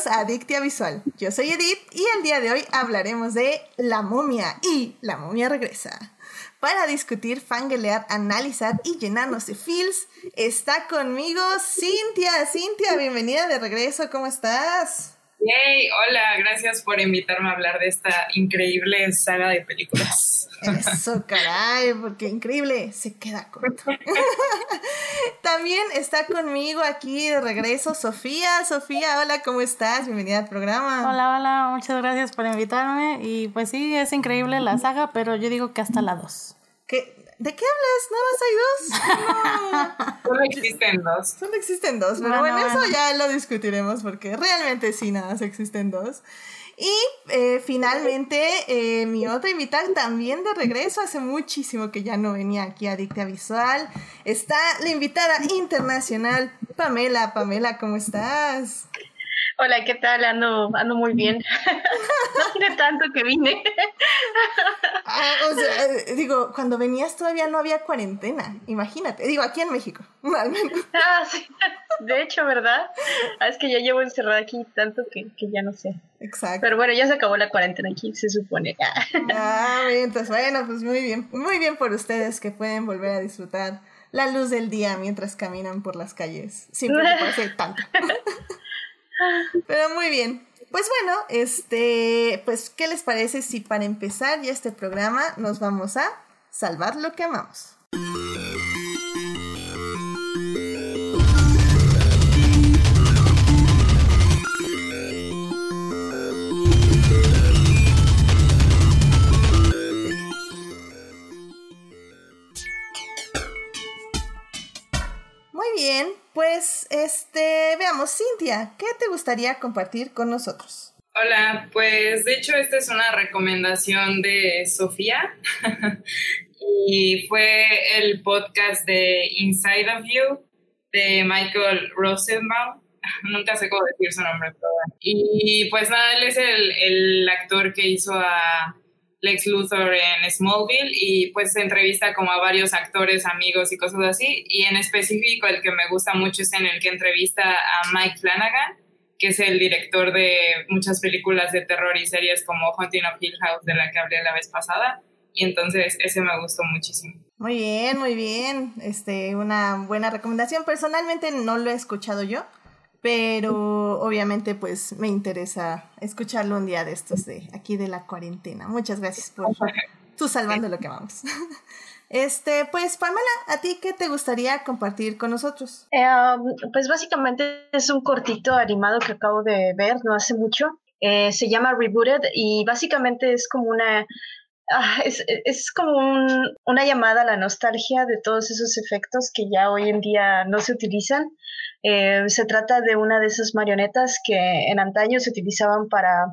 bienvenidos Adictia Visual. Yo soy Edith y el día de hoy hablaremos de La momia y La momia regresa. Para discutir, fangelear, analizar y llenarnos de feels, está conmigo Cintia. Cintia, bienvenida de regreso, ¿cómo estás? Yay, hola, gracias por invitarme a hablar de esta increíble saga de películas. Eso, caray, porque increíble, se queda corto. También está conmigo aquí de regreso Sofía. Sofía, hola, ¿cómo estás? Bienvenida al programa. Hola, hola, muchas gracias por invitarme. Y pues sí, es increíble la saga, pero yo digo que hasta la 2. ¿De qué hablas? ¿Nada más hay dos? Solo existen dos. Solo existen dos, pero bueno, eso ya lo discutiremos porque realmente sí, nada más existen dos. Y eh, finalmente, eh, mi otra invitada también de regreso, hace muchísimo que ya no venía aquí a Dicta Visual, está la invitada internacional, Pamela. Pamela, ¿cómo estás? Hola, ¿qué tal? Ando, ando muy bien. no tiene tanto que vine. Ah, o sea, eh, digo, cuando venías todavía no había cuarentena, imagínate. Digo, aquí en México, al menos. Ah, sí. De hecho, ¿verdad? Ah, es que ya llevo encerrada aquí tanto que, que, ya no sé. Exacto. Pero bueno, ya se acabó la cuarentena aquí, se supone. ah, bien, entonces bueno, pues muy bien. Muy bien por ustedes que pueden volver a disfrutar la luz del día mientras caminan por las calles. Sin preocuparse tanto. Pero muy bien. Pues bueno, este, pues, ¿qué les parece si para empezar ya este programa nos vamos a salvar lo que amamos? Pues este, veamos, Cintia, ¿qué te gustaría compartir con nosotros? Hola, pues de hecho esta es una recomendación de Sofía y fue el podcast de Inside of You de Michael Rosenbaum. Nunca sé cómo decir su nombre, pero Y pues nada, él es el, el actor que hizo a Lex Luthor en Smallville y pues entrevista como a varios actores, amigos y cosas así. Y en específico el que me gusta mucho es en el que entrevista a Mike Flanagan, que es el director de muchas películas de terror y series como Haunting of Hill House de la que hablé la vez pasada. Y entonces ese me gustó muchísimo. Muy bien, muy bien. Este, una buena recomendación. Personalmente no lo he escuchado yo pero obviamente pues me interesa escucharlo un día de estos de aquí de la cuarentena. Muchas gracias por tú salvando lo que vamos. Este, pues Pamela, ¿a ti qué te gustaría compartir con nosotros? Eh, um, pues básicamente es un cortito animado que acabo de ver no hace mucho. Eh, se llama Rebooted y básicamente es como una ah, es, es, como un, una llamada a la nostalgia de todos esos efectos que ya hoy en día no se utilizan. Eh, se trata de una de esas marionetas que en antaño se utilizaban para,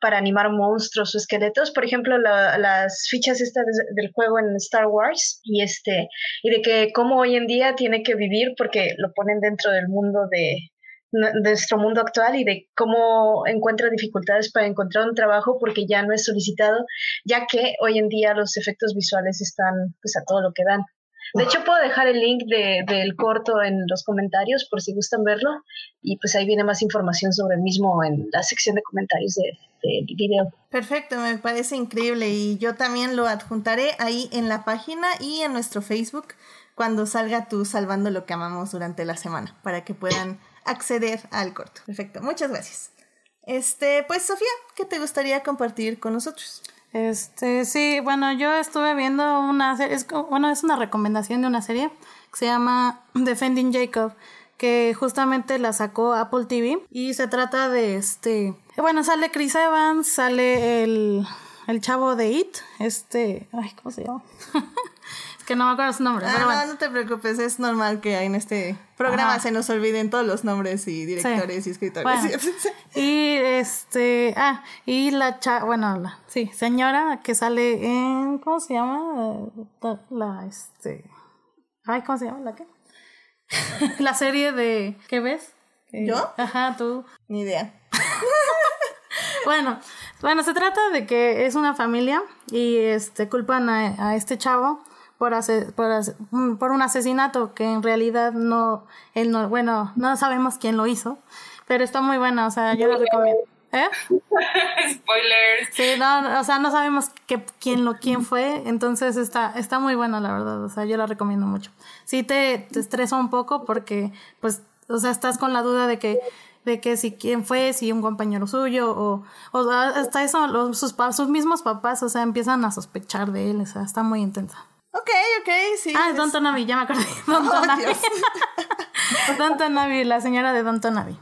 para animar monstruos o esqueletos. Por ejemplo, las fichas estas del juego en Star Wars y, este, y de que cómo hoy en día tiene que vivir porque lo ponen dentro del mundo de, nuestro mundo actual y de cómo encuentra dificultades para encontrar un trabajo porque ya no es solicitado, ya que hoy en día los efectos visuales están pues a todo lo que dan. De hecho, puedo dejar el link de, del corto en los comentarios por si gustan verlo. Y pues ahí viene más información sobre el mismo en la sección de comentarios del de video. Perfecto, me parece increíble. Y yo también lo adjuntaré ahí en la página y en nuestro Facebook cuando salga tú salvando lo que amamos durante la semana, para que puedan acceder al corto. Perfecto, muchas gracias. Este, pues Sofía, ¿qué te gustaría compartir con nosotros? Este, sí, bueno, yo estuve viendo una serie, es, bueno, es una recomendación de una serie que se llama Defending Jacob, que justamente la sacó Apple TV y se trata de este, bueno, sale Chris Evans, sale el, el chavo de It, este, ay, ¿cómo se llama? que no me acuerdo su nombre. Ah, no, no te preocupes, es normal que en este programa se nos olviden todos los nombres y directores y escritores. y este, ah, y la cha, bueno, la, sí, señora que sale en, ¿cómo se llama? La, este, ay, ¿cómo se llama? ¿La qué? la serie de, ¿qué ves? ¿Yo? Ajá, tú. Ni idea. bueno, bueno, se trata de que es una familia y este culpan a, a este chavo por, hacer, por, por un asesinato que en realidad no, él no, bueno, no sabemos quién lo hizo, Pero está muy buena, o sea, yo la recomiendo. ¿Eh? Spoilers. Sí, no, o sea, no sabemos qué, quién lo quién fue, entonces está, está muy buena, la verdad, o sea, yo la recomiendo mucho. Sí te, te estresa un poco porque, pues, o sea, estás con la duda de que de que si quién fue, si un compañero suyo o, o hasta eso los, sus, sus mismos papás, o sea, empiezan a sospechar de él, o sea, está muy intensa. Ok, ok, sí. Ah, Don Tonavi, ya me acordé. Don Tonavi. Don Tonavi, la señora de Don Tonavi.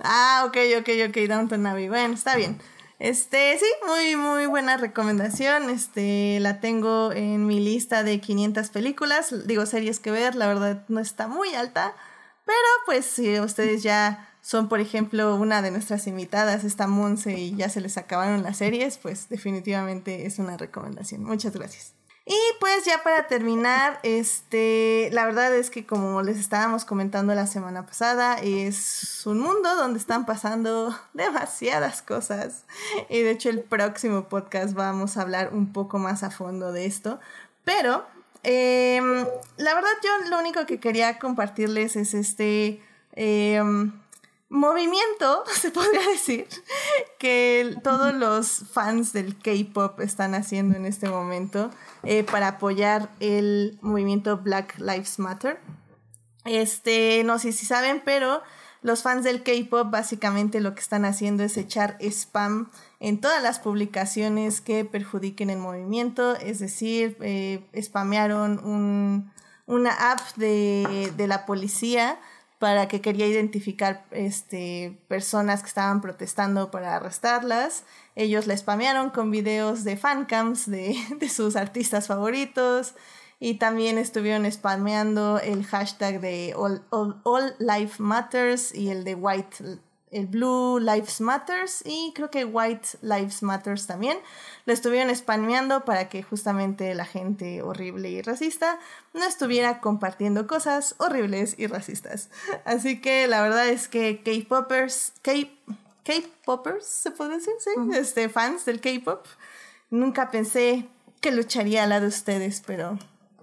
Ah, ok, ok, ok, Downton Abbey. Bueno, está bien. Este, sí, muy, muy buena recomendación. Este, la tengo en mi lista de 500 películas. Digo, series que ver, la verdad no está muy alta. Pero pues si ustedes ya son, por ejemplo, una de nuestras invitadas, esta Monse, y ya se les acabaron las series, pues definitivamente es una recomendación. Muchas gracias. Y pues ya para terminar, este, la verdad es que como les estábamos comentando la semana pasada, es un mundo donde están pasando demasiadas cosas. Y de hecho el próximo podcast vamos a hablar un poco más a fondo de esto. Pero em, la verdad yo lo único que quería compartirles es este... Em, movimiento, se podría decir, que todos los fans del K-Pop están haciendo en este momento eh, para apoyar el movimiento Black Lives Matter. Este, no sé si saben, pero los fans del K-Pop básicamente lo que están haciendo es echar spam en todas las publicaciones que perjudiquen el movimiento, es decir, eh, spamearon un, una app de, de la policía para que quería identificar este, personas que estaban protestando para arrestarlas. Ellos la spamearon con videos de fancams de, de sus artistas favoritos y también estuvieron spameando el hashtag de All, All Life Matters y el de White el Blue Lives Matters y creo que White Lives Matters también. Lo estuvieron spameando para que justamente la gente horrible y racista no estuviera compartiendo cosas horribles y racistas. Así que la verdad es que K-Poppers, K-Poppers, ¿se puede decir? Sí, este, fans del K-Pop. Nunca pensé que lucharía al lado de ustedes, pero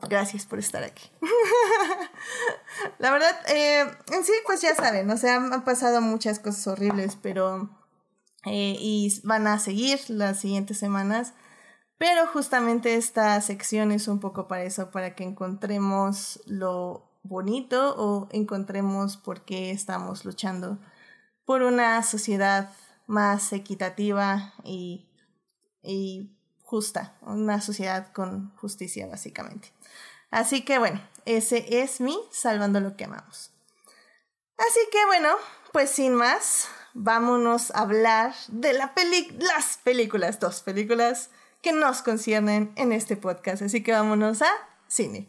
gracias por estar aquí. la verdad, eh, en sí, pues ya saben, o sea, han pasado muchas cosas horribles, pero... Eh, y van a seguir las siguientes semanas. Pero justamente esta sección es un poco para eso, para que encontremos lo bonito o encontremos por qué estamos luchando por una sociedad más equitativa y, y justa, una sociedad con justicia básicamente. Así que bueno, ese es mi Salvando lo que amamos. Así que bueno, pues sin más, vámonos a hablar de la peli las películas, dos películas que nos conciernen en este podcast. Así que vámonos a cine.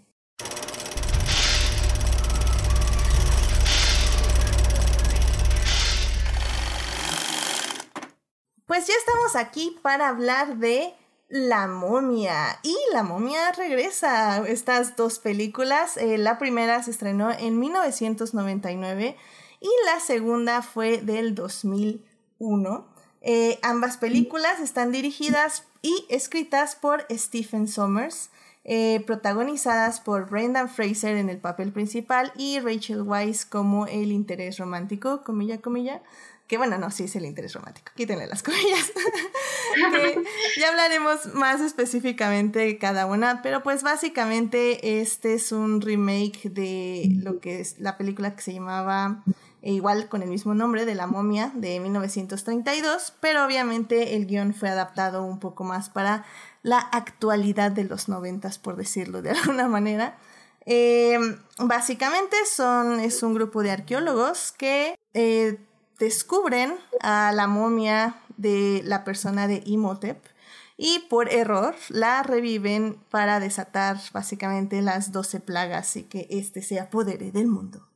Pues ya estamos aquí para hablar de la momia. Y La momia regresa. Estas dos películas, eh, la primera se estrenó en 1999 y la segunda fue del 2001. Eh, ambas películas están dirigidas y escritas por Stephen Sommers, eh, protagonizadas por Brendan Fraser en el papel principal y Rachel Weisz como el interés romántico, comilla, comilla que bueno, no, sí es el interés romántico, quítenle las comillas. ya hablaremos más específicamente de cada una, pero pues básicamente este es un remake de lo que es la película que se llamaba e igual con el mismo nombre de La momia de 1932, pero obviamente el guion fue adaptado un poco más para la actualidad de los noventas, por decirlo de alguna manera. Eh, básicamente son, es un grupo de arqueólogos que eh, descubren a la momia de la persona de Imhotep y por error la reviven para desatar básicamente las 12 plagas y que éste se apodere del mundo.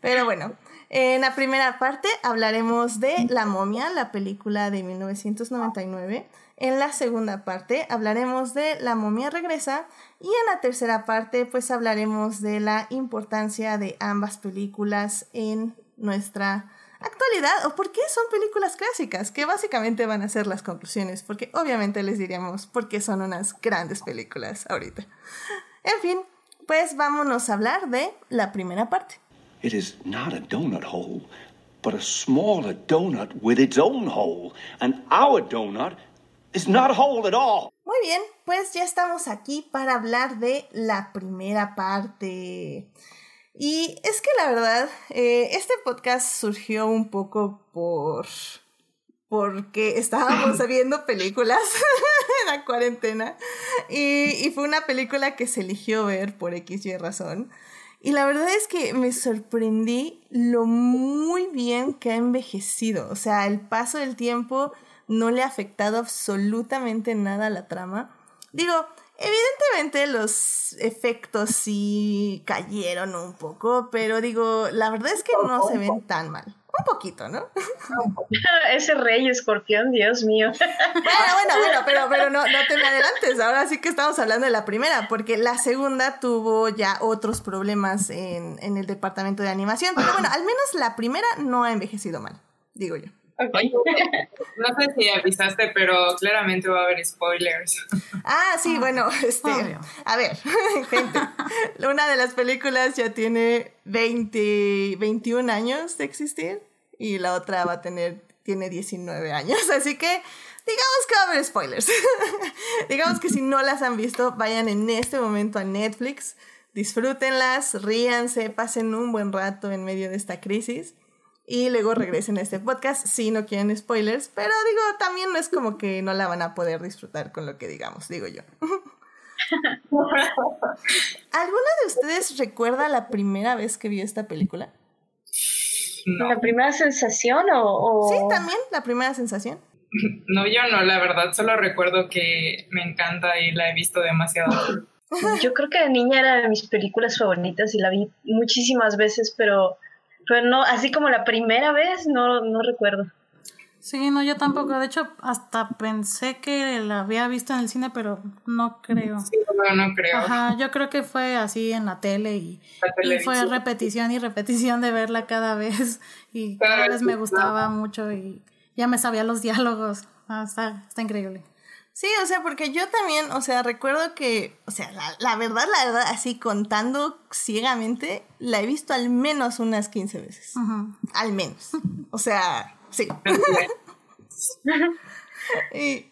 Pero bueno, en la primera parte hablaremos de La momia, la película de 1999. En la segunda parte hablaremos de La momia regresa y en la tercera parte pues hablaremos de la importancia de ambas películas en nuestra actualidad o por qué son películas clásicas, que básicamente van a ser las conclusiones, porque obviamente les diríamos por qué son unas grandes películas ahorita. En fin, pues vámonos a hablar de la primera parte. It is not a donut hole, but a smaller donut with its own hole. And our donut is not whole at all. Muy bien, pues ya estamos aquí para hablar de la primera parte. Y es que la verdad, eh, este podcast surgió un poco por porque estábamos viendo películas en la cuarentena y, y, fue una película que se eligió ver por X y razón. Y la verdad es que me sorprendí lo muy bien que ha envejecido. O sea, el paso del tiempo no le ha afectado absolutamente nada a la trama. Digo, evidentemente los efectos sí cayeron un poco, pero digo, la verdad es que no se ven tan mal. Un poquito, ¿no? Ese rey escorpión, Dios mío. Bueno, bueno, bueno, pero, pero no, no te me adelantes. Ahora sí que estamos hablando de la primera, porque la segunda tuvo ya otros problemas en, en el departamento de animación. Pero bueno, al menos la primera no ha envejecido mal, digo yo. no sé si avisaste, pero claramente va a haber spoilers. Ah, sí, bueno, este, a ver, gente, una de las películas ya tiene 20, 21 años de existir y la otra va a tener, tiene 19 años, así que digamos que va a haber spoilers. digamos que si no las han visto, vayan en este momento a Netflix, disfrútenlas, ríanse, pasen un buen rato en medio de esta crisis y luego regresen a este podcast si no quieren spoilers, pero digo, también no es como que no la van a poder disfrutar con lo que digamos, digo yo. ¿Alguna de ustedes recuerda la primera vez que vio esta película? ¿La primera sensación o, Sí, también, la primera sensación. No, yo no, la verdad, solo recuerdo que me encanta y la he visto demasiado. Yo creo que de niña era de mis películas favoritas y la vi muchísimas veces, pero pero no, así como la primera vez, no, no recuerdo. Sí, no, yo tampoco. De hecho, hasta pensé que la había visto en el cine, pero no creo. Sí, no, no creo. Ajá, yo creo que fue así en la tele y, fue repetición y repetición de verla cada vez. Y cada, vez me gustaba mucho y ya me sabía los diálogos. Ah, está, está increíble. Sí, o sea, porque yo también, o sea, recuerdo que, o sea, la, verdad, la verdad, así contando ciegamente, la he visto al menos unas 15 veces. Al menos. O sea, sí. y,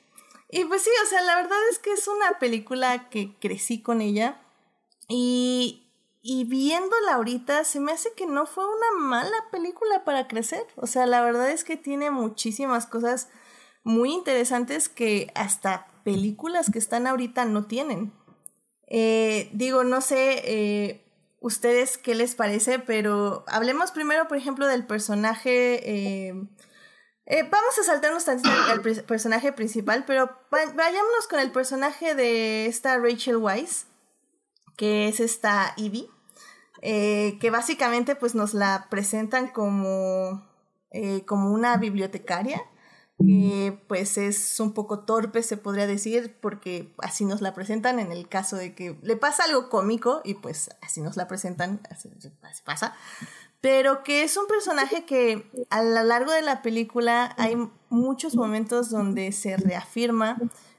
y pues sí, o sea, la verdad es que es una película que crecí con ella y, y viéndola ahorita se me hace que no fue una mala película para crecer. O sea, la verdad es que tiene muchísimas cosas muy interesantes que hasta películas que están ahorita no tienen. Eh, digo, no sé eh, ustedes qué les parece, pero hablemos primero, por ejemplo, del personaje. Eh, vamos a saltarnos tantito al personaje principal, pero vayámonos con el personaje de esta Rachel Weisz, que es esta Evie, que básicamente pues nos la presentan como, como una bibliotecaria que pues es un poco torpe, se podría decir, porque así nos la presentan en el caso de que le pasa algo cómico y pues así nos la presentan, así, pasa, pero que es un personaje que a lo largo de la película hay muchos momentos donde se reafirma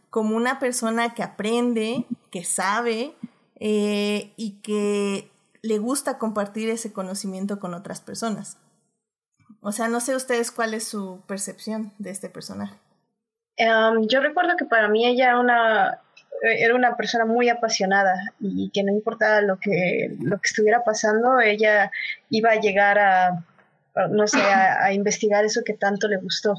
como una persona que aprende, que sabe eh, y que le gusta compartir ese conocimiento con otras personas. O sea, no sé ustedes cuál es su percepción de este personaje. Em, yo recuerdo que para mí ella era una, era una persona muy apasionada y que no importaba lo que, lo que estuviera pasando, ella iba a llegar a, no sé, a, investigar eso que tanto le gustó.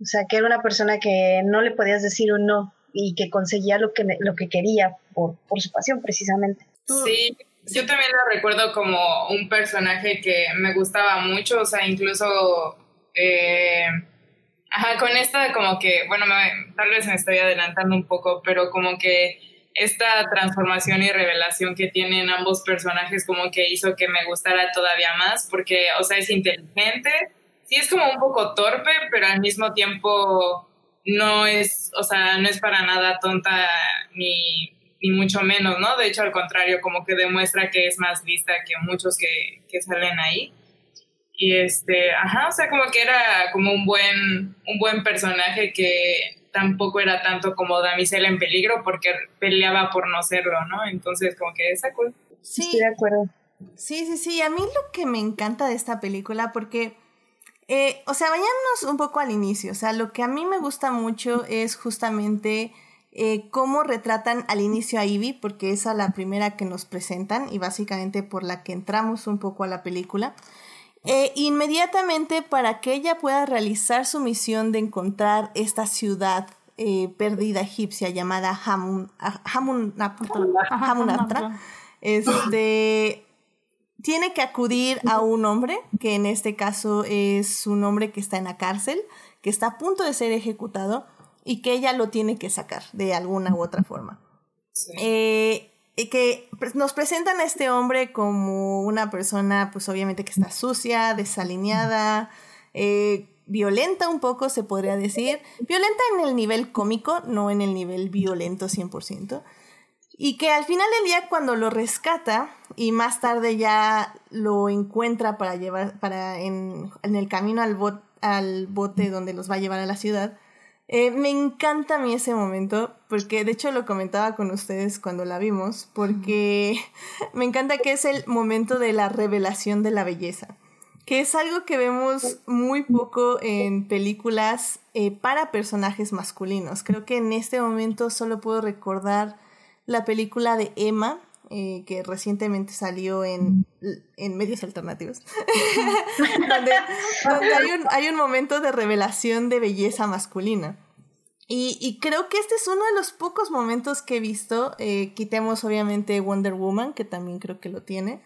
O sea, que era una persona que no le podías decir un no y que conseguía lo que, lo que quería por, por su pasión, precisamente. Sí, yo también lo recuerdo como un personaje que me gustaba mucho, o sea, incluso, eh, ajá, con esta como que, bueno, tal vez me estoy adelantando un poco, pero como que esta transformación y revelación que tienen ambos personajes como que hizo que me gustara todavía más, porque, o sea, es inteligente, sí es como un poco torpe, pero al mismo tiempo no es, o sea, no es para nada tonta ni ni mucho menos, ¿no? De hecho, al contrario, como que demuestra que es más lista que muchos que, que salen ahí. Y este, ajá, o sea, como que era como un buen, un buen personaje que tampoco era tanto como damisela en peligro porque peleaba por no serlo, ¿no? Entonces, como que esa cool. Sí, Estoy de acuerdo. Sí, sí, sí. A mí lo que me encanta de esta película, porque Eh, o sea, vayámonos un poco al inicio. O sea, lo que a mí me gusta mucho es justamente eh, cómo retratan al inicio a Ivy, porque esa es la primera que nos presentan y básicamente por la que entramos un poco a la película. Eh, inmediatamente para que ella pueda realizar su misión de encontrar esta ciudad perdida egipcia llamada Hamun, Hamunaptra, este, tiene que acudir a un hombre, que en este caso es un hombre que está en la cárcel, que está a punto de ser ejecutado y que ella lo tiene que sacar de alguna u otra forma. Eh, que nos presentan a este hombre como una persona, pues obviamente que está sucia, desalineada, eh, violenta un poco, se podría decir. Violenta en el nivel cómico, no en el nivel violento 100%. Y que al final del día cuando lo rescata y más tarde ya lo encuentra para llevar, para en, en el camino al, al bote donde los va a llevar a la ciudad, eh, me encanta a mí ese momento, porque de hecho lo comentaba con ustedes cuando la vimos, porque me encanta que es el momento de la revelación de la belleza, que es algo que vemos muy poco en películas eh, para personajes masculinos. Creo que en este momento solo puedo recordar la película de Emma, eh, que recientemente salió en, en medios alternativos, donde, hay, un, hay, un, momento de revelación de belleza masculina. Y, y, creo que este es uno de los pocos momentos que he visto. Eh, quitemos obviamente Wonder Woman, que también creo que lo tiene.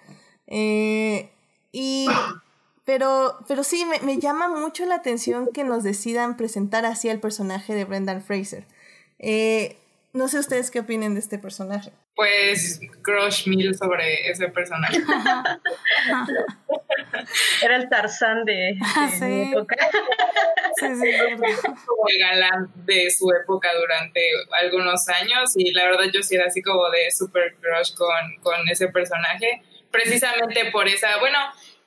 Eh, y, pero, pero sí, me, me, llama mucho la atención que nos decidan presentar así al personaje de Brendan Fraser. Eh, no sé ustedes qué opinen de este personaje. Pues crush mil sobre ese personaje. Era el Tarzán de, de época. Sí, sí, como el galán de su época durante algunos años y la verdad yo sí era así como de super crush con, con ese personaje, precisamente por esa, bueno,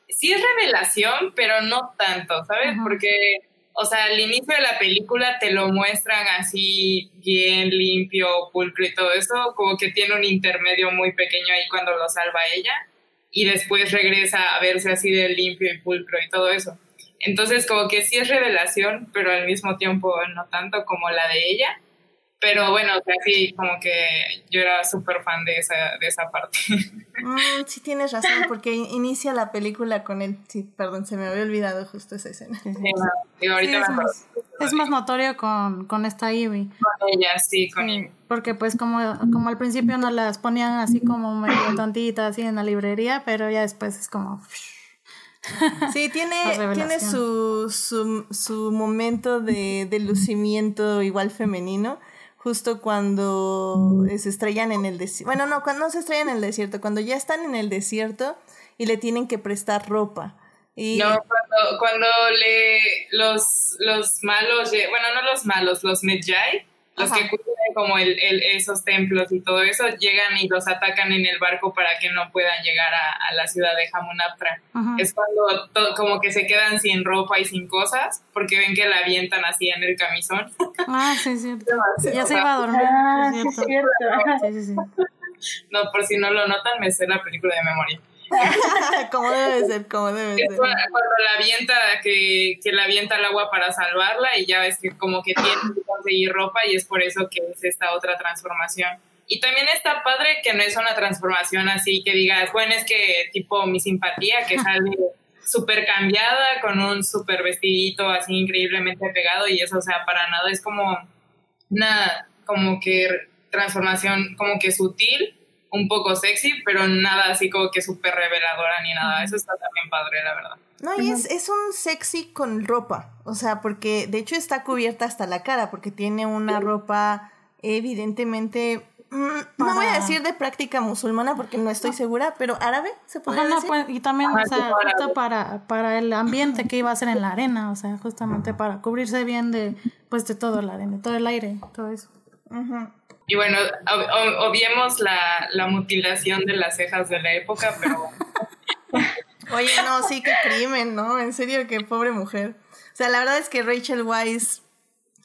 sí es revelación, pero no tanto, ¿sabes? Porque o sea, al inicio de la película te lo muestran así bien limpio, pulcro y todo eso, como que tiene un intermedio muy pequeño ahí cuando lo salva ella y después regresa a verse así de limpio y pulcro y todo eso. Entonces como que sí es revelación, pero al mismo tiempo no tanto como la de ella. Pero bueno, o sea, sí, como que yo era súper fan de esa, de esa parte. Mm, sí, tienes razón, porque inicia la película con él. Sí, perdón, se me había olvidado justo esa escena. Sí, ahorita es, más, es, más, notorio con, con esta Ivy. Con ella, sí, con Ivy. Porque pues como, como al principio nos las ponían así como medio tontitas así en la librería, pero ya después es como... Sí, tiene, tiene su, su, su momento de, de lucimiento igual femenino justo cuando se estrellan en el desierto. Bueno, no, cuando no se estrellan en el desierto, cuando ya están en el desierto y le tienen que prestar ropa. No, cuando, cuando le, los, los malos, bueno, no los malos, los Medjay, los que cuidan como el, el, esos templos y todo eso, llegan y los atacan en el barco para que no puedan llegar a, a la ciudad de Hamunaptra. Es cuando como que se quedan sin ropa y sin cosas, porque ven que la avientan así en el camisón. Ah, sí, es cierto. ya se iba a dormir. Ah, sí, es cierto. Sí, sí, sí. No, por si no lo notan, me sé la película de memoria. como debe ser, como debe ser. Cuando, la avienta, que, que la avienta al agua para salvarla y ya ves que como que tiene que conseguir ropa y es por eso que es esta otra transformación. Y también está padre que no es una transformación así que digas, bueno, es que tipo mi simpatía, que sale súper cambiada con un súper vestidito así increíblemente pegado y eso, o sea, para nada es como una, como que transformación como que sutil un poco sexy, pero nada así como que súper reveladora ni nada. Eso está también padre, la verdad. No, y es, es un sexy con ropa. O sea, porque de hecho está cubierta hasta la cara, porque tiene una ropa evidentemente. Mm, no voy a decir de práctica musulmana porque no estoy segura, pero árabe se puede decir. Pues, y también, o sea, justo para, para el ambiente que iba a ser en la arena, o sea, justamente para cubrirse bien de, pues, de todo la arena, todo el aire, todo eso. Y bueno, obviemos la, la, mutilación de las cejas de la época, pero... Oye, no, sí, qué crimen, ¿no? En serio, qué pobre mujer. O sea, la verdad es que Rachel Weisz,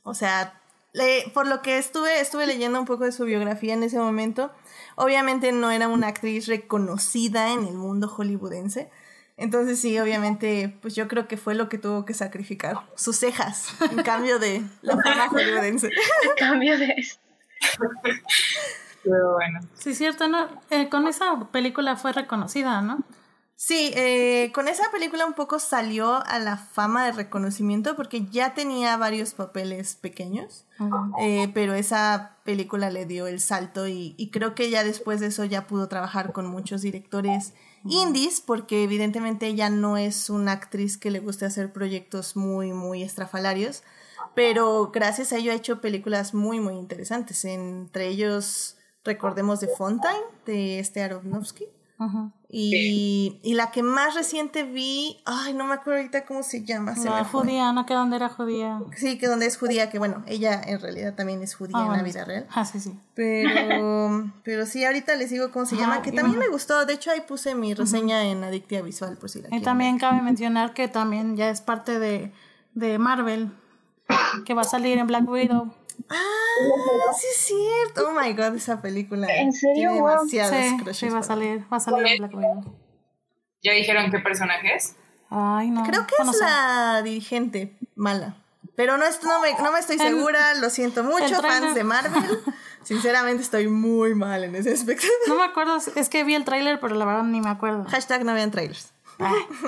o sea, le, por lo que estuve, estuve leyendo un poco de su biografía en ese momento, obviamente no era una actriz reconocida en el mundo hollywoodense, Entonces sí, obviamente, pues yo creo que fue lo que tuvo que sacrificar, sus cejas, en cambio de la fama hollywoodense. En cambio de eso. Pero bueno. Sí, cierto, ¿no? Eh, con esa película fue reconocida, ¿no? Sí, eh, con esa película un poco salió a la fama de reconocimiento porque ya tenía varios papeles pequeños, eh, pero esa película le dio el salto y, y, creo que ya después de eso ya pudo trabajar con muchos directores indies porque evidentemente ella no es una actriz que le guste hacer proyectos muy, muy estrafalarios, pero gracias a ello ha hecho películas muy, muy interesantes, entre ellos recordemos de Fontaine, de este Aronofsky. Ajá. Y, y, la que más reciente vi, ay, no me acuerdo ahorita cómo se llama. Se la judía, ¿no? Que donde era judía. Sí, que donde es judía, que bueno, ella en realidad también es judía Ah, en la bueno, vida real. Ah, sí, sí. Pero, pero sí, ahorita les digo cómo se Ajá, llama, que también me gustó. De hecho, ahí puse mi reseña en Adictia Visual, por si la Y quieren también cabe mencionar que también ya es parte de, de Marvel, que va a salir en Black Widow. Ah, sí es cierto. Oh my god, esa película. ¿En serio? Tiene demasiados Sí, crushes sí, va a salir, va a salir en Black Widow. ¿Ya dijeron qué personaje es? Ay, no. Creo que bueno, es la dirigente mala. Pero no, es- no, me, no me estoy El- segura, lo siento mucho, fans de Marvel. Sinceramente estoy muy mal en ese aspecto. No me acuerdo, es que vi el tráiler, pero la verdad ni me acuerdo. Hashtag no vean trailers. Ay,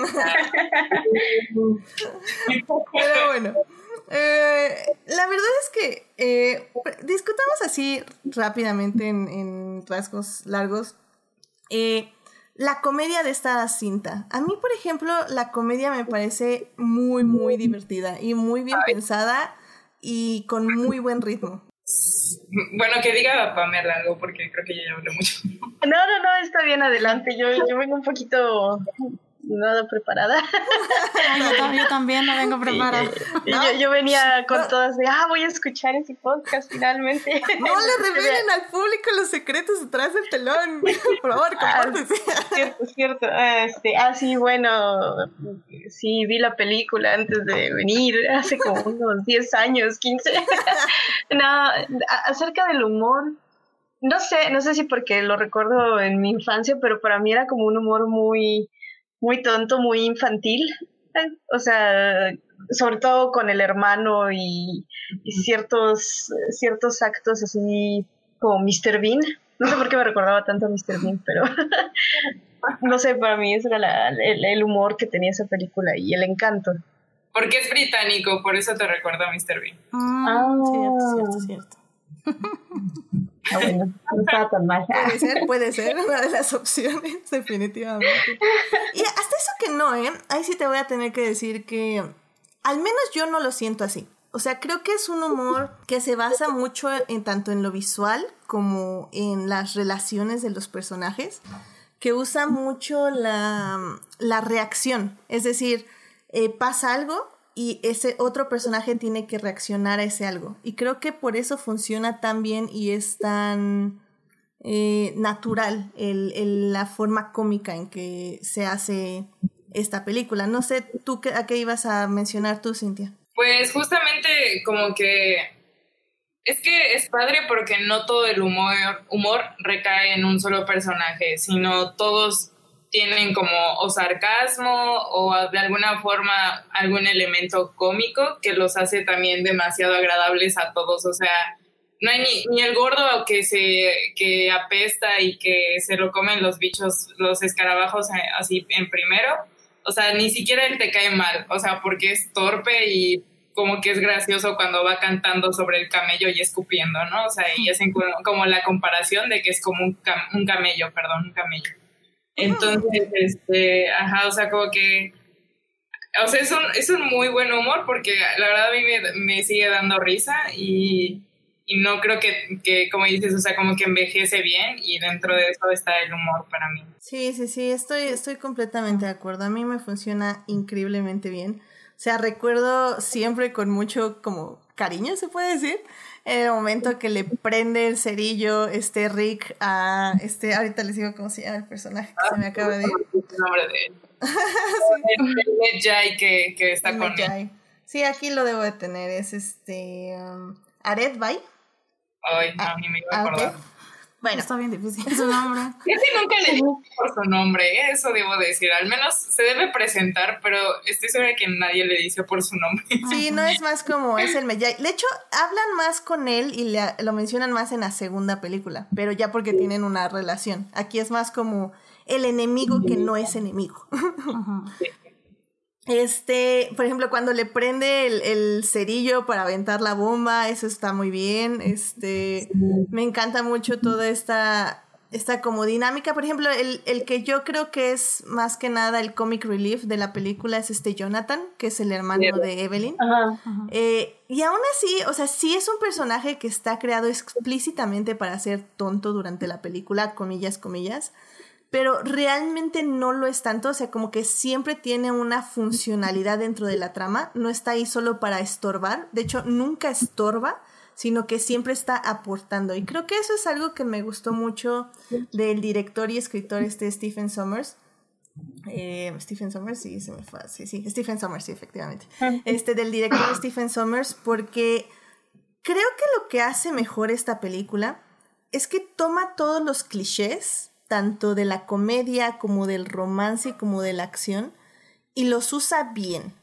Pero bueno. Eh, la verdad es que eh, discutamos así rápidamente en, en rasgos largos. eh, la comedia de esta cinta. A mí, por ejemplo, la comedia me parece muy, muy divertida y muy bien pensada y con muy buen ritmo. Bueno, que diga Pamela algo, porque creo que yo ya hablé mucho. No, no, no, está bien, adelante. Yo, yo vengo un poquito nada preparada. ay, yo, tam- yo también no vengo preparada. Y yo, yo venía con todas de, ah, voy a escuchar ese podcast finalmente. No le revelen al público los secretos detrás del telón. Por favor, compártese. Cierto, cierto. Este, ah, sí, bueno, sí, vi la película antes de venir, hace como unos 10 años, 15. no, acerca del humor, no sé, no sé si porque lo recuerdo en mi infancia, pero para mí era como un humor muy, muy tonto, muy infantil. O sea, sobre todo con el hermano y, y ciertos, ciertos actos así como Mr. Bean. No sé por qué me recordaba tanto a Mr. Bean, pero no sé, para mí ese era la- el, el humor que tenía esa película y el encanto. Porque es británico, por eso te recuerdo a Mr. Bean. Ah. Cierto, cierto, cierto. Ah. Puede ser, puede ser una de las opciones, definitivamente. Y hasta eso que no, ¿eh? Ahí sí te voy a tener que decir que al menos yo no lo siento así. O sea, creo que es un humor que se basa mucho en tanto en lo visual como en las relaciones de los personajes, que usa mucho la, la reacción. Es decir, eh, pasa algo y ese otro personaje tiene que reaccionar a ese algo. Y creo que por eso funciona tan bien y es tan eh, natural el, el- la forma cómica en que se hace esta película. No sé, ¿tú a qué ibas a mencionar tú, Cintia? Pues justamente como que es que es padre porque no todo el humor, humor recae en un solo personaje, sino todos tienen como o sarcasmo o de alguna forma algún elemento cómico que los hace también demasiado agradables a todos. O sea, no hay ni, ni el gordo que se que apesta y que se lo comen los bichos, los escarabajos eh, así en primero. O sea, ni siquiera él te cae mal, o sea, porque es torpe y como que es gracioso cuando va cantando sobre el camello y escupiendo, ¿no? O sea, y hacen como, la comparación de que es como un, cam- un camello, perdón, un camello. Entonces, este, ajá, o sea, como que, o sea, es un, es un muy buen humor porque la verdad a mí me, me sigue dando risa y, y no creo que, que, como dices, o sea, como que envejece bien y dentro de eso está el humor para mí. Sí, sí, sí, estoy, estoy completamente de acuerdo. A mí me funciona increíblemente bien. O sea, recuerdo siempre con mucho como cariño, se puede decir, en el momento que le prende el cerillo este Rick a este, ahorita les digo cómo se llama el personaje que se me acaba de ir. El nombre de él. El Jai que, que está con él. Mejai. Sí, aquí lo debo de tener, es este um, Aret Bay. Ay, no, ni me iba a Ah, ok. Bueno. Está bien difícil su nombre. Ese nunca le digo por su nombre, ¿eh? eso debo decir. Al menos se debe presentar, pero estoy segura que nadie le dice por su nombre. Sí, no es más como es el Mejai. De hecho, hablan más con él y le, lo mencionan más en la segunda película, pero ya porque tienen una relación. Aquí es más como el enemigo que no es enemigo. Este, por ejemplo, cuando le prende el, el, cerillo para aventar la bomba, eso está muy bien. Este, me encanta mucho toda esta, esta como dinámica. Por ejemplo, el, el, que yo creo que es más que nada el comic relief de la película es este Jonathan, que es el hermano de Evelyn. Ajá. Eh, y aún así, o sea, sí es un personaje que está creado explícitamente para ser tonto durante la película, comillas, comillas pero realmente no lo es tanto, o sea, como que siempre tiene una funcionalidad dentro de la trama, no está ahí solo para estorbar, de hecho nunca estorba, sino que siempre está aportando. Y creo que eso es algo que me gustó mucho del director y escritor este Stephen Sommers. Eh, Stephen Sommers, sí, se me fue. Sí, sí, Stephen Sommers, sí, efectivamente. Este, del director Stephen Sommers, porque creo que lo que hace mejor esta película es que toma todos los clichés tanto de la comedia como del romance como de la acción y los usa bien.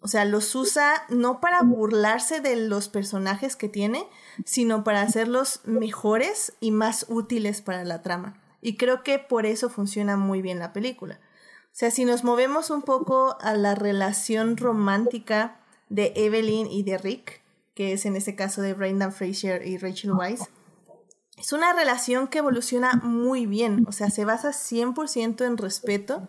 O sea, los usa no para burlarse de los personajes que tiene, sino para hacerlos mejores y más útiles para la trama. Y creo que por eso funciona muy bien la película. O sea, si nos movemos un poco a la relación romántica de Evelyn y de Rick, que es en este caso de Brendan Fraser y Rachel Weisz, es una relación que evoluciona muy bien, o sea, se basa 100% en respeto.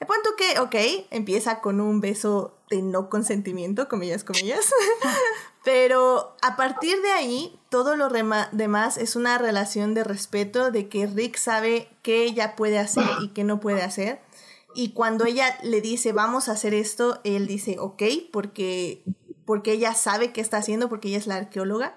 De punto que, ok, empieza con un beso de no consentimiento, comillas, comillas, pero a partir de ahí, todo lo demás es una relación de respeto, de que Rick sabe qué ella puede hacer y qué no puede hacer. Y cuando ella le dice, vamos a hacer esto, él dice, ok, porque, porque ella sabe qué está haciendo, porque ella es la arqueóloga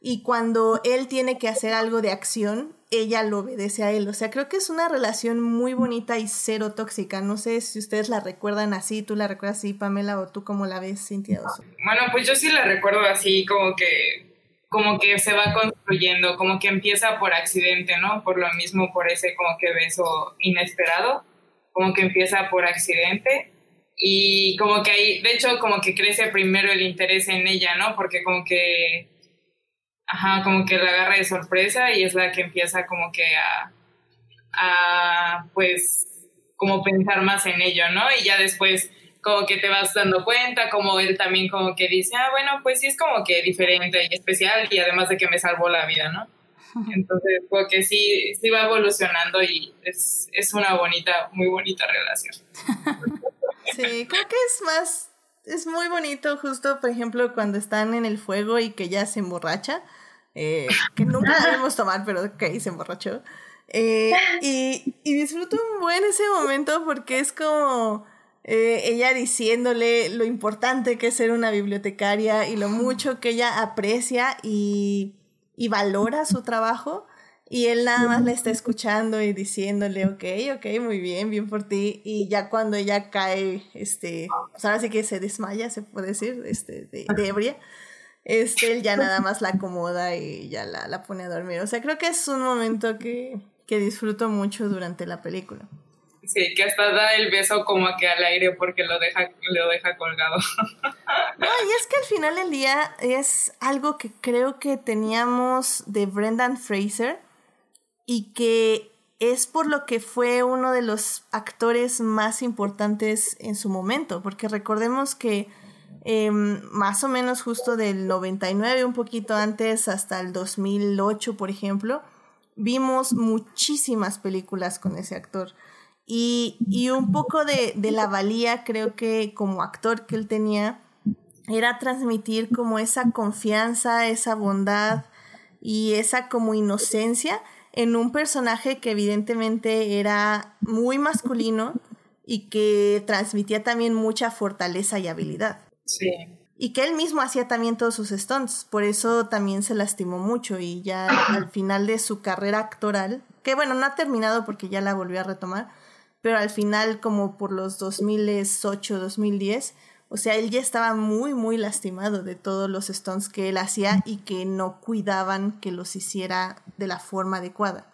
y cuando él tiene que hacer algo de acción, ella lo obedece a él. O sea, creo que es una relación muy bonita y cero tóxica. No sé si ustedes la recuerdan así, tú la recuerdas así, Pamela, o tú cómo la ves, Cintia. Bueno, pues yo sí la recuerdo así, como que como que se va construyendo, como que empieza por accidente, ¿no? Por lo mismo, por ese como que beso inesperado, como que empieza por accidente y como que ahí, de hecho, como que crece primero el interés en ella, ¿no? Porque como que ajá, como que la agarra de sorpresa y es la que empieza como que a, a, pues, como pensar más en ello, ¿no? Y ya después como que te vas dando cuenta, como él también como que dice, ah, bueno, pues sí es como que diferente y especial y además de que me salvó la vida, ¿no? Entonces, porque sí, sí va evolucionando y es, es una bonita, muy bonita relación. Sí, creo que es más, es muy bonito justo, por ejemplo, cuando están en el fuego y que ya se emborracha eh, que nunca debemos tomar, pero que se emborrachó. Eh, y, y, disfruto un buen ese momento porque es como eh, ella diciéndole lo importante que es ser una bibliotecaria y lo mucho que ella aprecia y, y valora su trabajo. Y él nada más la está escuchando y diciéndole, ok, ok, muy bien, bien por ti. Y ya cuando ella cae, este, pues ahora sí que se desmaya, se puede decir, este, de, de ebria este, él ya nada más la acomoda y ya la, la pone a dormir. O sea, creo que es un momento que, que disfruto mucho durante la película. Sí, que hasta da el beso como que al aire porque lo deja, lo deja colgado. No, y es que al final del día es algo que creo que teníamos de Brendan Fraser y que es por lo que fue uno de los actores más importantes en su momento, porque recordemos que Em, más o menos justo del 99, un poquito antes, hasta el 2008, por ejemplo, vimos muchísimas películas con ese actor. Y, y un poco de, de, la valía, creo que como actor que él tenía, era transmitir como esa confianza, esa bondad y esa como inocencia en un personaje que evidentemente era muy masculino y que transmitía también mucha fortaleza y habilidad. Sí. Y que él mismo hacía también todos sus stunts, por eso también se lastimó mucho y ya al final de su carrera actoral, que bueno, no ha terminado porque ya la volvió a retomar, pero al final como por los 2008, 2010, O sea, él ya estaba muy, muy lastimado de todos los stunts que él hacía y que no cuidaban que los hiciera de la forma adecuada.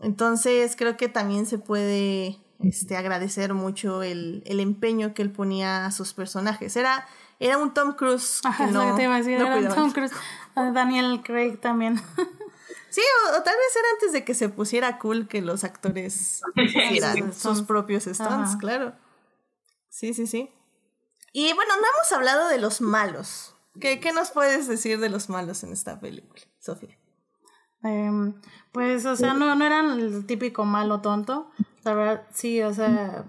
Entonces, creo que también se puede este, agradecer mucho el, el empeño que él ponía a sus personajes. Era, era un Tom Cruise. Que Ajá, es lo no, que te iba a decir, no era cuidaba. Tom Cruise. Ah, Daniel Craig también. Sí, o, o tal vez era antes de que se pusiera cool que los actores hicieran sus propios stunts, Ajá. claro. Sí, sí, sí. Y bueno, no hemos hablado de los malos. ¿Qué, qué nos puedes decir de los malos en esta película, Sofía? Em, pues, o sea, no, no eran el típico malo tonto. La verdad, sí, o sea,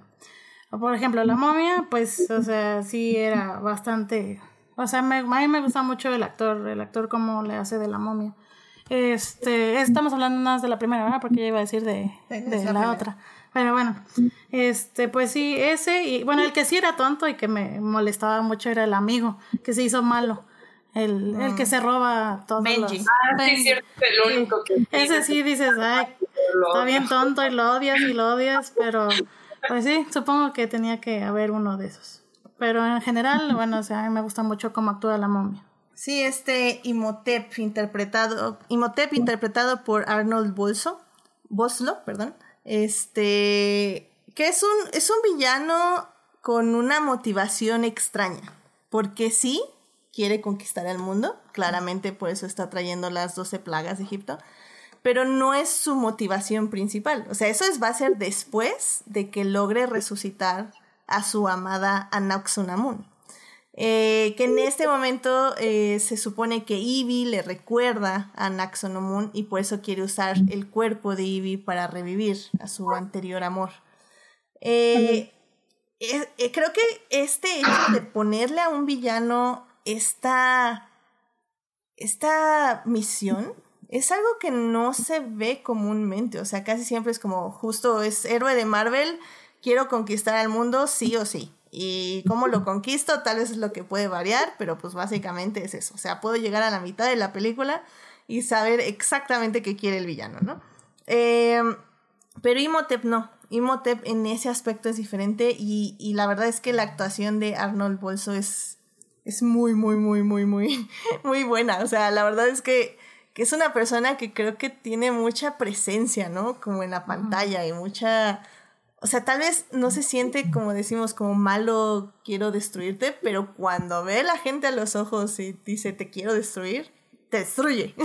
por ejemplo, la momia, pues, o sea, sí era bastante. O sea, me, a mí me gusta mucho el actor, el actor como le hace de la momia. Este, estamos hablando más de la primera, ¿verdad? Porque yo iba a decir de, de la, otra. Pero bueno, este, pues sí, ese, y bueno, el que sí era tonto y que me molestaba mucho era el amigo, que se hizo malo. El, el que se roba todos Benji. los- Ah, sí, es cierto, el único que. Ese sí dices, ay, está bien tonto y lo odias y lo odias, pero pues sí, supongo que tenía que haber uno de esos. Pero en general, bueno, o sea, a mí me gusta mucho cómo actúa la momia. Sí, este Imhotep interpretado, Imhotep interpretado por Arnold Bolso, Boslo, perdón, este, que es un, es un villano con una motivación extraña, porque sí quiere conquistar el mundo, claramente por eso está trayendo las 12 plagas de Egipto, pero no es su motivación principal, o sea, eso es, va a ser después de que logre resucitar a su amada Anaxunamun. Eh, que en este momento eh, se supone que Ivy le recuerda a Naxonomun y por eso quiere usar el cuerpo de Ivy para revivir a su anterior amor. Eh, creo que este hecho de ponerle a un villano esta, esta misión es algo que no se ve comúnmente, o sea, casi siempre es como justo es héroe de Marvel, quiero conquistar al mundo sí o sí. Y cómo lo conquisto, tal vez es lo que puede variar, pero pues básicamente es eso. O sea, puedo llegar a la mitad de la película y saber exactamente qué quiere el villano, ¿no? Eh, pero Imhotep no. Imhotep en ese aspecto es diferente y, y la verdad es que la actuación de Arnold Bolso es, es muy, muy, muy, muy, muy, muy buena. O sea, la verdad es que, que es una persona que creo que tiene mucha presencia, ¿no? Como en la pantalla y mucha... O sea, tal vez no se siente como decimos, como malo, quiero destruirte, pero cuando ve a la gente a los ojos y dice, te quiero destruir, te destruye.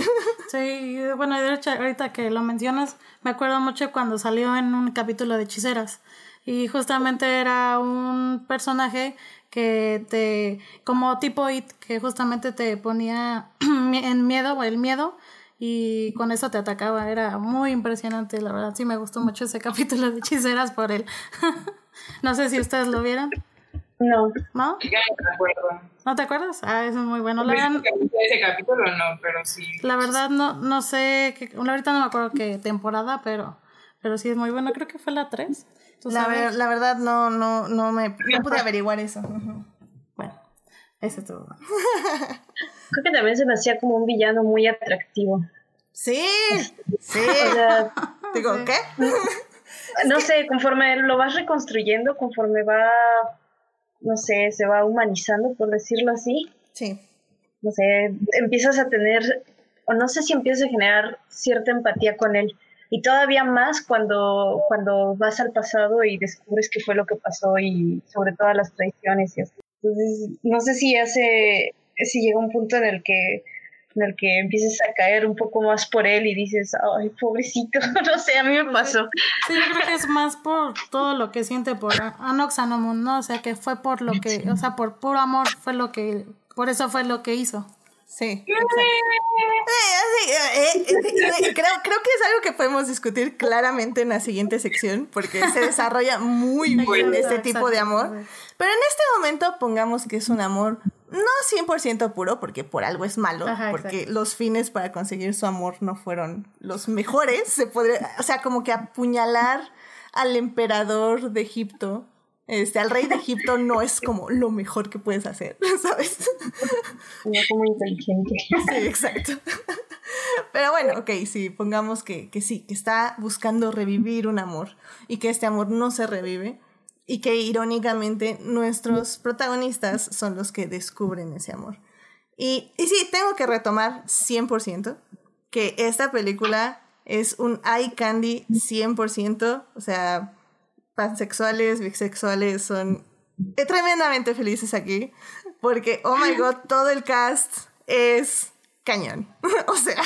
Sí, bueno, de hecho, ahorita que lo mencionas, me acuerdo mucho cuando salió en un capítulo de Hechiceras. Y justamente era un personaje que te, como tipo It, que justamente te ponía en miedo, o el miedo, y con eso te atacaba. Era muy impresionante, la verdad. Sí, me gustó mucho ese capítulo de Hechiceras por él. no sé si ustedes lo vieron, No. ¿no? Ya no me acuerdo. ¿No te acuerdas? Ah, eso es muy bueno. La verdad, Ese capítulo no, pero sí. La verdad no, no sé, qué, ahorita no me acuerdo qué temporada, pero, pero sí es muy bueno, creo que fue la 3. ¿Tú La, ver- la verdad no, no, no me no pude averiguar eso. Bueno, ese estuvo bueno. Creo que también se me hacía como un villano muy atractivo. Sí, sí. O sea, Digo, ¿qué? no sé, conforme lo vas reconstruyendo, conforme va, no sé, se va humanizando, por decirlo así, Sí. no sé, empiezas a tener, o no sé si empiezas a generar cierta empatía con él. Y todavía más cuando, cuando vas al pasado y descubres qué fue lo que pasó y sobre todas las traiciones y así. Entonces, no sé si hace, si llega un punto en el que en el que empieces a caer un poco más por él y dices, ay, pobrecito, no sé, a mí me pasó. Sí, yo creo que es más por todo lo que siente por Anoxanomun, ¿no? O sea, que fue por lo que, o sea, por puro amor fue lo que, por eso fue lo que hizo. Sí. Eh, eh, eh, creo, creo que es algo que podemos discutir claramente en la siguiente sección, porque se desarrolla muy bien este tipo de amor. Pero en este momento pongamos que es un amor no 100% puro, porque por algo es malo, Ajá, porque exacto. los fines para conseguir su amor no fueron los mejores. Se podría, o sea, como que apuñalar al emperador de Egipto. Este, al rey de Egipto no es como lo mejor que puedes hacer, ¿sabes? No como inteligente. Sí, exacto. Pero bueno, ok, sí, pongamos que, que sí, que está buscando revivir un amor y que este amor no se revive. y que irónicamente nuestros protagonistas son los que descubren ese amor. Y, y sí, tengo que retomar 100% que esta película es un eye candy 100%, o sea, pansexuales, bisexuales son tremendamente felices aquí, porque, oh my god, todo el cast es cañón, o sea,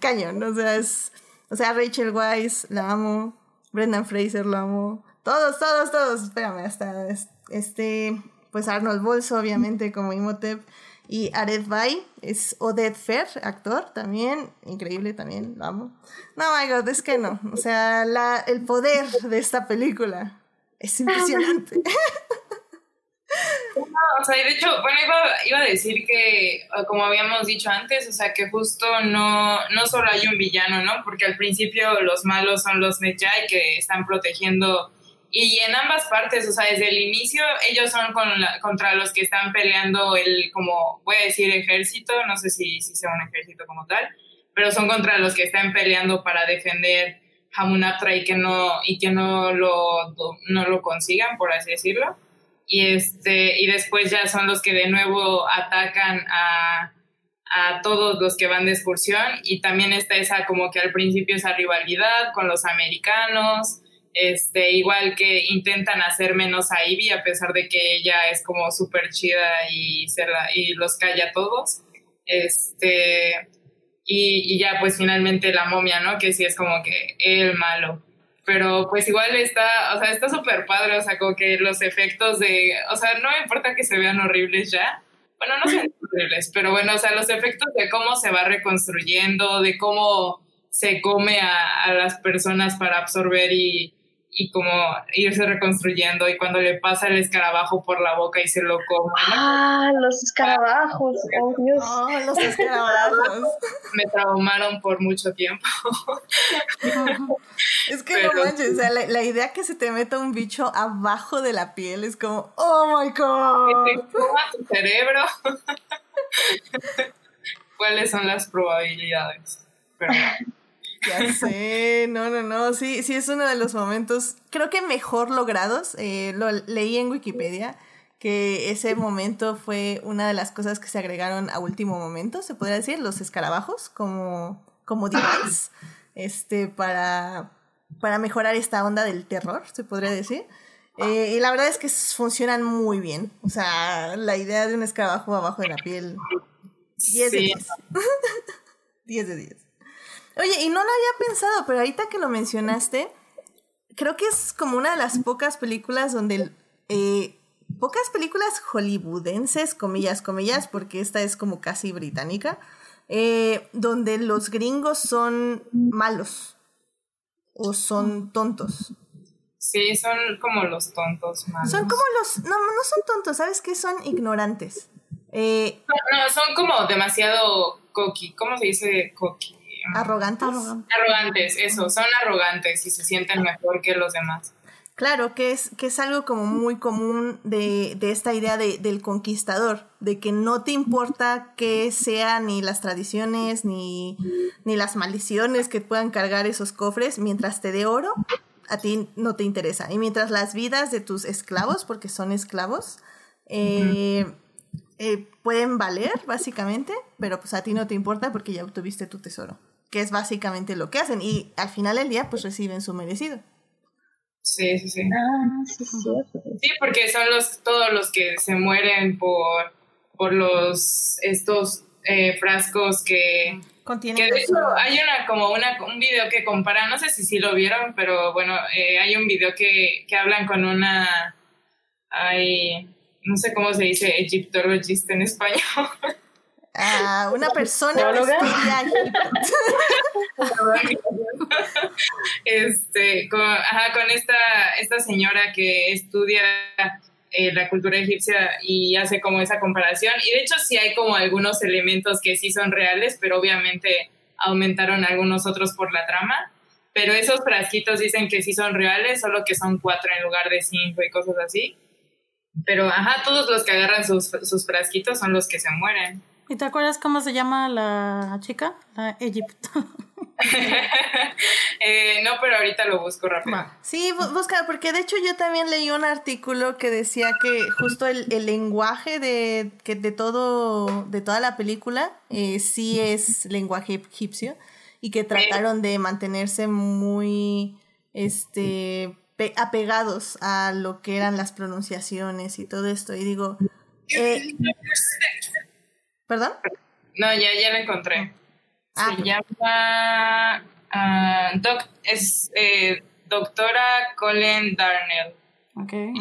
cañón, o sea, es, o sea, Rachel Weisz, la amo, Brendan Fraser, la amo, todos, todos, todos, espérame, hasta este, pues Arnold Bolso, obviamente, como Imhotep, y Aret Bay es Odette Fair, actor también, increíble también, lo amo. No, my god, es que no. O sea, la, el poder de esta película es impresionante. o sea, de hecho, bueno, iba, a decir que, como habíamos dicho antes, o sea, que justo no, no solo hay un villano, ¿no? Porque al principio los malos son los Medjay que están protegiendo y en ambas partes, o sea, desde el inicio ellos son contra los que están peleando el, como voy a decir, ejército, no sé si, si sea un ejército como tal, pero son contra los que están peleando para defender Hamunaptra y que no, y que no lo, no lo consigan, por así decirlo. Y, este, y después ya son los que de nuevo atacan a, a todos los que van de excursión y también está esa como que al principio esa rivalidad con los americanos, este, igual que intentan hacer menos a Ivy a pesar de que ella es como súper chida y, se y los calla a todos. Este, y, y, ya pues finalmente la momia, ¿no? Que sí es como que el malo. Pero pues igual está, o sea, está súper padre, o sea, como que los efectos de, o sea, no me importa que se vean horribles ya. Bueno, no son horribles, pero bueno, o sea, los efectos de cómo se va reconstruyendo, de cómo se come a, a las personas para absorber y, y como irse reconstruyendo y cuando le pasa el escarabajo por la boca y se lo come. Ah, los escarabajos, oh Dios. Oh, los escarabajos. Me traumaron por mucho tiempo. es que no manches, o sea, la, idea que se te meta un bicho abajo de la piel es como, oh my god. Que te coma tu cerebro. ¿Cuáles son las probabilidades? Pero ya sé, no, no, no, sí, sí es uno de los momentos, creo que mejor logrados, eh, lo leí en Wikipedia, que ese momento fue una de las cosas que se agregaron a último momento, se podría decir, los escarabajos como, como device, este, para, para mejorar esta onda del terror, se podría decir. Eh, y la verdad es que funcionan muy bien. O sea, la idea de un escarabajo abajo de la piel. 10 de 10. 10 de 10. Oye, y no lo había pensado, pero ahorita que lo mencionaste, creo que es como una de las pocas películas donde... Eh, pocas películas hollywoodenses, comillas, comillas, porque esta es como casi británica, eh, donde los gringos son malos o son tontos. Sí, son como los tontos malos. Son como los... No, no son tontos, ¿sabes qué? Son ignorantes. Eh, no, son como demasiado coqui. ¿Cómo se dice coqui? Arrogantes. Arrogantes, eso, son arrogantes y se sienten mejor que los demás. Claro, que es, que es algo como muy común de, de esta idea de, del conquistador, de que no te importa que sean ni las tradiciones ni, ni las maldiciones que puedan cargar esos cofres, mientras te dé oro, a ti no te interesa. Y mientras las vidas de tus esclavos, porque son esclavos, eh, eh, pueden valer, básicamente, pero pues a ti no te importa porque ya obtuviste tu tesoro que es básicamente lo que hacen y al final del día pues reciben su merecido. Sí, sí, sí. Ah, sí, sí, porque son los todos los que se mueren por, por los estos eh, frascos que contienen. Que de hecho hay una como una un video que compara, no sé si sí lo vieron, pero bueno, eh, hay un video que, que hablan con una hay no sé cómo se dice egiptologista en español. a una persona que este, con, ajá, con esta, esta señora que estudia eh, la cultura egipcia y hace como esa comparación. Y de hecho sí hay como algunos elementos que sí son reales, pero obviamente aumentaron algunos otros por la trama. Pero esos frasquitos dicen que sí son reales, solo que son cuatro en lugar de cinco y cosas así. Pero, ajá, todos los que agarran sus, sus frasquitos son los que se mueren. ¿Y te acuerdas cómo se llama la chica? La Egipto. Eh, no, pero ahorita lo busco rápido. Sí, busca, porque de hecho yo también leí un artículo que decía que justo el, lenguaje de, que de, todo, de toda la película eh, sí es lenguaje egipcio y que trataron de mantenerse muy este apegados a lo que eran las pronunciaciones y todo esto. Y digo, eh, ¿perdón? No, ya, ya lo encontré. Ah, Se llama. Ah, doc, es eh, doctora Colin Darnell. Okay.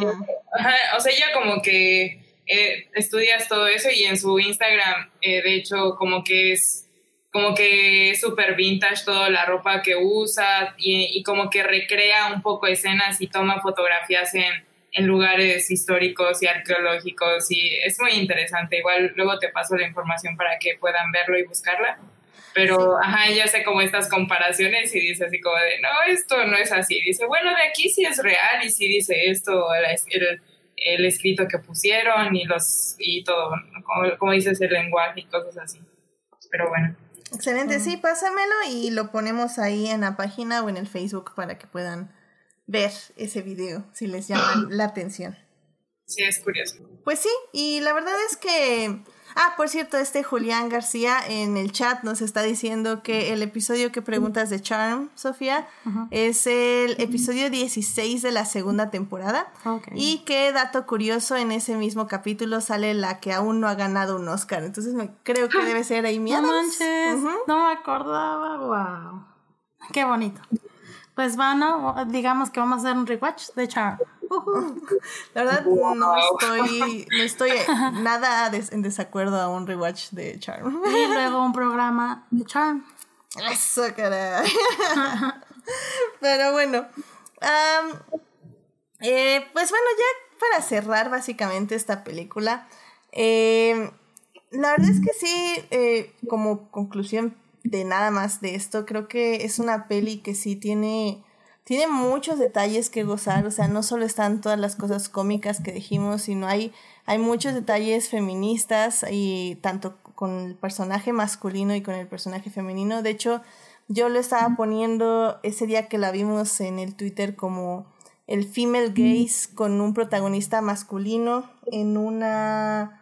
o sea, ella como que eh, estudias todo eso y en su Instagram, eh, de hecho, como que es como que es súper vintage toda la ropa que usa y, y, como que recrea un poco escenas y toma fotografías en, en lugares históricos y arqueológicos y es muy interesante. Igual luego te paso la información para que puedan verlo y buscarla. Pero, ajá, ella hace como estas comparaciones y dice así como de, no, esto no es así. Dice, bueno, de aquí sí es real y sí dice esto, el, el, escrito que pusieron y los y todo, como, como, dices, el lenguaje y cosas así. Pero bueno. Excelente, sí, pásamelo y lo ponemos ahí en la página o en el Facebook para que puedan ver ese video si les llama la atención. Sí, es curioso. Pues sí, y la verdad es que Ah, por cierto, este Julián García en el chat nos está diciendo que el episodio que preguntas de Charm, Sofía, es el episodio 16 de la segunda temporada. Y que dato curioso, en ese mismo capítulo sale la que aún no ha ganado un Oscar. Entonces me, creo que debe ser Amy No manches, no me acordaba, wow. Qué bonito. Pues bueno, digamos que vamos a hacer un rewatch de Charm. La verdad no estoy, no estoy nada en desacuerdo a un rewatch de Charm. Y luego un programa de Charm. Eso, caray. Pero bueno. Eh, pues bueno, ya para cerrar básicamente esta película. Eh, la verdad es que sí, eh, como conclusión de nada más de esto, creo que es una peli que sí tiene tiene muchos detalles que gozar, o sea, no solo están todas las cosas cómicas que dijimos, sino hay, hay muchos detalles feministas y tanto con el personaje masculino y con el personaje femenino. De hecho, yo lo estaba poniendo ese día que la vimos en el Twitter como el female gaze con un protagonista masculino en una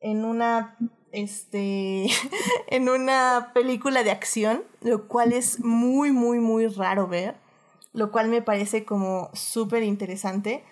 en una este en una película de acción, lo cual es muy muy muy raro ver lo cual me parece como súper interesante.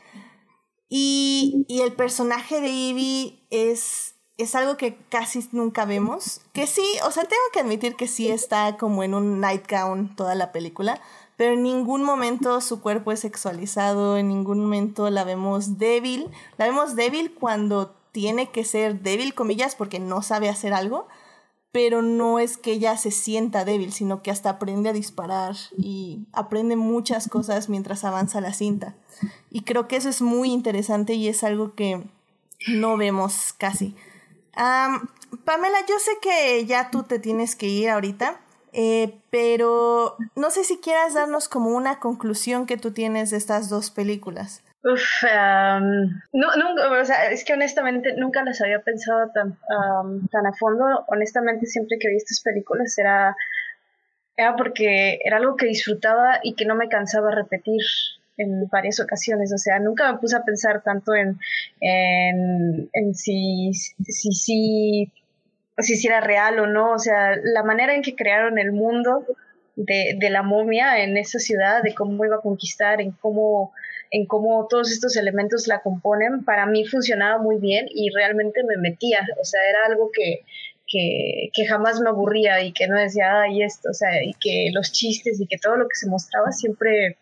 Y, y, el personaje de Ivy es, es algo que casi nunca vemos. Que sí, o sea, tengo que admitir que sí está como en un nightgown toda la película, pero en ningún momento su cuerpo es sexualizado, en ningún momento la vemos débil. La vemos débil cuando tiene que ser débil, comillas, porque no sabe hacer algo, pero no es que ella se sienta débil, sino que hasta aprende a disparar y aprende muchas cosas mientras avanza la cinta. Y creo que eso es muy interesante y es algo que no vemos casi. Pamela, yo sé que ya tú te tienes que ir ahorita, eh, pero no sé si quieras darnos como una conclusión que tú tienes de estas dos películas. Uf, no, nunca, o sea, es que honestamente nunca las había pensado tan, tan a fondo. Honestamente, siempre que vi estas películas era, era porque era algo que disfrutaba y que no me cansaba repetir en varias ocasiones. O sea, nunca me puse a pensar tanto en, en, en si, si, si, si, si era real o no. O sea, la manera en que crearon el mundo de, de la momia en esa ciudad, de cómo iba a conquistar, en cómo en cómo todos estos elementos la componen, para mí funcionaba muy bien y realmente me metía, o sea, era algo que, que, que, jamás me aburría y que no decía, ay, esto, o sea, y que los chistes y que todo lo que se mostraba siempre,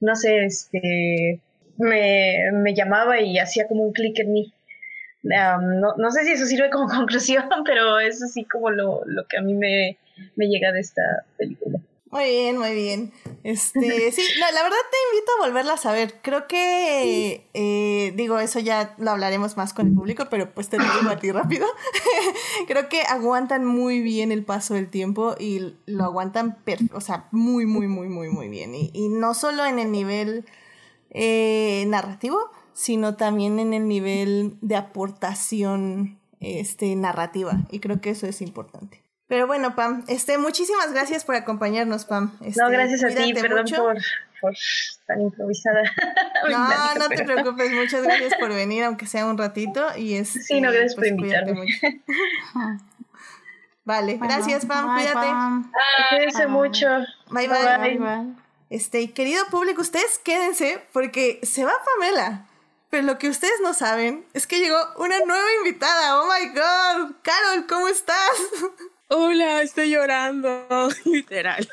no sé, este, me, me llamaba y hacía como un clic en mí. no, no, sé si eso sirve como conclusión, pero eso sí como lo, lo que a mí me, me llega de esta película. Muy bien, muy bien. Este, sí, la, la, verdad te invito a volverlas a ver. Creo que, eh, digo, eso ya lo hablaremos más con el público, pero pues te lo digo a ti rápido. Creo que aguantan muy bien el paso del tiempo y lo aguantan, o sea, muy, muy, muy, muy, muy bien. Y, y no solo en el nivel eh, narrativo, sino también en el nivel de aportación este, narrativa. Y creo que eso es importante. Pero bueno, Pam, este, muchísimas gracias por acompañarnos, Pam. Este, no, gracias a ti, perdón por, por tan improvisada. No, no te preocupes, muchas gracias por venir, aunque sea un ratito. Y es, sí, no, gracias pues, por invitarme. vale, gracias, Pam, cuídate. Cuídense mucho. Bye bye. bye, Este, querido público, ustedes quédense porque se va Pamela. Pero lo que ustedes no saben es que llegó una nueva invitada. Oh my god. Carol, ¿cómo estás? Hola, estoy llorando, literal.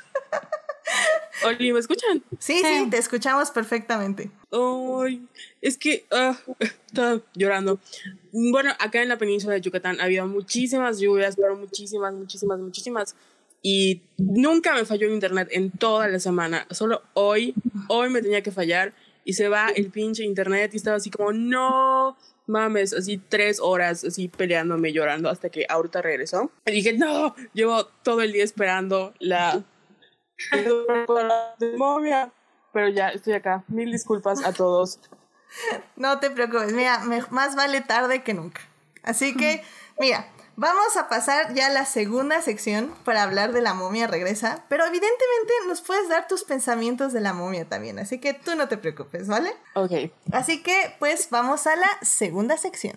Oli, ¿me escuchan? Sí, sí, te escuchamos perfectamente. Ay, es que uh, estaba llorando. Bueno, acá en la península de Yucatán ha habido muchísimas lluvias, pero muchísimas, muchísimas, muchísimas. Y nunca me falló el internet en toda la semana. Solo hoy, hoy me tenía que fallar y se va el pinche internet y estaba así como, no, mames, así tres horas así peleándome, llorando hasta que ahorita regresó. Y dije, no, llevo todo el día esperando la pero ya estoy acá. Mil disculpas a todos. No te preocupes, mira, más vale tarde que nunca. Así que, mira, Vamos a pasar ya a la segunda sección para hablar de la momia regresa, pero evidentemente nos puedes dar tus pensamientos de la momia también, así que tú no te preocupes, ¿vale? Ok. Así que pues vamos a la segunda sección.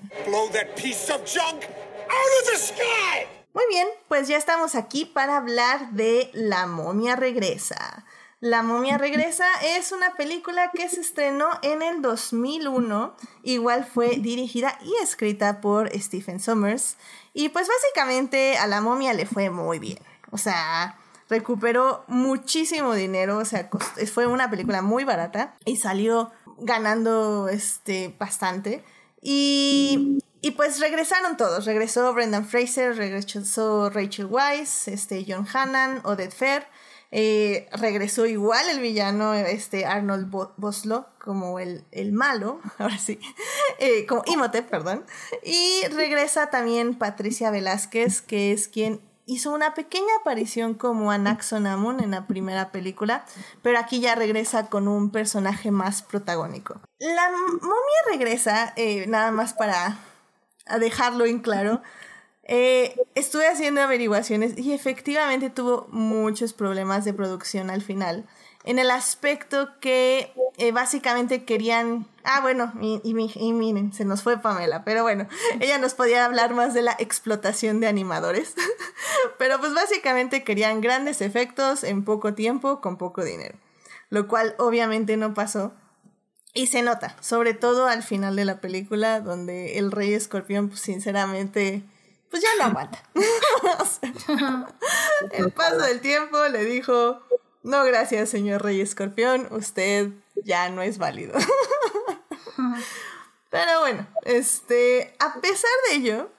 Muy bien, pues ya estamos aquí para hablar de La momia regresa. La momia regresa es una película que se estrenó en el 2001, igual fue dirigida y escrita por Stephen Sommers y pues básicamente a la momia le fue muy bien. O sea, recuperó muchísimo dinero, o sea, fue una película muy barata y salió ganando este bastante. Y, y pues regresaron todos, regresó Brendan Fraser, regresó Rachel Weisz, este John Hannan, Odette Fair, eh, regresó igual el villano, este Arnold Boslo, como el, el malo, ahora sí, eh, como Imhotep, perdón. Y regresa también Patricia Velázquez, que es quien hizo una pequeña aparición como Anaxonamun en la primera película, pero aquí ya regresa con un personaje más protagónico. La momia regresa, eh, nada más para dejarlo en claro, eh, estuve haciendo averiguaciones y efectivamente tuvo muchos problemas de producción al final. En el aspecto que eh, básicamente querían... Ah, bueno, y, y, miren, se nos fue Pamela, pero bueno, ella nos podía hablar más de la explotación de animadores. pero pues básicamente querían grandes efectos en poco tiempo con poco dinero. Lo cual obviamente no pasó. Y se nota, sobre todo al final de la película, donde el rey escorpión, pues sinceramente pues ya no aguanta. el paso del tiempo le dijo, no gracias señor Rey Escorpión, usted ya no es válido. Pero bueno, este, a pesar de ello,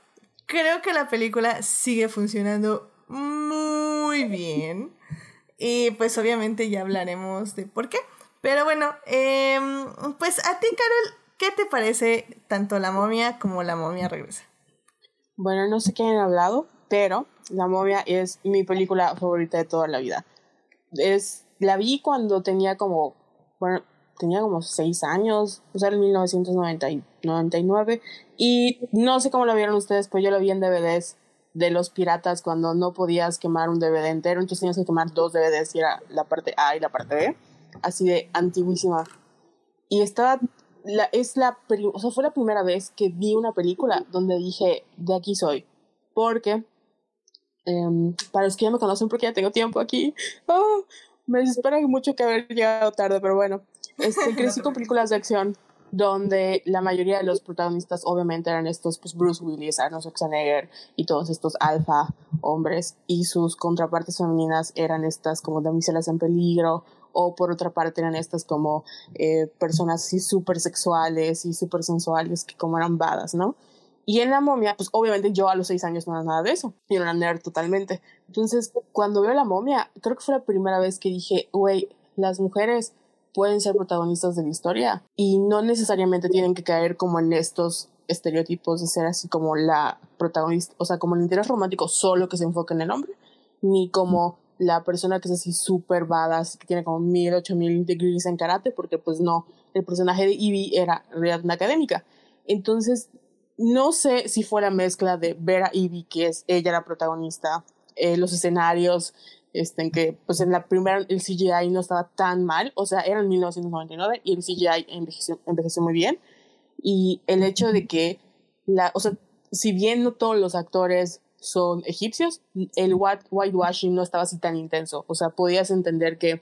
creo que la película sigue funcionando muy bien. Y pues obviamente ya hablaremos de por qué. Pero bueno, em, pues a ti, Carol, ¿qué te parece tanto la momia como la momia regresa? Bueno, no sé qué han hablado, pero La momia es mi película favorita de toda la vida. Es, la vi cuando tenía como, bueno, tenía como seis años, o sea, en 1999, y no sé cómo lo vieron ustedes, pero yo lo vi en DVDs de los piratas cuando no podías quemar un DVD entero, entonces tenías que quemar dos DVDs y era la parte A y la parte B, así de antiguísima. Y estaba la, es la, o sea, fue la primera vez que vi una película donde dije, de aquí soy. Porque, em, para los que ya me conocen, porque ya tengo tiempo aquí, oh, me desespera mucho que haber llegado tarde, pero bueno, este, crecí con películas de acción donde la mayoría de los protagonistas obviamente eran estos, pues Bruce Willis, Arnold Schwarzenegger y todos estos alfa hombres y sus contrapartes femeninas eran estas como damiselas en peligro o por otra parte eran estas como eh, personas así súper sexuales y súper sensuales que como eran badas, ¿no? Y en la momia, pues obviamente yo a los seis años no era nada de eso, yo era una nerd totalmente. Entonces, cuando veo la momia, creo que fue la primera vez que dije, güey, las mujeres pueden ser protagonistas de la historia y no necesariamente tienen que caer como en estos estereotipos de ser así como la protagonista, o sea, como el interés romántico solo que se enfoca en el hombre, ni como la persona que es así súper badass, que tiene como mil, ocho mil degrees en karate, porque pues no, el personaje de Ivy era realidad académica. Entonces, no sé si fue la mezcla de ver a Ivy, que es ella la protagonista, eh, los escenarios, este, en que pues en la primera el CGI no estaba tan mal, o sea, era en 1999 y el CGI envejeció, envejeció muy bien. Y el hecho de que, la, o sea, si bien no todos los actores son egipcios, el whitewashing no estaba así tan intenso, o sea, podías entender que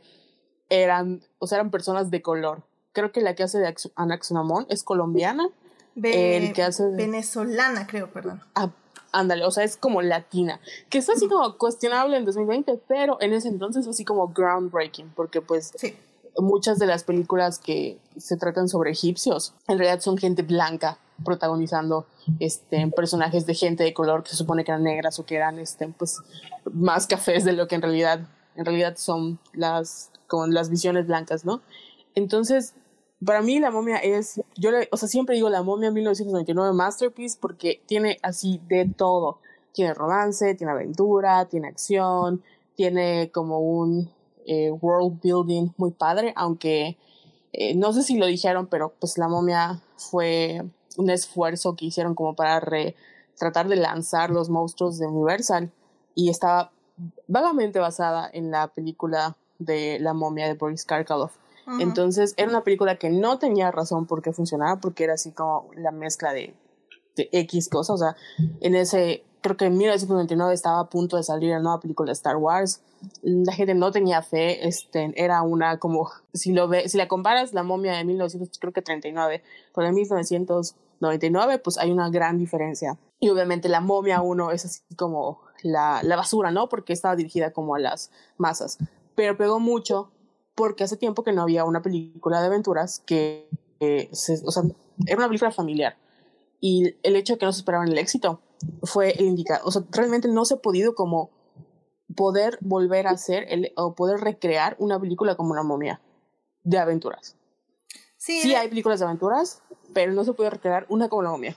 eran, o sea, eran personas de color. Creo que la que hace de Anaxonamón es colombiana. el que hace Venezolana, creo, perdón. Ah, ándale, o sea, es como latina, que está así como cuestionable en 2020, pero en ese entonces fue así como groundbreaking, porque pues muchas de las películas que se tratan sobre egipcios en realidad son gente blanca protagonizando este, personajes de gente de color que se supone que eran negras o que eran este, pues, más cafés de lo que en realidad, en realidad son las, con las visiones blancas, ¿no? Entonces, para mí la momia es, yo le, o sea, siempre digo la momia 1999 masterpiece porque tiene así de todo. Tiene romance, tiene aventura, tiene acción, tiene como un eh, world building muy padre, aunque eh, no sé si lo dijeron, pero pues la momia fue un esfuerzo que hicieron como para tratar de lanzar los monstruos de Universal y estaba vagamente basada en la película de la momia de Boris Karkaroff entonces era una película que no tenía razón por qué funcionaba, porque era así como la mezcla de, de X cosas. O sea, en ese, creo que en 1999 estaba a punto de salir la nueva película de Star Wars. La gente no tenía fe, este, era una como, si lo ve, si la comparas la momia de 1939 con la de 1999, pues hay una gran diferencia. Y obviamente la momia 1 es así como la, la basura, ¿no? Porque estaba dirigida como a las masas. Pero pegó mucho porque hace tiempo que no había una película de aventuras que, se, o sea, era una película familiar. Y el hecho de que no se esperaban el éxito fue el indicado. O sea, realmente no se ha podido como poder volver a hacer el, o poder recrear una película como una momia de aventuras. Sí, sí hay películas de aventuras, pero no se puede recrear una como la momia.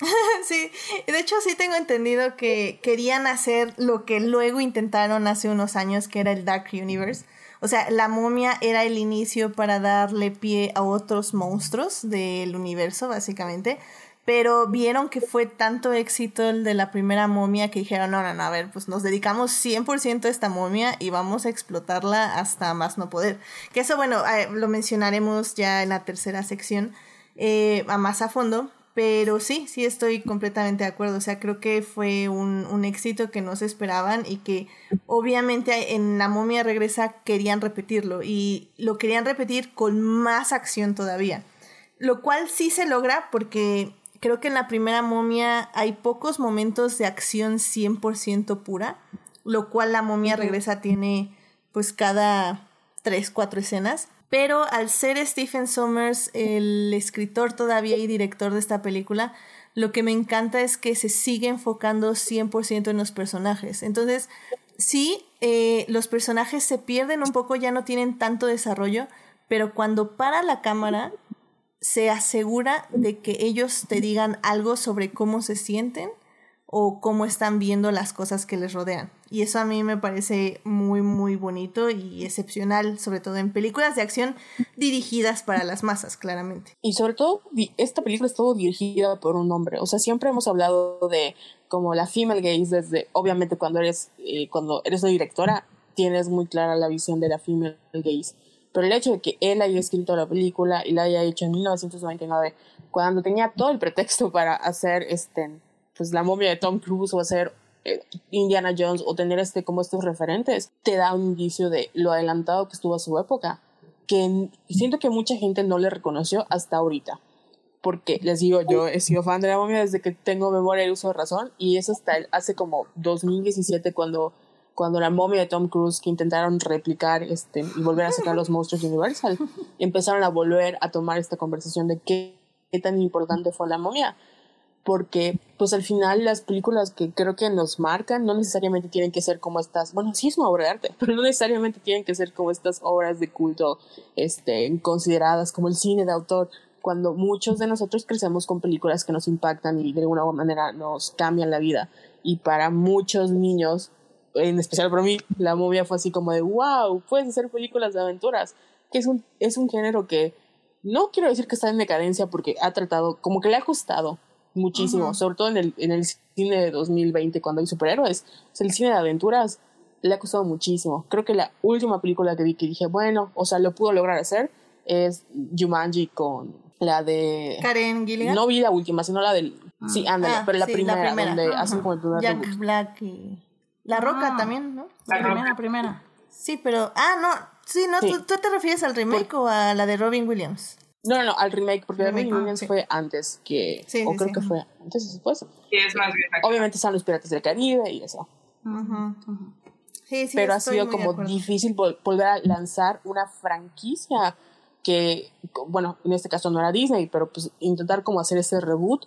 sí, de hecho sí tengo entendido que querían hacer lo que luego intentaron hace unos años, que era el Dark Universe, o sea, la momia era el inicio para darle pie a otros monstruos del universo, básicamente. Pero vieron que fue tanto éxito el de la primera momia que dijeron, no, no, no, a ver, pues nos dedicamos 100% a esta momia y vamos a explotarla hasta más no poder. Que eso, bueno, eh, lo mencionaremos ya en la tercera sección eh, a más a fondo, pero sí, sí estoy completamente de acuerdo. O sea, creo que fue un, un éxito que no se esperaban y que obviamente en La momia regresa querían repetirlo y lo querían repetir con más acción todavía. Lo cual sí se logra porque creo que en la primera momia hay pocos momentos de acción 100% pura, lo cual la momia regresa tiene pues cada 3, 4 escenas. Pero al ser Stephen Sommers el escritor todavía y director de esta película, lo que me encanta es que se sigue enfocando 100% en los personajes. Entonces, sí, eh, los personajes se pierden un poco, ya no tienen tanto desarrollo, pero cuando para la cámara, se asegura de que ellos te digan algo sobre cómo se sienten o cómo están viendo las cosas que les rodean. Y eso a mí me parece muy, muy bonito y excepcional, sobre todo en películas de acción dirigidas para las masas, claramente. Y sobre todo, esta película estuvo dirigida por un hombre. O sea, siempre hemos hablado de como la female gaze desde, obviamente cuando eres, eh, cuando eres la directora, tienes muy clara la visión de la female gaze. Pero el hecho de que él haya escrito la película y la haya hecho en 1999, cuando tenía todo el pretexto para hacer este pues la momia de Tom Cruise o hacer eh, Indiana Jones o tener este como estos referentes te da un indicio de lo adelantado que estuvo a su época que siento que mucha gente no le reconoció hasta ahorita porque les digo yo he sido fan de la momia desde que tengo memoria y uso de razón y eso hasta hace como 2017 cuando cuando la momia de Tom Cruise que intentaron replicar este y volver a sacar los monstruos de Universal empezaron a volver a tomar esta conversación de qué, qué tan importante fue la momia porque pues al final las películas que creo que nos marcan no necesariamente tienen que ser como estas, bueno, sí es una obra de arte, pero no necesariamente tienen que ser como estas obras de culto este, consideradas como el cine de autor, cuando muchos de nosotros crecemos con películas que nos impactan y de alguna manera nos cambian la vida. Y para muchos niños, en especial para mí, la movia fue así como de, wow, puedes hacer películas de aventuras, que es un, es un género que no quiero decir que está en decadencia porque ha tratado, como que le ha costado muchísimo, sobre todo en el, en el cine de 2020 cuando hay superhéroes. O sea, el cine de aventuras le ha costado muchísimo. Creo que la última película que vi que dije, bueno, o sea, lo pudo lograr hacer es Jumanji con la de... Karen Gilligan. No vi la última, sino la del... Sí, ándale, Ah, pero la, sí, primera, donde Ajá. hacen como el primer Jack reboot. Black y... La Roca Ah. también, ¿no? La primera, primera. Sí, pero... Ah, no. Sí, no, Sí. ¿tú, tú te refieres al remake o a la de Robin Williams? No, no, no, al remake, porque ah, Williams sí. fue antes que... Sí, o sí, creo sí. que fue antes o después. Sí, es más vieja. Obviamente están los Piratas del Caribe y eso. Ujú. Sí, sí, pero ha sido de como difícil vol- volver a lanzar una franquicia que, bueno, en este caso no era Disney, pero pues intentar como hacer ese reboot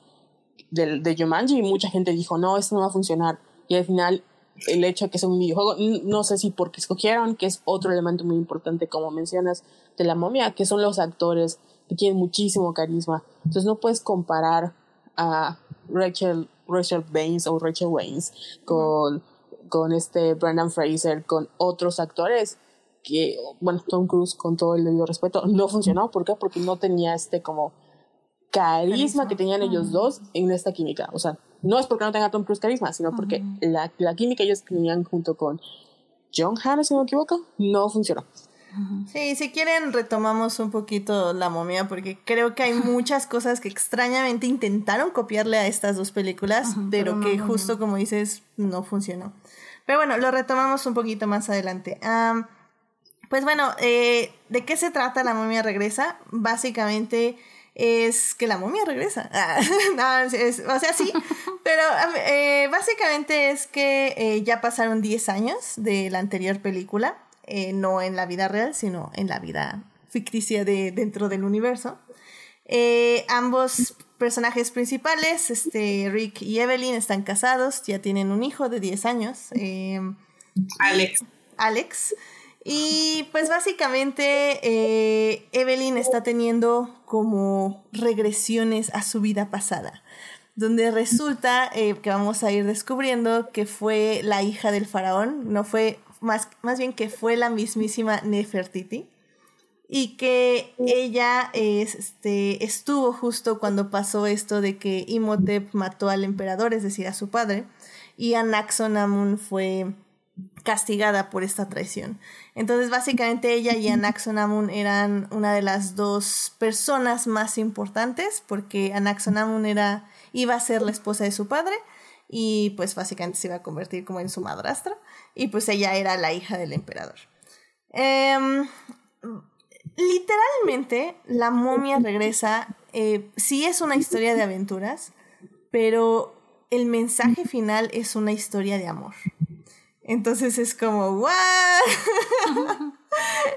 del, de Jumanji y mucha gente dijo, no, esto no va a funcionar. Y al final, el hecho de que sea un videojuego, no sé si porque escogieron, que es otro elemento muy importante, como mencionas, de la momia, que son los actores que tienen muchísimo carisma. Entonces no puedes comparar a Rachel, Rachel Baines o Rachel Waynes con, con este Brendan Fraser, con otros actores que, bueno, Tom Cruise, con todo el debido respeto, no funcionó. ¿Por qué? Porque no tenía este como carisma, que tenían ellos dos en esta química. O sea, no es porque no tenga Tom Cruise carisma, sino porque la, la química ellos tenían junto con John Hannah, si no me equivoco, no funcionó. Sí, si quieren retomamos un poquito la momia porque creo que hay muchas cosas que extrañamente intentaron copiarle a estas dos películas, pero, pero no, que no, justo como dices no funcionó. Pero bueno, lo retomamos un poquito más adelante. Am, pues bueno, eh, ¿de qué se trata La momia regresa? Básicamente es que la momia regresa. Ah, no, es- o sea, sí, pero eh, básicamente es que eh, ya pasaron 10 años de la anterior película, eh, no en la vida real, sino en la vida ficticia de dentro del universo. Eh, ambos personajes principales, este, Rick y Evelyn, están casados, ya tienen un hijo de 10 años. eh, Alex. Alex. Y pues básicamente eh, Evelyn está teniendo como regresiones a su vida pasada, donde resulta eh, que vamos a ir descubriendo que fue la hija del faraón, no fue, más, más bien que fue la mismísima Nefertiti, y que ella es, este, estuvo justo cuando pasó esto de que Imhotep mató al emperador, es decir, a su padre, y Anaxonamun fue castigada por esta traición. Entonces, básicamente ella y Anaxonamun eran una de las dos personas más importantes porque Anaxonamun era iba a ser la esposa de su padre y pues básicamente se iba a convertir como en su madrastra y pues ella era la hija del emperador. Em, literalmente, la momia regresa, eh, sí es una historia de aventuras, pero el mensaje final es una historia de amor. Entonces es como, ¡guau!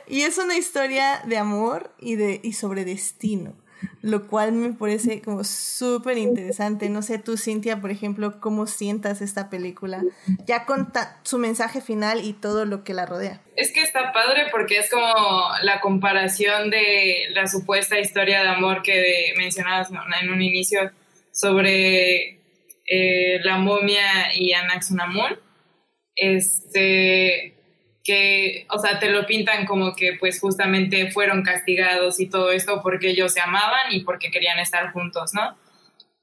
y es una historia de amor y, de, y sobre destino, lo cual me parece como súper interesante. No sé tú, Cintia, por ejemplo, cómo sientas esta película, ya con su mensaje final y todo lo que la rodea. Es que está padre porque es como la comparación de la supuesta historia de amor que mencionabas en un inicio sobre eh, la momia y Anaxunamun. Este que, o sea, te lo pintan como que pues justamente fueron castigados y todo esto porque ellos se amaban y porque querían estar juntos, ¿no?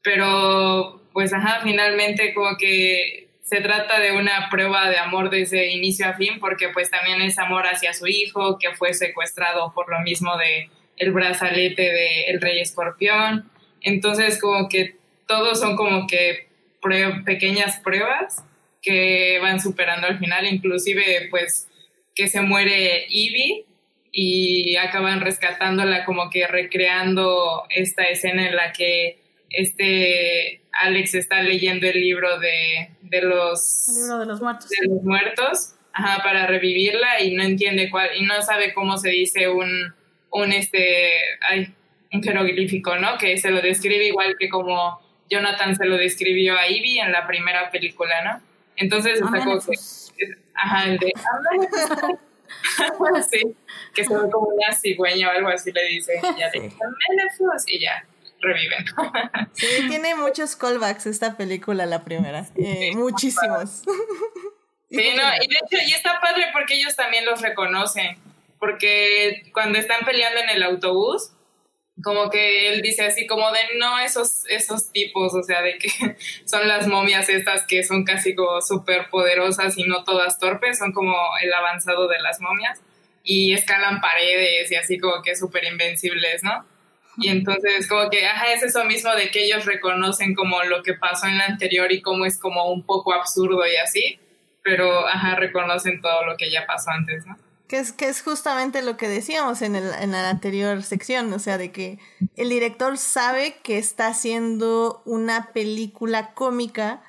Pero pues ajá, finalmente como que se trata de una prueba de amor desde inicio a fin porque pues también es amor hacia su hijo que fue secuestrado por lo mismo de el brazalete del rey escorpión. Entonces como que todos son como que pequeñas pruebas que van superando al final, inclusive pues que se muere Ivy y acaban rescatándola como que recreando esta escena en la que este Alex está leyendo el libro de, de los El libro de los muertos. de los muertos ajá, para revivirla y no entiende cuál y no sabe cómo se dice un un este ay, un jeroglífico no que se lo describe igual que como Jonathan se lo describió a Ivy en la primera película no entonces está como que ajá el de sí que se ve como una cigüeña o algo así le dice y ya Amenefus y ya reviven Sí, tiene muchos callbacks esta película, la primera. Eh, muchísimos. Sí, no, y de hecho, y está padre porque ellos también los reconocen. Porque cuando están peleando en el autobús, como que él dice así como de no esos, esos tipos, o sea, de que son las momias estas que son casi como súper poderosas y no todas torpes, son como el avanzado de las momias y escalan paredes y así como que súper invencibles, ¿no? Y entonces como que, ajá, es eso mismo de que ellos reconocen como lo que pasó en la anterior y cómo es como un poco absurdo y así, pero, ajá, reconocen todo lo que ya pasó antes, ¿no? Que es, que es justamente lo que decíamos en, el, en la anterior sección, o sea, de que el director sabe que está haciendo una película cómica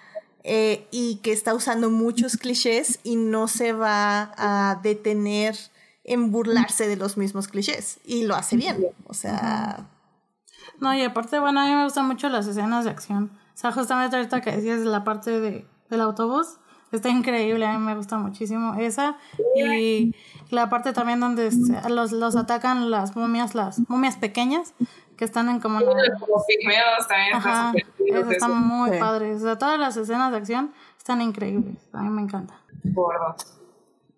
eh, y que está usando muchos clichés y no se va a detener en burlarse de los mismos clichés y lo hace bien, o sea... No, y aparte, bueno, a mí me gustan mucho las escenas de acción. O sea, justamente ahorita que decías la parte de, del autobús, está increíble, a mí me gusta muchísimo esa. Y la parte también donde los, los atacan las momias, las momias pequeñas, que están en como... Pigmeos también. Ajá, eso está muy padre. O sea, todas las escenas de acción están increíbles, a mí me encanta. Gordo.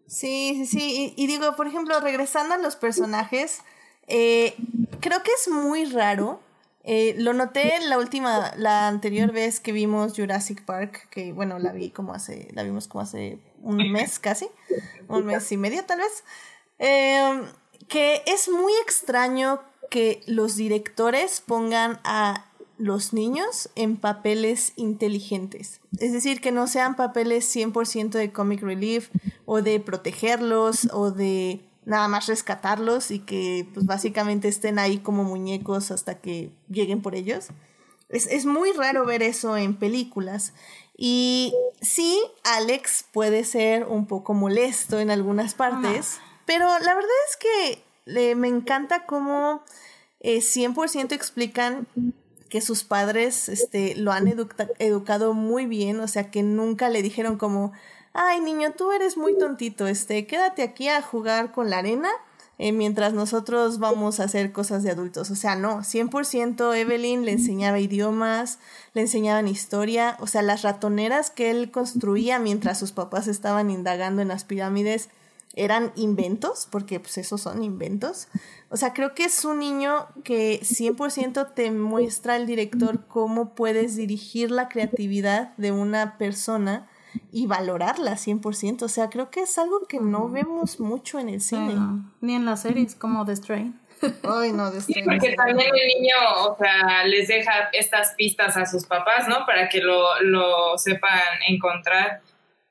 Sí, sí, sí. Y, y, digo, por ejemplo, regresando a los personajes, eh, creo que es muy raro eh, lo noté la última, la anterior vez que vimos Jurassic Park, que bueno, la vi como hace, la vimos como hace un mes casi, un mes y medio tal vez, em, que es muy extraño que los directores pongan a los niños en papeles inteligentes. Es decir, que no sean papeles 100% de comic relief o de protegerlos o de nada más rescatarlos y que pues básicamente estén ahí como muñecos hasta que lleguen por ellos. Es, es muy raro ver eso en películas. Y sí, Alex puede ser un poco molesto en algunas partes, pero la verdad es que le, me encanta cómo eh, 100% explican que sus padres este, lo han educado muy bien, o sea, que nunca le dijeron como, ay niño, tú eres muy tontito, este, quédate aquí a jugar con la arena eh, mientras nosotros vamos a hacer cosas de adultos. O sea, no, 100% Evelyn le enseñaba idiomas, le enseñaban historia, o sea, las ratoneras que él construía mientras sus papás estaban indagando en las pirámides eran inventos, porque pues esos son inventos. O sea, creo que es un niño que 100% te muestra el director cómo puedes dirigir la creatividad de una persona y valorarla 100%. O sea, creo que es algo que no vemos mucho en el cine. Ni en las series como The Strain. Ay, no, The Strain. Sí, porque también el niño, o sea, les deja estas pistas a sus papás, ¿no? Para que lo, lo sepan encontrar.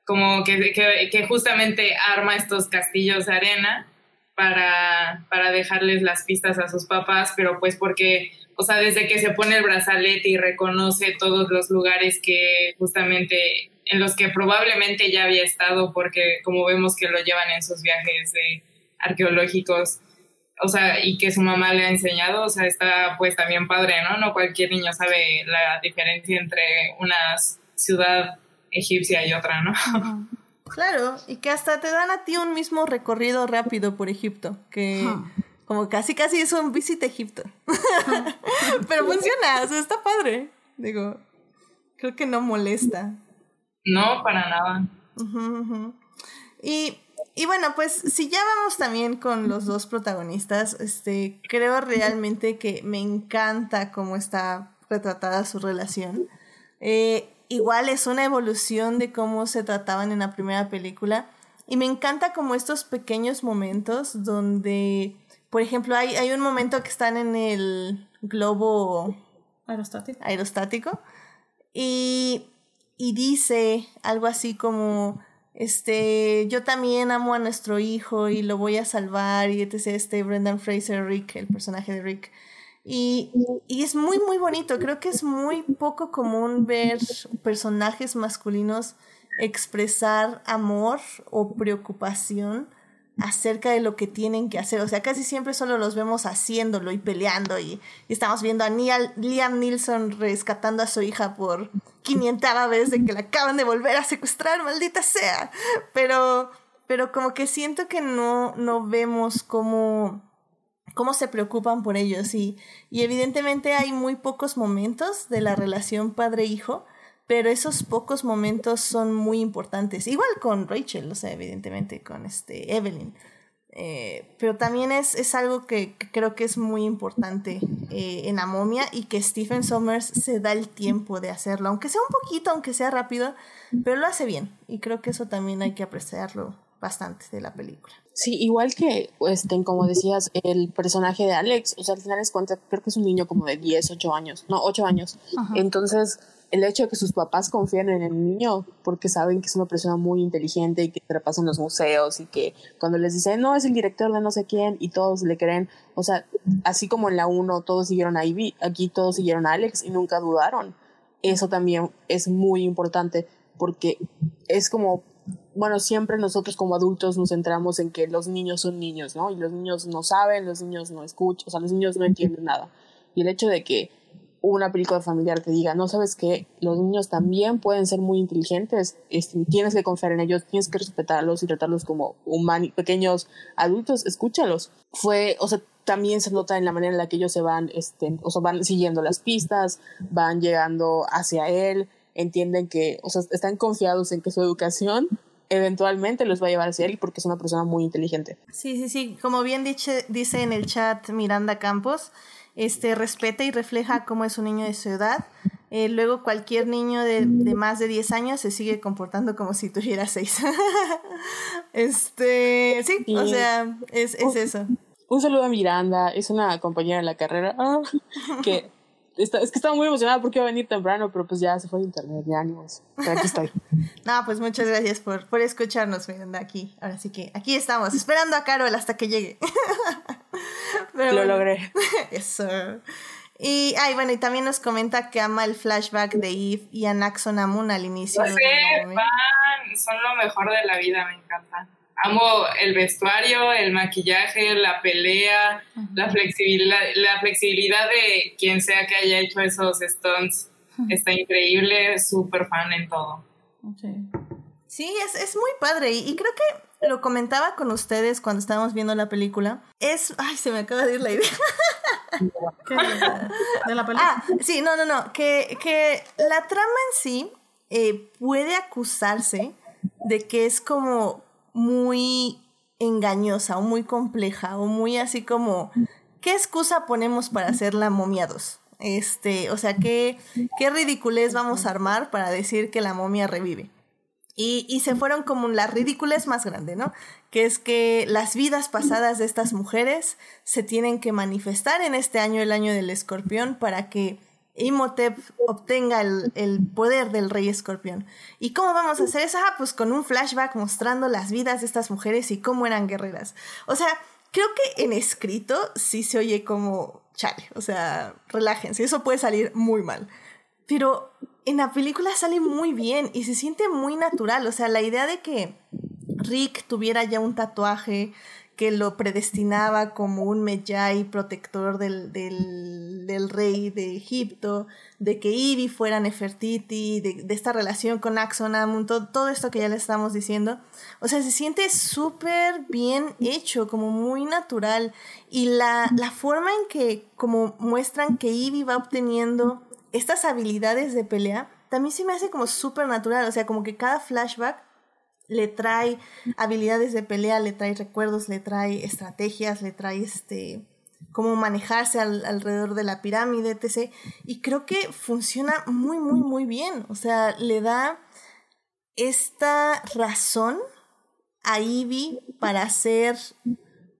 Como que, que, que justamente arma estos castillos de arena para, para dejarles las pistas a sus papás, pero pues porque o sea, desde que se pone el brazalete y reconoce todos los lugares que justamente en los que probablemente ya había estado porque como vemos que lo llevan en sus viajes arqueológicos, o sea, y que su mamá le ha enseñado, o sea, está pues también padre, ¿no? No cualquier niño sabe la diferencia entre una ciudad egipcia y otra, ¿no? Claro, y que hasta te dan a ti un mismo recorrido rápido por Egipto, que como casi casi es un visit Egipto. Pero funciona, o sea, está padre. Digo, creo que no molesta. No, para nada. Y, y, bueno, pues si ya vamos también con los dos protagonistas, este, creo realmente que me encanta cómo está retratada su relación. Eh, igual es una evolución de cómo se trataban en la primera película. Y me encanta como estos pequeños momentos donde, por ejemplo, hay, hay un momento que están en el globo aerostático. aerostático y y dice algo así como, este, yo también amo a nuestro hijo y lo voy a salvar y etc. Este Brendan Fraser, Rick, el personaje de Rick. Y, y es muy, muy bonito. Creo que es muy poco común ver personajes masculinos expresar amor o preocupación acerca de lo que tienen que hacer. O sea, casi siempre solo los vemos haciéndolo y peleando y, estamos viendo a Liam Nilsson rescatando a su hija por 500 vez de que la acaban de volver a secuestrar, maldita sea. Pero, pero como que siento que no, no vemos cómo, cómo se preocupan por ellos y, y evidentemente hay muy pocos momentos de la relación padre-hijo pero esos pocos momentos son muy importantes. Igual con Rachel, o sea, evidentemente con este Evelyn. Eh, pero también es, es algo que, creo que es muy importante eh, en la momia y que Stephen Sommers se da el tiempo de hacerlo, aunque sea un poquito, aunque sea rápido, pero lo hace bien y creo que eso también hay que apreciarlo bastante de la película. Sí, igual que, este, como decías, el personaje de Alex, o sea, al final es cuenta, creo que es un niño como de 10, 8 años, no, 8 años. Entonces, el hecho de que sus papás confíen en el niño porque saben que es una persona muy inteligente y que repasa en los museos y que cuando les dicen, no, es el director de no sé quién y todos le creen, o sea, así como en la 1 todos siguieron a Ivy, aquí todos siguieron a Alex y nunca dudaron. Eso también es muy importante porque es como, bueno, siempre nosotros como adultos nos centramos en que los niños son niños, ¿no? Y los niños no saben, los niños no escuchan, o sea, los niños no entienden nada. Y el hecho de que una película familiar te diga, no sabes que los niños también pueden ser muy inteligentes, este, tienes que confiar en ellos, tienes que respetarlos y tratarlos como humanos, pequeños adultos, escúchalos. Fue, o sea, también se nota en la manera en la que ellos se van, este, o sea, van siguiendo las pistas, van llegando hacia él, entienden que, o sea, están confiados en que su educación eventualmente los va a llevar hacia él porque es una persona muy inteligente. Sí, sí, sí, como bien dice, dice en el chat Miranda Campos, este, respeta y refleja cómo es un niño de su edad. Eh, luego cualquier niño de, más de 10 años se sigue comportando como si tuviera 6. este, sí, o sea, es, es eso. Un saludo a Miranda, es una compañera de la carrera ah, que es que estaba muy emocionada porque iba a venir temprano, pero pues ya se fue de internet, de ánimos. Pero aquí estoy. no, pues muchas gracias por, por escucharnos, Miranda, aquí. Ahora sí que aquí estamos, esperando a Carol hasta que llegue. Lo logré. Eso. Y, ay, bueno, y también nos comenta que ama el flashback de Eve y a Naxon Amun al inicio. Sí, son lo mejor de la vida, me encanta. Amo el vestuario, el maquillaje, la pelea, la flexibilidad, la flexibilidad de quien sea que haya hecho esos stunts. Está increíble, súper fan en todo. Sí, es, es muy padre y creo que lo comentaba con ustedes cuando estábamos viendo la película. Es. Ay, se me acaba de ir la idea. ¿De la película? Ah, sí, no, no, no. Que, que la trama en sí eh, puede acusarse de que es como muy engañosa o muy compleja o muy así como. ¿Qué excusa ponemos para hacer la momia 2? Este, o sea, ¿qué, qué ridiculez vamos a armar para decir que la momia revive? Y, se fueron como la ridícula más grande, ¿no? Que es que las vidas pasadas de estas mujeres se tienen que manifestar en este año, el año del escorpión, para que Imhotep obtenga el, el, poder del rey escorpión. ¿Y cómo vamos a hacer eso? Ah, pues con un flashback mostrando las vidas de estas mujeres y cómo eran guerreras. O sea, creo que en escrito sí se oye como chale, o sea, relájense, eso puede salir muy mal. Pero en la película sale muy bien y se siente muy natural. O sea, la idea de que Rick tuviera ya un tatuaje que lo predestinaba como un Medjay protector del, del, rey de Egipto, de que Ivy fuera Nefertiti, de, esta relación con Axon todo, todo, esto que ya le estamos diciendo. O sea, se siente súper bien hecho, como muy natural. Y la, la forma en que como muestran que Ivy va obteniendo estas habilidades de pelea también se me hace como súper natural, o sea, como que cada flashback le trae habilidades de pelea, le trae recuerdos, le trae estrategias, le trae este cómo manejarse alrededor de la pirámide, etc. Y creo que funciona muy, muy, muy bien. O sea, le da esta razón a Ivy para ser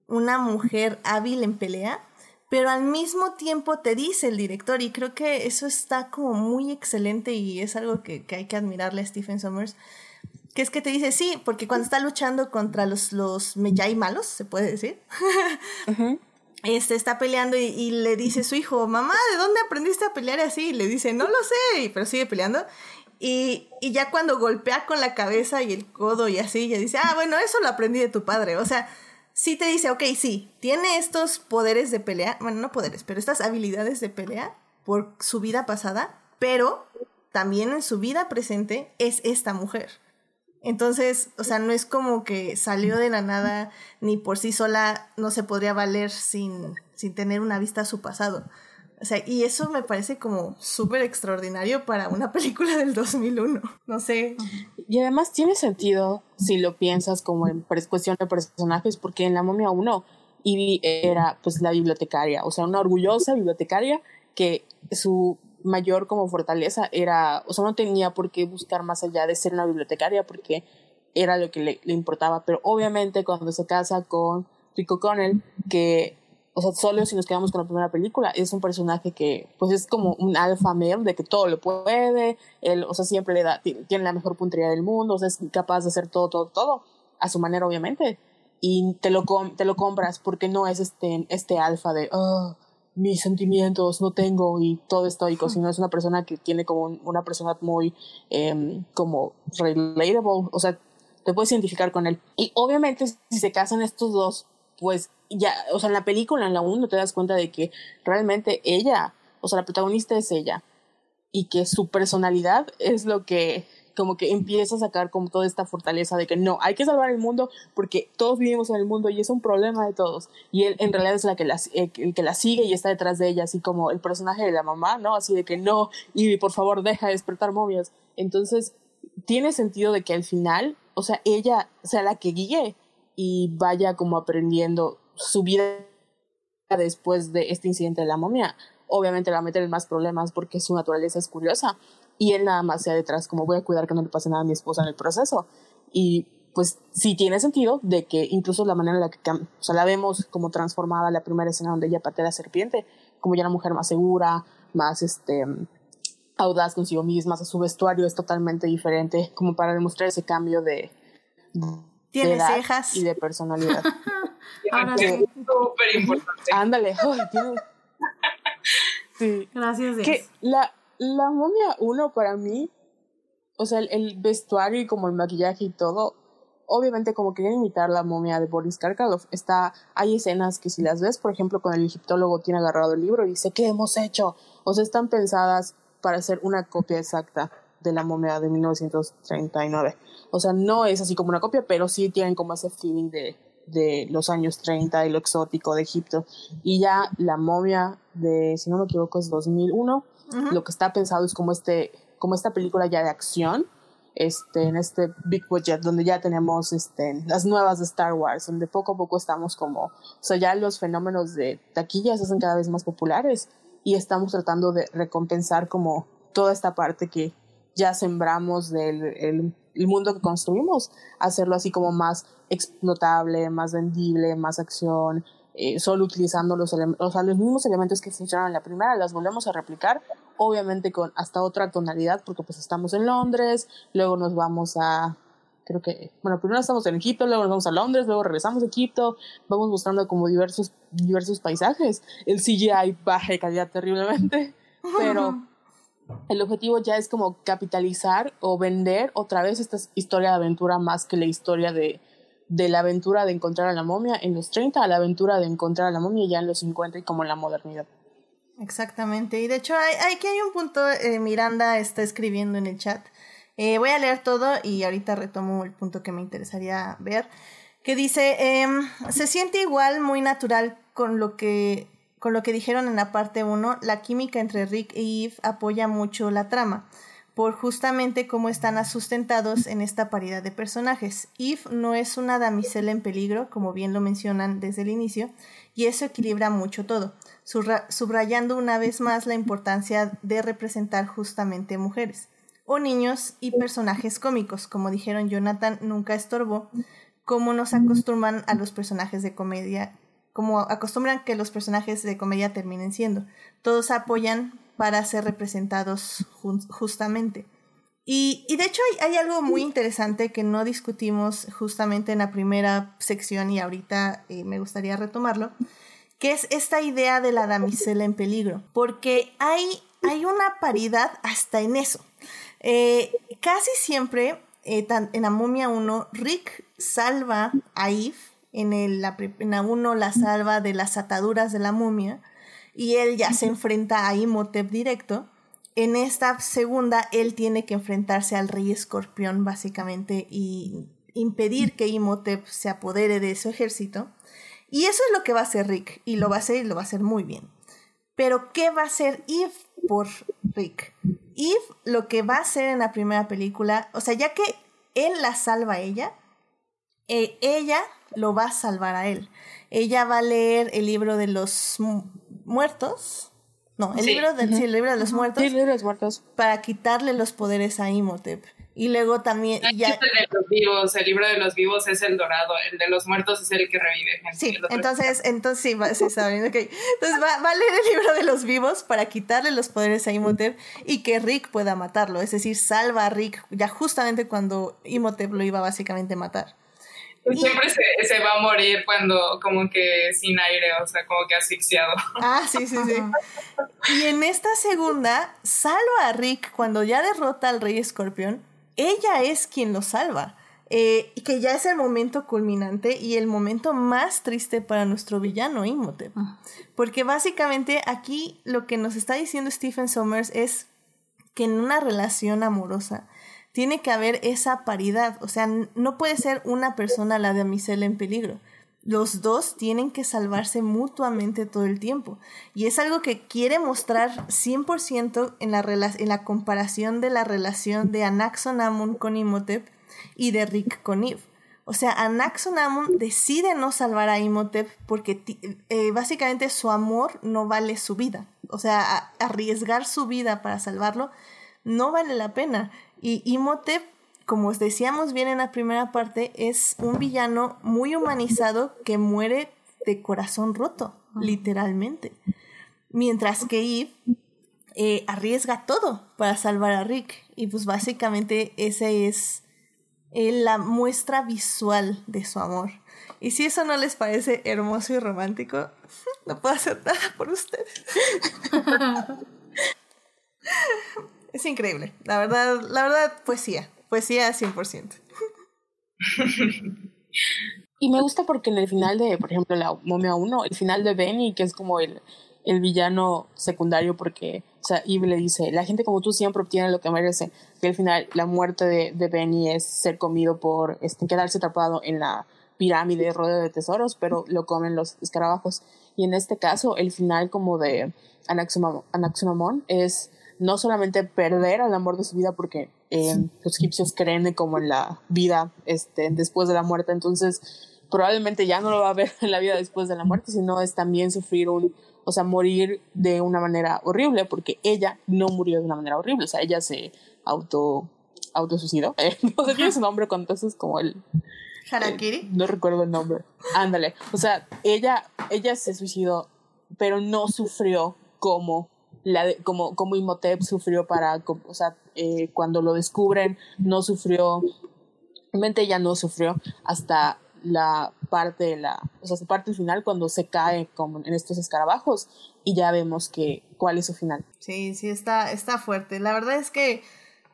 una mujer hábil en pelea pero al mismo tiempo te dice el director, y creo que eso está como muy excelente y es algo que, hay que admirarle a Stephen Sommers, que es que te dice, sí, porque cuando está luchando contra los, los Mejai malos, se puede decir, este, está peleando y, le dice su hijo, mamá, ¿de dónde aprendiste a pelear así? Y le dice, no lo sé, pero sigue peleando. Y, y ya cuando golpea con la cabeza y el codo y así, ya dice, ah, bueno, eso lo aprendí de tu padre. O sea, sí te dice, ok, sí, tiene estos poderes de pelea, bueno, no poderes, pero estas habilidades de pelea por su vida pasada, pero también en su vida presente es esta mujer. Entonces, o sea, no es como que salió de la nada ni por sí sola no se podría valer sin, sin tener una vista a su pasado. O sea, y eso me parece como súper extraordinario para una película del 2001. No sé. y además tiene sentido si lo piensas como en cuestión de personajes, porque en la momia 1 Ivy era pues la bibliotecaria, o sea, una orgullosa bibliotecaria que su mayor como fortaleza era, o sea, no tenía por qué buscar más allá de ser una bibliotecaria porque era lo que le, le importaba, pero obviamente cuando se casa con Rico Connell, que o sea, solo si nos quedamos con la primera película, es un personaje que, pues es como un alfa male, de que todo lo puede, él, o sea, siempre le da, tiene la mejor puntería del mundo, o sea, es capaz de hacer todo, todo, todo, a su manera, obviamente, y te lo, te lo compras porque no es este, este alfa de, oh, mis sentimientos no tengo y todo estoico, sino es una persona que tiene como una persona muy, eh, como, relatable, o sea, te puedes identificar con él. Y obviamente, si se casan estos dos, pues ya, o sea, en la película, en la 1, te das cuenta de que realmente ella, o sea, la protagonista es ella, y que su personalidad es lo que como que empieza a sacar como toda esta fortaleza de que no, hay que salvar el mundo porque todos vivimos en el mundo y es un problema de todos. Y él en realidad es la que la, eh, el que la sigue y está detrás de ella, así como el personaje de la mamá, ¿no? Así de que no, y por favor deja de despertar momias. Entonces, tiene sentido de que al final, o sea, ella sea la que guíe y vaya como aprendiendo su vida después de este incidente de la momia. Obviamente le va a meter en más problemas porque su naturaleza es curiosa y él nada más sea detrás como voy a cuidar que no le pase nada a mi esposa en el proceso. Y pues sí tiene sentido de que incluso la manera en la que o sea, la vemos como transformada la primera escena donde ella patea a la serpiente, como ya una mujer más segura, más este audaz consigo misma, su vestuario es totalmente diferente, como para demostrar ese cambio de, tiene cejas. Y de personalidad. Ahora sí. Súper importante. Ándale. sí. Gracias. Que la, la momia 1 para mí, o sea, el, vestuario y como el maquillaje y todo, obviamente como querían imitar la momia de Boris Karkaroff, está, hay escenas que si las ves, por ejemplo, con el egiptólogo tiene agarrado el libro y dice, ¿qué hemos hecho? O sea, están pensadas para hacer una copia exacta de la momia de 1939. O sea, no es así como una copia, pero sí tienen como ese feeling de, de los años 30 y lo exótico de Egipto. Y ya la momia de, si no me equivoco, es 2001. Lo que está pensado es como, este, como esta película ya de acción, este, en este big budget, donde ya tenemos este, las nuevas de Star Wars, donde poco a poco estamos como, o sea, ya los fenómenos de taquilla se hacen cada vez más populares y estamos tratando de recompensar como toda esta parte que ya sembramos del el, mundo que construimos, hacerlo así como más explotable, más vendible, más acción, eh, solo utilizando los, o sea, los mismos elementos que funcionaron en la primera, las volvemos a replicar, obviamente con hasta otra tonalidad, porque pues estamos en Londres, luego nos vamos a, creo que, bueno, primero estamos en Egipto, luego nos vamos a Londres, luego regresamos a Egipto, vamos mostrando como diversos, diversos paisajes, el CGI baja de calidad terriblemente, pero el objetivo ya es como capitalizar o vender otra vez esta historia de aventura más que la historia de, de la aventura de encontrar a la momia en los 30 a la aventura de encontrar a la momia ya en los 50 y como en la modernidad. Exactamente, y de hecho hay, aquí hay un punto, eh, Miranda está escribiendo en el chat. Eh, voy a leer todo y ahorita retomo el punto que me interesaría ver, que dice, em, se siente igual muy natural con lo que con lo que dijeron en la parte 1, la química entre Rick y Eve apoya mucho la trama, por justamente cómo están sustentados en esta paridad de personajes. Eve no es una damisela en peligro, como bien lo mencionan desde el inicio, y eso equilibra mucho todo, subrayando una vez más la importancia de representar justamente mujeres o niños y personajes cómicos, como dijeron Jonathan, nunca estorbó, como nos acostumbran a los personajes de comedia como acostumbran que los personajes de comedia terminen siendo. Todos apoyan para ser representados justamente. Y, de hecho hay, algo muy interesante que no discutimos justamente en la primera sección y ahorita eh, me gustaría retomarlo, que es esta idea de la damisela en peligro, porque hay, hay una paridad hasta en eso. Eh, casi siempre eh, en la momia 1, Rick salva a Eve en, el, la, en la uno la salva de las ataduras de la momia y él ya se enfrenta a Imhotep directo. En esta segunda, él tiene que enfrentarse al rey escorpión, básicamente, y impedir que Imhotep se apodere de su ejército. Y eso es lo que va a hacer Rick, y lo va a hacer y lo va a hacer muy bien. Pero, ¿qué va a hacer Eve por Rick? Eve lo que va a hacer en la primera película, o sea, ya que él la salva a ella, eh, ella lo va a salvar a él. Ella va a leer el libro de los muertos. No, el, libro, sí, el libro de los muertos. Sí, el libro de los muertos. Para quitarle los poderes a Imhotep. Y luego también... El, ya... de los vivos, el libro de los vivos es el dorado, el de los muertos es el que revive gente. Sí, entonces, entonces sí, va, sí, okay. Entonces va, va, a leer el libro de los vivos para quitarle los poderes a Imhotep y que Rick pueda matarlo. Es decir, salva a Rick ya justamente cuando Imhotep lo iba básicamente a matar. Pues siempre se, se, va a morir cuando como que sin aire, o sea, como que asfixiado. Ah, sí, sí, sí. Y en esta segunda, salva a Rick cuando ya derrota al rey escorpión ella es quien lo salva. Eh, que ya es el momento culminante y el momento más triste para nuestro villano Imhotep. Ah. Porque básicamente aquí lo que nos está diciendo Stephen Sommers es que en una relación amorosa tiene que haber esa paridad. O sea, no puede ser una persona la damisela en peligro. Los dos tienen que salvarse mutuamente todo el tiempo. Y es algo que quiere mostrar 100% en la, en la comparación de la relación de Anaxonamun con Imhotep y de Rick con Eve. O sea, Anaxonamun decide no salvar a Imhotep porque eh, básicamente su amor no vale su vida. O sea, arriesgar su vida para salvarlo no vale la pena. Y Imhotep como os decíamos bien en la primera parte, es un villano muy humanizado que muere de corazón roto, literalmente. Mientras que Eve eh, arriesga todo para salvar a Rick. Y pues básicamente esa es eh, la muestra visual de su amor. Y si eso no les parece hermoso y romántico, no puedo hacer nada por ustedes. es increíble. La verdad, la verdad, poesía. Poesía 100%. y me gusta porque en el final de, por ejemplo, la momia 1, el final de Benny, que es como el, el villano secundario porque, o sea, Eve le dice, la gente como tú siempre obtiene lo que merece. Y al final la muerte de, de Benny es ser comido por, este, quedarse atrapado en la pirámide rodeo de tesoros, pero lo comen los escarabajos. Y en este caso, el final como de Anaximamón es no solamente perder al amor de su vida porque eh, los egipcios creen como en la vida este, después de la muerte, entonces probablemente ya no lo va a ver en la vida después de la muerte, sino es también sufrir un, o sea, morir de una manera horrible, porque ella no murió de una manera horrible, o sea, ella se auto, autosuicidó, eh, no sé tiene su nombre entonces como el... Harakiri. no recuerdo el nombre. Ándale. O sea, ella, ella se suicidó, pero no sufrió como la como, como Imhotep sufrió para, o sea, eh, cuando lo descubren, no sufrió, realmente ella no sufrió hasta la parte de la, o sea, parte final cuando se cae como en estos escarabajos y ya vemos que cuál es su final. Sí, sí, está, está fuerte. La verdad es que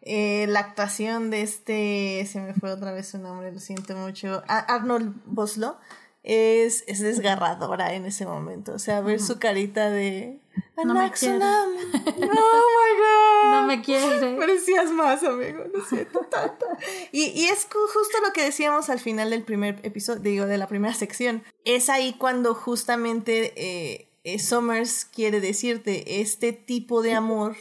eh, la actuación de este, se me fue otra vez su nombre, lo siento mucho, Arnold Boslo, es, es desgarradora en ese momento. O sea, ver su carita de no me quiere. Oh my god. No me quiere. Parecías más, amigo. Lo siento Y, y es justo lo que decíamos al final del primer episodio, digo, de la primera sección. Es ahí cuando justamente eh, eh Summers quiere decirte este tipo de amor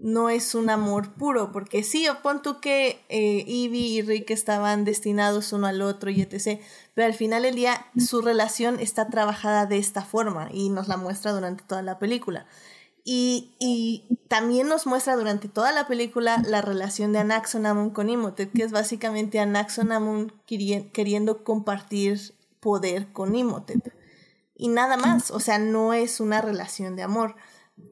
no es un amor puro, porque sí, o pon tú que eh, Ivy y Rick estaban destinados uno al otro y etc., pero al final del día su relación está trabajada de esta forma y nos la muestra durante toda la película. Y, y también nos muestra durante toda la película la relación de Anaxonamun con Imhotep, que es básicamente Anaxonamun queriendo compartir poder con Imhotep. Y nada más, o sea, no es una relación de amor.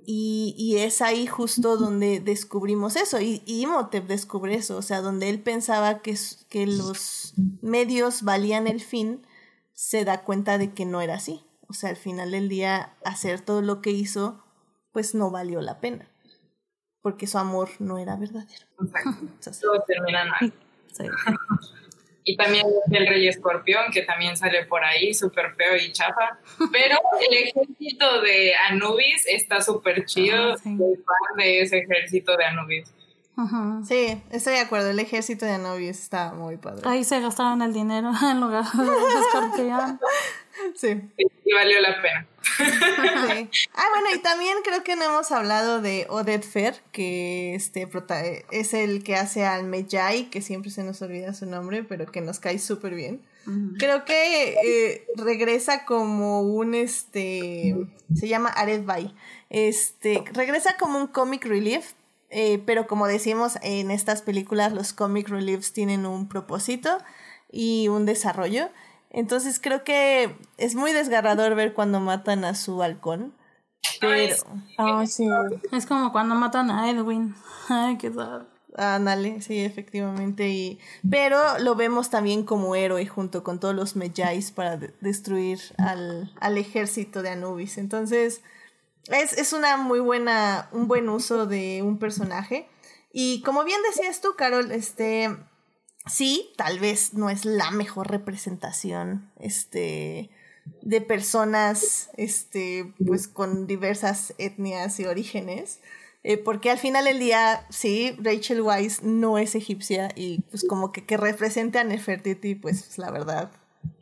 Y, es ahí justo donde descubrimos eso. Y, Imhotep descubre eso, o sea, donde él pensaba que, que los medios valían el fin, se da cuenta de que no era así. O sea, al final del día, hacer todo lo que hizo, pues no valió la pena. Porque su amor no era verdadero. Todo termina mal. Y también el Rey Escorpión, que también sale por ahí, súper feo y chafa. Pero el ejército de Anubis está súper chido. Soy fan de ese ejército de Anubis. Sí, estoy de acuerdo. El ejército de Anubis está muy padre. Ahí se gastaron el dinero en lugar de escorpión. Sí. Y valió la pena. Sí. Ah, bueno, y también creo que no hemos hablado de Odette Fair, que este es el que hace al Medjay, que siempre se nos olvida su nombre, pero que nos cae súper bien. Creo que eh, regresa como un este se llama Ared Bay. Este regresa como un comic relief, eh, pero como decimos en estas películas, los comic reliefs tienen un propósito y un desarrollo. Entonces creo que es muy desgarrador ver cuando matan a su halcón. Pero, Ah, sí. Es como cuando matan a Edwin. Ay, qué sad. ándale, sí, efectivamente. Y, pero lo vemos también como héroe junto con todos los Medjais para de- destruir al, al ejército de Anubis. Entonces, es, es una muy buena, un buen uso de un personaje. Y como bien decías tú, Carol, este, sí, tal vez no es la mejor representación, este, de personas, este, pues con diversas etnias y orígenes. eh, porque al final del día, sí, Rachel Weisz no es egipcia y pues como que, que represente a Nefertiti, pues la verdad,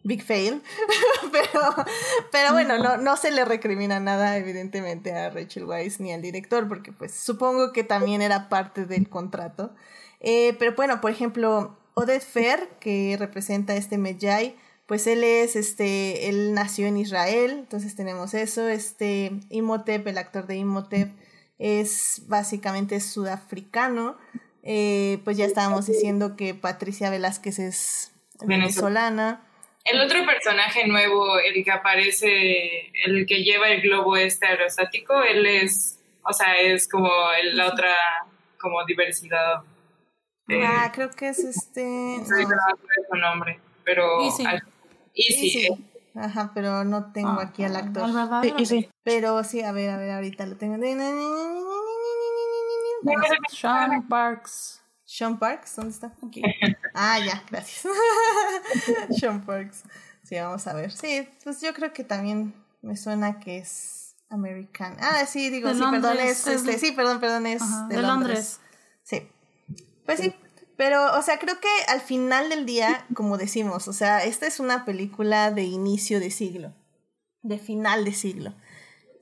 big fail. pero, pero bueno, no, no se le recrimina nada evidentemente a Rachel Weisz ni al director, porque pues supongo que también era parte del contrato. Eh, pero bueno, por ejemplo, Oded Fer, que representa a este Medjay, pues él es, este, él nació en Israel, entonces tenemos eso, este, Imhotep, el actor de Imhotep, es básicamente sudafricano, eh, pues ya estábamos diciendo que Patricia Velázquez es venezolana. El otro personaje nuevo, el que aparece, el que lleva el globo este aerostático, él es, o sea, es como el- la otra, como diversidad. eh, Ah, creo que es este... no sé su nombre, pero... Easy. al- Easy, eh. sí. Ajá, pero no tengo aquí al actor. ¿Al verdad? Sí, y sí. Pero sí, a ver, a ver, ahorita lo tengo. Sean Parks. Sean Parks, ¿dónde está? Aquí. Ah, ya, gracias. Sean Parks. Sí, vamos a ver. Sí, pues yo creo que también me suena que es americano. Ah, sí, digo, De sí, perdón, Londres, es, es este, sí, perdón, perdón, es Ajá, de, de Londres. Londres. Sí. Pues sí. Pero, o sea, creo que al final del día, como decimos, o sea, esta es una película de inicio de siglo, de final de siglo.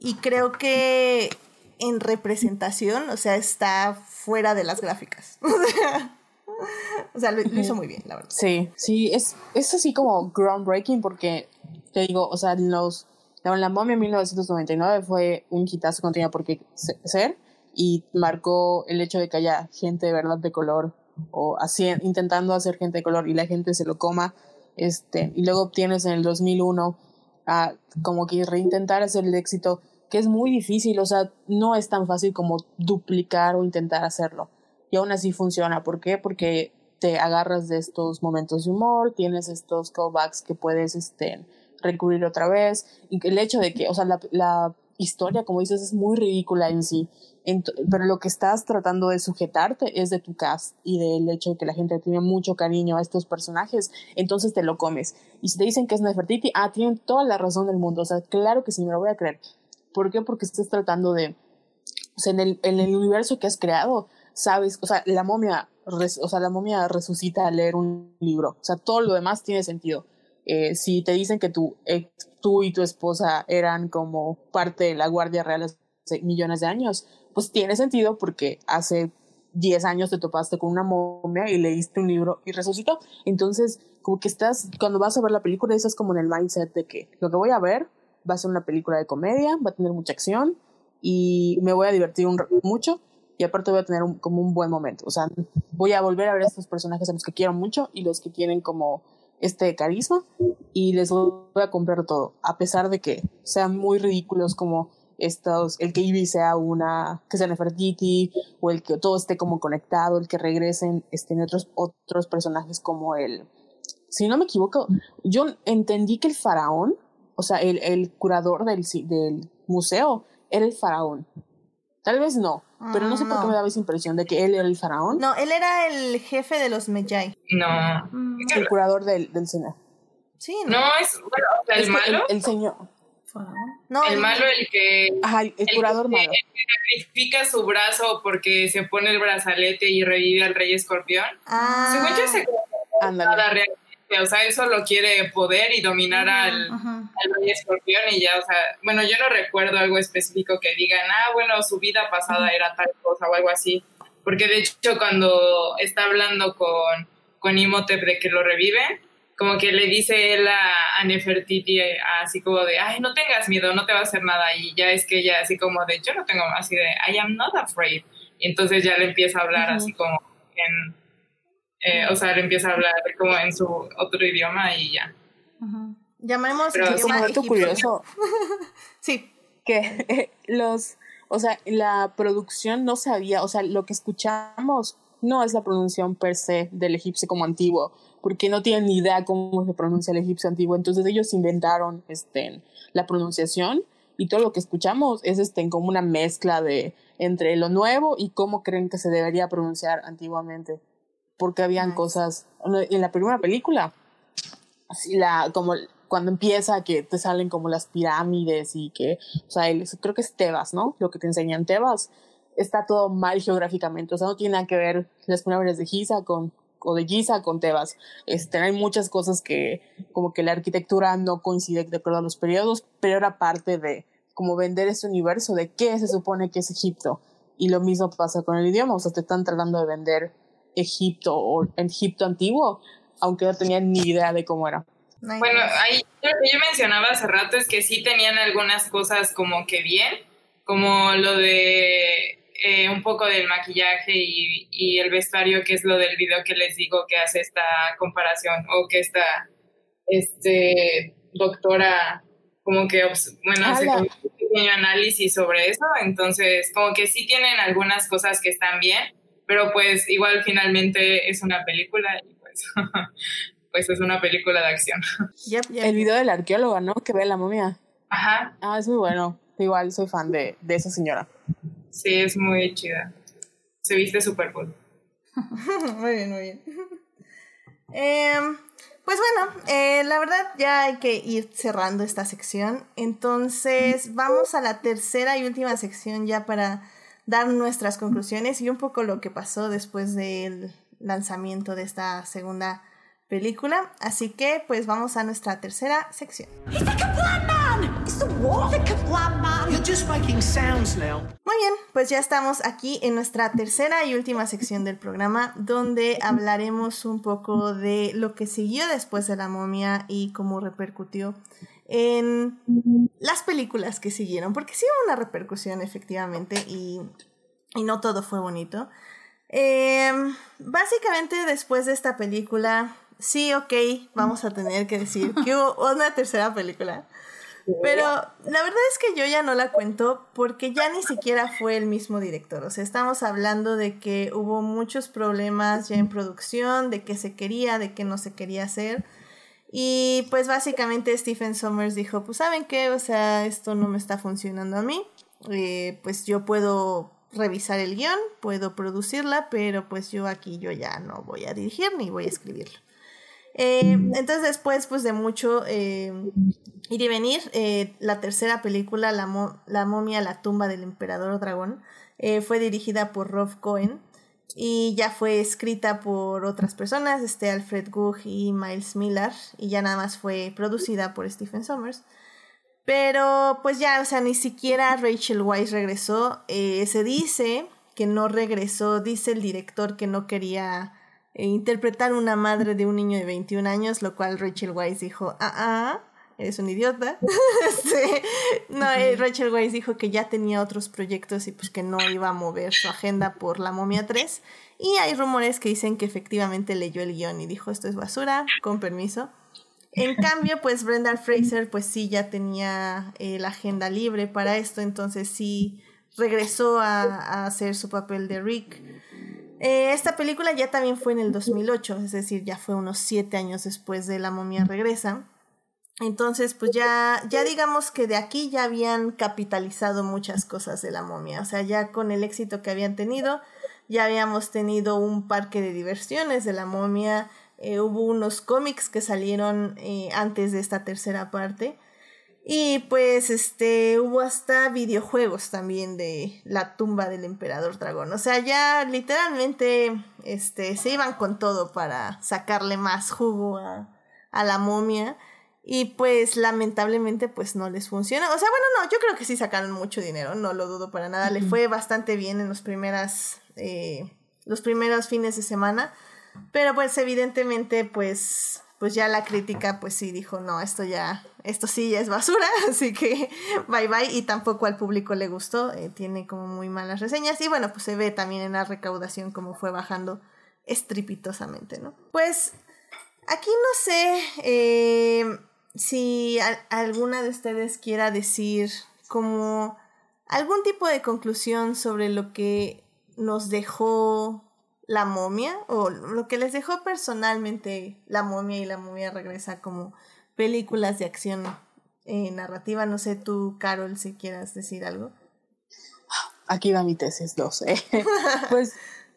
Y creo que en representación, o sea, está fuera de las gráficas. o sea, lo, lo hizo muy bien, la verdad. Sí, sí, es, es así como groundbreaking porque, te digo, o sea, los, la, momia en 1999 fue un hitazo que no tenía por qué se- ser y marcó el hecho de que haya gente de verdad de color o así, intentando hacer gente de color y la gente se lo coma, este, y luego obtienes en el 2001 a como que reintentar hacer el éxito, que es muy difícil, o sea, no es tan fácil como duplicar o intentar hacerlo. Y aún así funciona. ¿Por qué? Porque te agarras de estos momentos de humor, tienes estos callbacks que puedes este, recurrir otra vez. Y el hecho de que, o sea, la, la historia, como dices, es muy ridícula en sí. Ent- pero lo que estás tratando de sujetarte es de tu cast y del hecho de que la gente tiene mucho cariño a estos personajes, entonces te lo comes. Y si te dicen que es Nefertiti, ah, tienen toda la razón del mundo. O sea, claro que sí, me lo voy a creer. ¿Por qué? Porque estás tratando de, o sea, en el, en el universo que has creado, sabes, o sea, la momia, res- o sea, la momia resucita al leer un libro, o sea, todo lo demás tiene sentido. Eh, si te dicen que tu ex- tú y tu esposa eran como parte de la Guardia Real hace millones de años, pues tiene sentido porque hace 10 años te topaste con una momia y leíste un libro y resucitó. Entonces, como que estás, cuando vas a ver la película, estás como en el mindset de que lo que voy a ver va a ser una película de comedia, va a tener mucha acción y me voy a divertir un, mucho y aparte voy a tener un- como un buen momento. O sea, voy a volver a ver a estos personajes a los que quiero mucho y los que tienen como este carisma y les voy a comprar todo, a pesar de que sean muy ridículos como estos, el que Ivy sea una, que sea Nefertiti, o el que todo esté como conectado, el que regresen en otros, otros personajes como el, si no me equivoco, yo entendí que el faraón, o sea, el, el curador del, del museo era el faraón. Tal vez no, pero no sé por qué no. me daba esa impresión de que él era el faraón, No, él era el jefe de los Medjay. No. Mm, el curador del, del cine. Sí, ¿no? No, es bueno, o sea, Es el que malo. El, el señor. No, El malo, el que Ajá, el, el curador malo. sacrifica su brazo porque se pone el brazalete y revive al rey escorpión. Ah, Según yo, se nada Ándale. O sea, él solo quiere poder y dominar al, Ajá. al rey escorpión y ya, o sea, bueno, yo no recuerdo algo específico que digan, ah, bueno, su vida pasada era tal cosa o algo así, porque de hecho cuando está hablando con, con Imhotep de que lo revive, como que le dice él a, a Nefertiti así como de, ay, no tengas miedo, no te va a hacer nada, y ya es que ella así como de, yo no tengo, así de, I am not afraid, y entonces ya le empieza a hablar así como en, eh, o sea, le empieza a hablar como en su otro idioma y ya. Llamemos Pero el es idioma Como curioso, Sí, que los, o sea, la producción no sabía, o sea, lo que escuchamos no es la pronunciación per se del egipcio como antiguo, porque no tienen ni idea cómo se pronuncia el egipcio antiguo, entonces ellos inventaron este, la pronunciación y todo lo que escuchamos es este, como una mezcla de entre lo nuevo y cómo creen que se debería pronunciar antiguamente, porque habían cosas, en la primera película, así la, como cuando empieza que te salen como las pirámides y que, o sea, el- creo que es Tebas, ¿no? Lo que te enseñan Tebas, está todo mal geográficamente, o sea, no tiene nada que ver las pirámides de Giza con, o de Giza con Tebas. Este, hay muchas cosas que, como que la arquitectura no coincide de acuerdo a los periodos, pero era parte de, como vender ese universo de qué se supone que es Egipto. Y lo mismo pasa con el idioma, o sea, te están tratando de vender Egipto o Egipto antiguo, aunque no tenían ni idea de cómo era. Bueno, ahí lo que yo mencionaba hace rato es que sí tenían algunas cosas como que bien, como lo de eh, un poco del maquillaje y, y el vestuario, que es lo del video que les digo que hace esta comparación, o que esta este, doctora como que, bueno, hace como un pequeño análisis sobre eso, entonces como que sí tienen algunas cosas que están bien, pero pues igual finalmente es una película y pues, pues es una película de acción. Yep, yep, El video del arqueólogo, ¿no? Que ve la momia. Ajá, Ah, es muy bueno. Igual soy fan de, de esa señora. sí, es muy chida. Se viste súper cool. muy bien, muy bien. Em, pues bueno, eh, la verdad ya hay que ir cerrando esta sección. Entonces vamos a la tercera y última sección ya para dar nuestras conclusiones y un poco lo que pasó después del lanzamiento de esta segunda película. Así que pues vamos a nuestra tercera sección. Muy bien, pues ya estamos aquí en nuestra tercera y última sección del programa, donde hablaremos un poco de lo que siguió después de la momia y cómo repercutió en las películas que siguieron, porque sí hubo una repercusión efectivamente y, y no todo fue bonito. Em, básicamente después de esta película, sí, ok, vamos a tener que decir que hubo una tercera película. Pero la verdad es que yo ya no la cuento porque ya ni siquiera fue el mismo director. O sea, estamos hablando de que hubo muchos problemas ya en producción, de qué se quería, de qué no se quería hacer. Y pues básicamente Stephen Sommers dijo, pues saben qué, o sea, esto no me está funcionando a mí. Eh, pues yo puedo revisar el guion, puedo producirla, pero pues yo aquí yo ya no voy a dirigir ni voy a escribirlo. Eh, entonces después pues de mucho eh, ir y venir, la tercera película, la, mo- la momia, la tumba del emperador dragón, fue dirigida por Rob Cohen y ya fue escrita por otras personas, este Alfred Gugg y Miles Miller, y ya nada más fue producida por Stephen Sommers. Pero pues ya, o sea, ni siquiera Rachel Weisz regresó. Eh, se dice que no regresó, dice el director que no quería eh, interpretar una madre de un niño de 21 años, lo cual Rachel Weisz dijo, ah, ah, eres un idiota. No, eh, Rachel Weisz dijo que ya tenía otros proyectos y pues que no iba a mover su agenda por La Momia 3. Y hay rumores que dicen que efectivamente leyó el guion y dijo, esto es basura, con permiso. En cambio, pues Brendan Fraser, pues sí, ya tenía eh, la agenda libre para esto, entonces sí regresó a, a hacer su papel de Rick. Eh, esta película ya también fue en el 2008, es decir, ya fue unos siete años después de La momia regresa. Entonces, pues ya, ya digamos que de aquí ya habían capitalizado muchas cosas de la momia. O sea, ya con el éxito que habían tenido, ya habíamos tenido un parque de diversiones de la momia. eh, hubo unos cómics que salieron eh, antes de esta tercera parte. Y pues este hubo hasta videojuegos también de la tumba del emperador dragón. O sea, ya literalmente este se iban con todo para sacarle más jugo a, a la momia. Y pues lamentablemente pues no les funciona. O sea, bueno, no, yo creo que sí sacaron mucho dinero, no lo dudo para nada. Le fue bastante bien en los primeras, eh, los primeros fines de semana. Pero pues evidentemente pues, pues ya la crítica pues sí dijo, no, esto ya, esto sí ya es basura, así que bye bye. Y tampoco al público le gustó, eh, tiene como muy malas reseñas. Y bueno, pues se ve también en la recaudación como fue bajando estrepitosamente, ¿no? Pues aquí no sé eh, si alguna de ustedes quiera decir como algún tipo de conclusión sobre lo que nos dejó la momia o lo que les dejó personalmente la momia y la momia regresa como películas de acción eh, narrativa. No sé tú, Carol, si quieras decir algo. Aquí va mi tesis 2. pues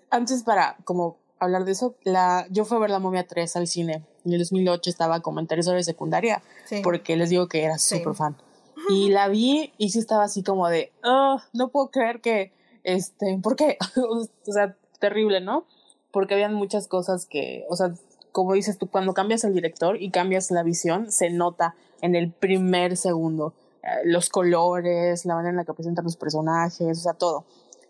antes para como hablar de eso, la, yo fui a ver la momia 3 al cine. En el 2008 estaba como en tercero de secundaria porque les digo que era súper fan. Y la vi y sí estaba así como de, oh, no puedo creer que, este, ¿por qué? o sea, terrible, ¿no? Porque habían muchas cosas que, o sea, como dices tú, cuando cambias el director y cambias la visión, se nota en el primer segundo. Eh, los colores, la manera en la que presentan los personajes, o sea, todo.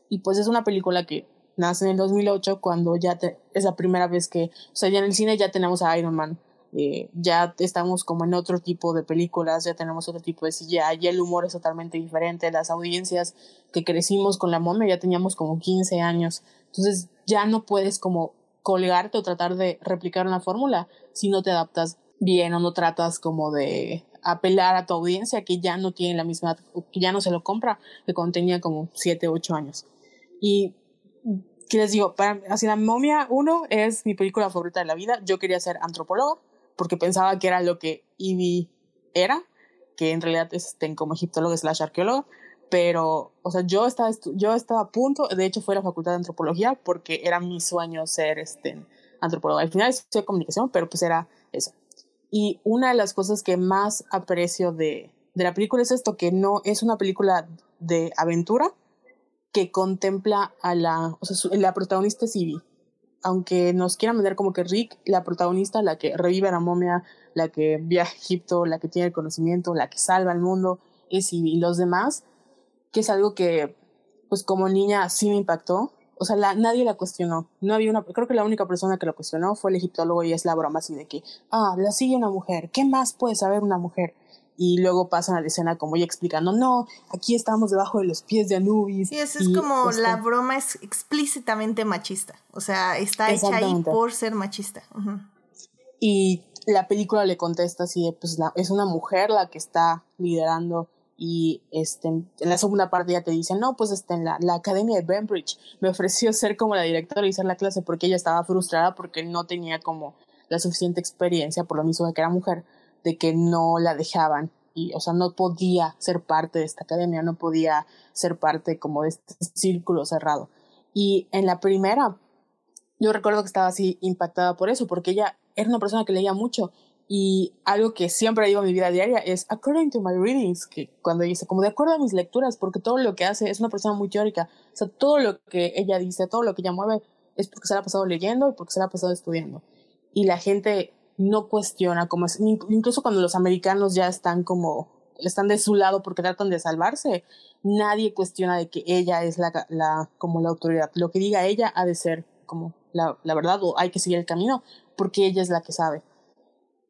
Y pues es una película que nace en el 2008 cuando ya es la primera vez que, o sea, ya en el cine ya tenemos a Iron Man. Eh, ya estamos como en otro tipo de películas, ya tenemos otro tipo de CGI, ya el humor es totalmente diferente, las audiencias que crecimos con la momia ya teníamos como 15 años, entonces ya no puedes como colgarte o tratar de replicar una fórmula si no te adaptas bien o no tratas como de apelar a tu audiencia que ya no tiene la misma, que ya no se lo compra que cuando tenía como 7, 8 años. Y que les digo, para, así la momia 1 es mi película favorita de la vida. Yo quería ser antropólogo porque pensaba que era lo que Ivy era, que en realidad es este, como egiptólogo slash arqueólogo. Pero, o sea, yo estaba, yo estaba a punto, de hecho fue a la facultad de antropología porque era mi sueño ser este, antropólogo. Al final estudié comunicación, pero pues era eso. Y una de las cosas que más aprecio de, de la película es esto, que no es una película de aventura, que contempla a la, la protagonista es Ivy. Aunque nos quieran vender como que Rick, la protagonista, la que revive a la momia, la que viaja a Egipto, la que tiene el conocimiento, la que salva al mundo, es Ivy. Y los demás, que es algo que, pues como niña sí me impactó. O sea, la, nadie la cuestionó. No había una, creo que la única persona que lo cuestionó fue el egiptólogo y es la broma así de que, ah, la sigue una mujer. ¿Qué más puede saber una mujer? Y luego pasan a la escena como ya explicando, no, aquí estamos debajo de los pies de Anubis. Sí, eso es como la broma es explícitamente machista, o sea, está hecha ahí por ser machista. Y la película le contesta así, pues la, es una mujer la que está liderando y este, en la segunda parte ya te dicen, no, pues este, en la, la academia de Bembridge me ofreció ser como la directora y hacer la clase porque ella estaba frustrada porque no tenía como la suficiente experiencia por lo mismo de que era mujer de que no la dejaban y, o sea, no podía ser parte de esta academia, no podía ser parte como de este círculo cerrado. Y en la primera, yo recuerdo que estaba así impactada por eso, porque ella era una persona que leía mucho y algo que siempre digo en mi vida diaria es according to my readings, que cuando dice como de acuerdo a mis lecturas, porque todo lo que hace es una persona muy teórica, o sea, todo lo que ella dice, todo lo que ella mueve es porque se la ha pasado leyendo y porque se la ha pasado estudiando. Y la gente no cuestiona, como es, incluso cuando los americanos ya están como, están de su lado porque tratan de salvarse, nadie cuestiona de que ella es la, la, como la autoridad. Lo que diga ella ha de ser como la, la verdad o hay que seguir el camino porque ella es la que sabe.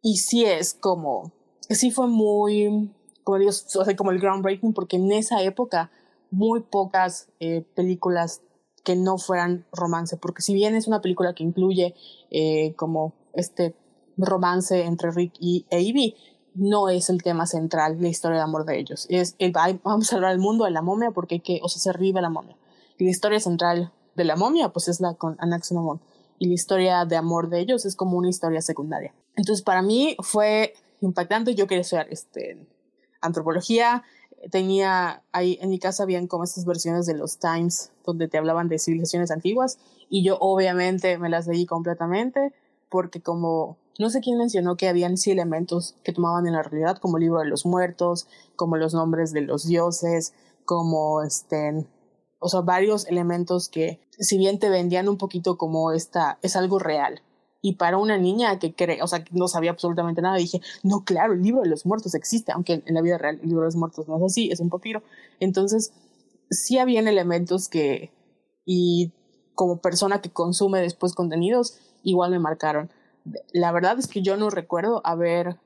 Y sí es como, sí fue muy, como digo, o como el groundbreaking porque en esa época muy pocas eh, películas que no fueran romance, porque si bien es una película que incluye eh, como este romance entre Rick y Ivy no es el tema central, la historia de amor de ellos. Es el, vamos a hablar del mundo de la momia porque hay que, o sea, se arriba la momia. Y la historia central de la momia, pues es la con Anaximamon. Y la historia de amor de ellos es como una historia secundaria. Entonces, para mí fue impactante. Yo quería estudiar este, antropología. Tenía ahí en mi casa, habían como estas versiones de los Times donde te hablaban de civilizaciones antiguas. Y yo, obviamente, me las leí completamente porque, como no sé quién mencionó que habían sí elementos que tomaban en la realidad, como el libro de los muertos, como los nombres de los dioses, como este, o sea, varios elementos que, si bien te vendían un poquito como esta, es algo real, Y para una niña que cree, o sea, que no sabía absolutamente nada, dije, no, claro, el libro de los muertos existe, aunque en la vida real el libro de los muertos no es así, es un papiro. Entonces, sí habían elementos que, y como persona que consume después contenidos, igual me marcaron. La verdad es que yo no recuerdo haber,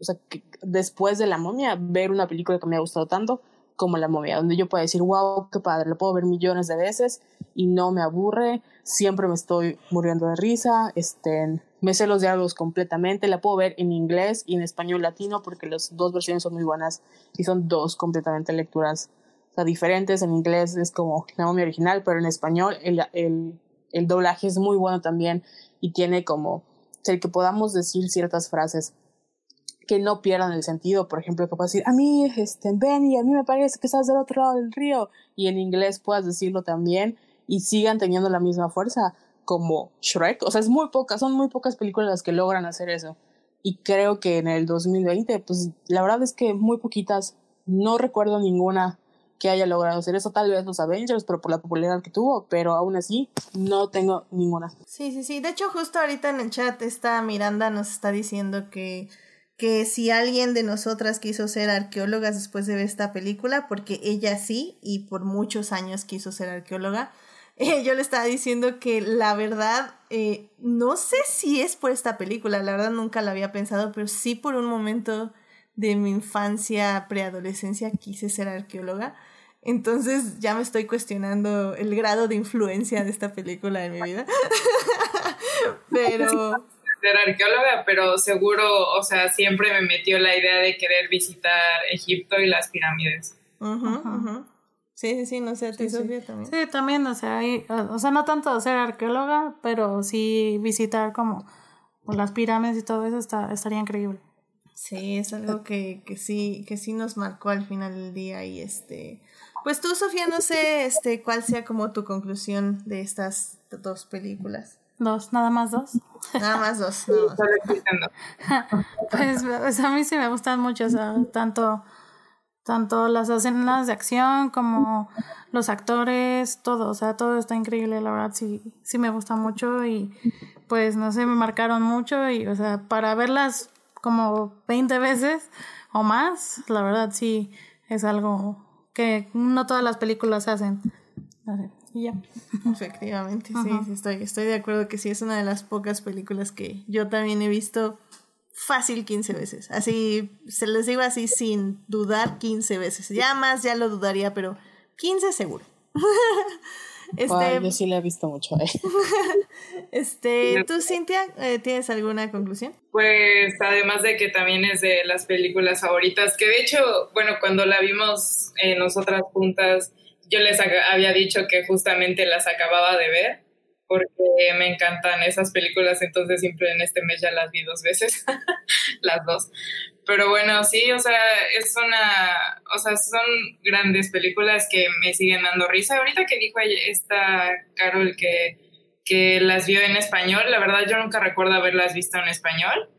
o sea, que después de la momia, ver una película que me ha gustado tanto como la momia, donde yo puedo decir, wow, qué padre, lo puedo ver millones de veces y no me aburre, siempre me estoy muriendo de risa, este, me sé los diálogos completamente, la puedo ver en inglés y en español latino porque las dos versiones son muy buenas y son dos completamente lecturas o sea, diferentes. En inglés es como la momia original, pero en español el, el, el doblaje es muy bueno también y tiene como, el que podamos decir ciertas frases que no pierdan el sentido, por ejemplo, que puedas decir, a mí, este, Benny, a mí me parece que estás del otro lado del río, y en inglés puedas decirlo también, y sigan teniendo la misma fuerza, como Shrek, o sea, es muy pocas, son muy pocas películas las que logran hacer eso, y creo que en el 2020, pues la verdad es que muy poquitas, no recuerdo ninguna que haya logrado hacer eso, tal vez los Avengers, pero por la popularidad que tuvo, pero aún así no tengo ninguna. Sí, sí, sí, de hecho justo ahorita en el chat esta Miranda nos está diciendo que que si alguien de nosotras quiso ser arqueólogas después de ver esta película, porque ella sí, y por muchos años quiso ser arqueóloga, yo le estaba diciendo que la verdad, eh, no sé si es por esta película, la verdad nunca la había pensado, pero sí por un momento de mi infancia, preadolescencia, quise ser arqueóloga. Entonces ya me estoy cuestionando el grado de influencia de esta película en mi vida. pero ser arqueóloga, pero seguro, o sea, siempre me metió la idea de querer visitar Egipto y las pirámides. Sí, sí, sí, no sé, a ti, Sofía, también. Sí, también, o sea, hay, o sea, no tanto ser arqueóloga, pero sí visitar como las pirámides y todo eso está, estaría increíble. Sí, es algo que, que sí, que sí nos marcó al final del día y este, pues tú, Sofía, no sé, este, cuál sea como tu conclusión de estas dos películas. Dos, nada más dos. Nada más dos. Nada más. pues, pues, a mí sí me gustan mucho, o sea, tanto, tanto las escenas de acción como los actores, todo, o sea, todo está increíble, la verdad sí, sí me gusta mucho y pues no sé, me marcaron mucho y, o sea, para verlas como 20 veces o más, la verdad sí es algo que no todas las películas hacen. Y ya. Efectivamente, sí, sí, estoy, estoy de acuerdo que sí es una de las pocas películas que yo también he visto fácil 15 veces. Así, se les digo así sin dudar 15 veces. Ya más, ya lo dudaría, pero 15 seguro. este, yo sí la he visto mucho. Eh. este, ¿tú, Cintia, eh, tienes alguna conclusión? Pues además de que también es de las películas favoritas, que de hecho, bueno, cuando la vimos eh, nosotras juntas, yo les había dicho que justamente las acababa de ver porque me encantan esas películas, entonces siempre en este mes ya las vi dos veces, las dos. Pero bueno, sí, o sea, es una, o sea, son grandes películas que me siguen dando risa. Ahorita que dijo esta Carol que, que las vio en español, la verdad yo nunca recuerdo haberlas visto en español.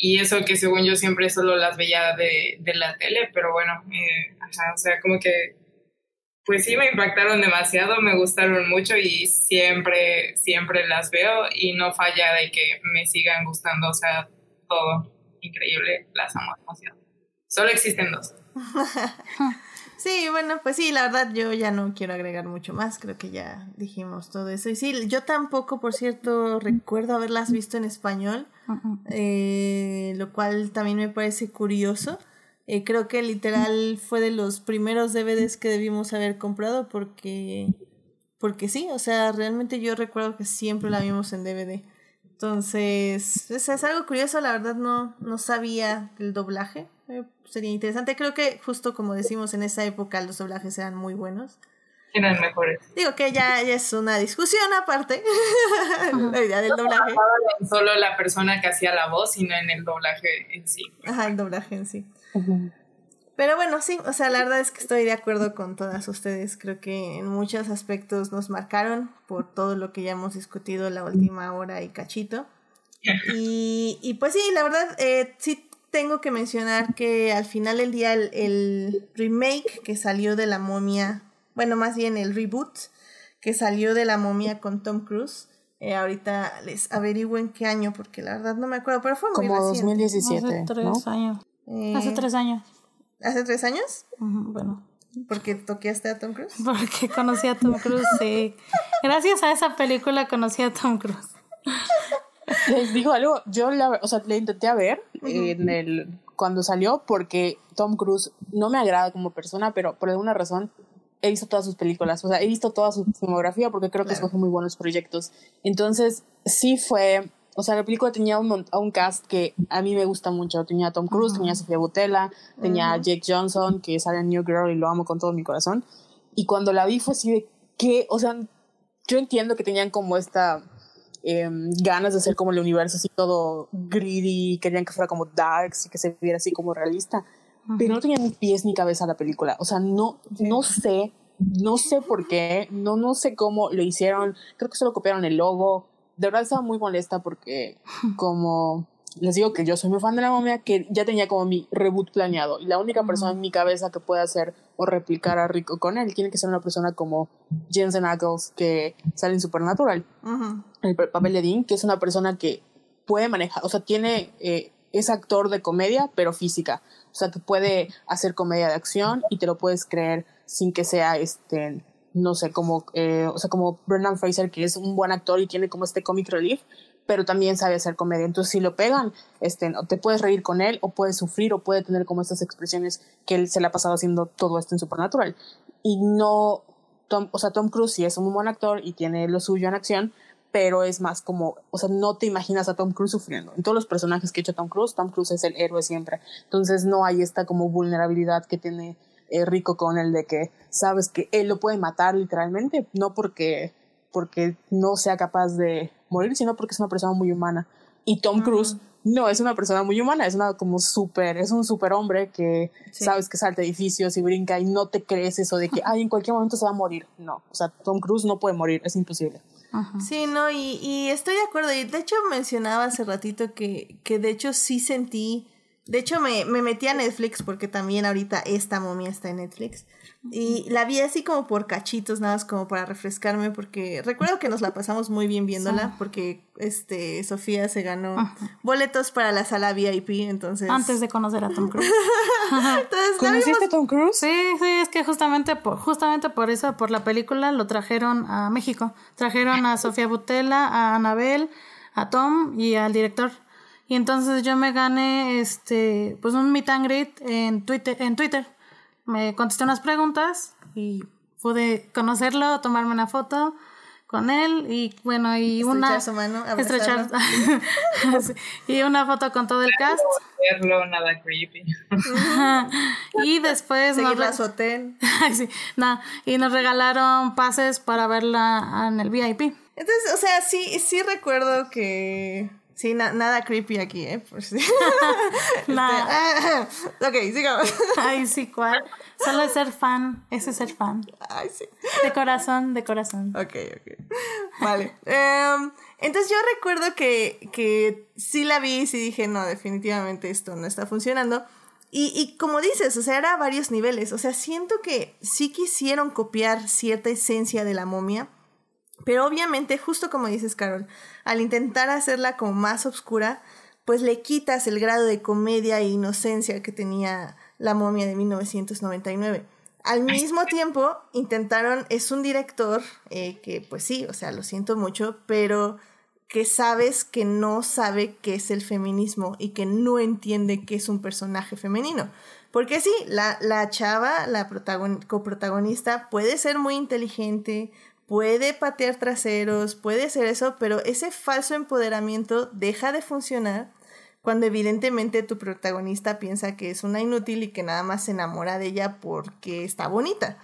Y eso que según yo siempre solo las veía de, de la tele, pero bueno, eh, o sea, como que pues sí me impactaron demasiado, me gustaron mucho y siempre, siempre las veo y no falla de que me sigan gustando, o sea, todo increíble, las amo demasiado. Solo existen dos. sí, bueno, pues sí, la verdad yo ya no quiero agregar mucho más, creo que ya dijimos todo eso. Y sí, yo tampoco, por cierto, recuerdo haberlas visto en español, eh, lo cual también me parece curioso. Eh, creo que literal fue de los primeros DVDs que debimos haber comprado porque, porque sí, o sea, realmente yo recuerdo que siempre la vimos en DVD. Entonces, es, es algo curioso, la verdad no, no sabía el doblaje. Eh, sería interesante. Creo que justo como decimos en esa época los doblajes eran muy buenos. Eran mejores. Digo que ya, ya es una discusión aparte. la idea del doblaje. No solo la persona que hacía la voz, sino en el doblaje en sí. Ajá, el doblaje en sí. Pero bueno, sí, o sea, la verdad es que estoy de acuerdo con todas ustedes. Creo que en muchos aspectos nos marcaron por todo lo que ya hemos discutido la última hora y cachito. Y, y pues sí, la verdad, eh, sí tengo que mencionar que al final del día el, el remake que salió de la momia, bueno, más bien el reboot que salió de la momia con Tom Cruise, Eh, ahorita les averiguo en qué año, porque la verdad no me acuerdo, pero fue muy Como reciente. 2017, Hace tres ¿no? años. Eh, Hace tres años. ¿Hace tres años? Bueno, Porque toqueaste a Tom Cruise. porque conocí a Tom Cruise, sí. Gracias a esa película conocí a Tom Cruise. Les digo algo, yo la, o sea, le intenté a ver en el, cuando salió porque Tom Cruise no me agrada como persona, pero por alguna razón he visto todas sus películas, o sea, he visto toda su filmografía porque creo que Claro. escoge muy buenos proyectos. Entonces, sí fue, o sea, la película tenía un, a un cast que a mí me gusta mucho. Tenía a Tom Cruise, tenía a Sofía Boutella, tenía a Jake Johnson, que sale en New Girl y lo amo con todo mi corazón. Y cuando la vi fue así de que, o sea, yo entiendo que tenían como esta em, ganas de hacer como el universo así todo greedy, querían que fuera como darks y que se viera así como realista, pero no tenían ni pies ni cabeza la película, o sea, no, no sé, no sé por qué, no, no sé cómo lo hicieron, creo que solo copiaron el logo, de verdad estaba muy molesta porque como les digo que yo soy muy fan de la momia, que ya tenía como mi reboot planeado y la única persona en mi cabeza que puede hacer o replicar a Rico con él tiene que ser una persona como Jensen Ackles que sale en Supernatural Ujú. el pa- papel de Dean, que es una persona que puede manejar, o sea, tiene, eh, es actor de comedia, pero física. O sea, que puede hacer comedia de acción y te lo puedes creer sin que sea, este, no sé, como, eh, o sea, como Brendan Fraser, que es un buen actor y tiene como este comic relief, pero también sabe hacer comedia. Entonces, si lo pegan, este, te puedes reír con él, o puedes sufrir, o puede tener como estas expresiones que él se le ha pasado haciendo todo esto en Supernatural. Y no, Tom, o sea, Tom Cruise sí es un buen actor y tiene lo suyo en acción, pero es más como, o sea, no te imaginas a Tom Cruise sufriendo. En todos los personajes que ha hecho Tom Cruise, Tom Cruise es el héroe siempre. Entonces no hay esta como vulnerabilidad que tiene eh, Rico con el de que sabes que él lo puede matar literalmente, no porque, porque no sea capaz de morir, sino porque es una persona muy humana. Y Tom Cruise no es una persona muy humana, es una como súper, es un súper hombre que Sí. sabes que salta edificios y brinca y no te crees eso de que, ay, en cualquier momento se va a morir. No, o sea, Tom Cruise no puede morir, es imposible. Ajá. Sí, no, y, y estoy de acuerdo. Y de hecho mencionaba hace ratito que, que de hecho sí sentí. De hecho me, me metí a Netflix porque también ahorita esta momia está en Netflix. Y la vi así como por cachitos, nada más como para refrescarme, porque recuerdo que nos la pasamos muy bien viéndola, porque este Sofía se ganó boletos para la sala VIP, entonces... Antes de conocer a Tom Cruise. Entonces, ¿Conociste a Tom Cruise? Sí, sí, es que justamente por, justamente por eso, por la película, lo trajeron a México. Trajeron a Sofía Butela, a Anabel, a Tom y al director. Y entonces yo me gané este pues un meet and greet en Twitter, en Twitter. Me contesté unas preguntas y pude conocerlo, tomarme una foto con él y bueno, y Estrechar una su mano, estrechar y una foto con todo el cast Verlo, nada creepy. y después nos a su hotel. Ay, sí, no, y nos regalaron pases para verla en el VIP. Entonces, o sea, sí, sí recuerdo que... Sí, na- nada creepy aquí, ¿eh? Por si- Nah. ok, sigamos. Ay, sí, cuál. Solo es ser fan, ese es ser fan. Ay, sí. De corazón, de corazón. Ok, ok. Vale. Em, entonces yo recuerdo que, que sí la vi y sí dije, no, definitivamente esto no está funcionando. Y, y como dices, o sea, era a varios niveles. O sea, siento que sí quisieron copiar cierta esencia de la momia. Pero obviamente, justo como dices, Carol, al intentar hacerla como más oscura, pues le quitas el grado de comedia e inocencia que tenía la momia de 1999. Al mismo tiempo, intentaron, es un director eh, que, pues sí, o sea, lo siento mucho, pero que sabes que no sabe qué es el feminismo y que no entiende qué es un personaje femenino. Porque sí, la, la chava, la protagon- coprotagonista, puede ser muy inteligente, puede patear traseros, puede ser eso, pero ese falso empoderamiento deja de funcionar cuando evidentemente tu protagonista piensa que es una inútil y que nada más se enamora de ella porque está bonita.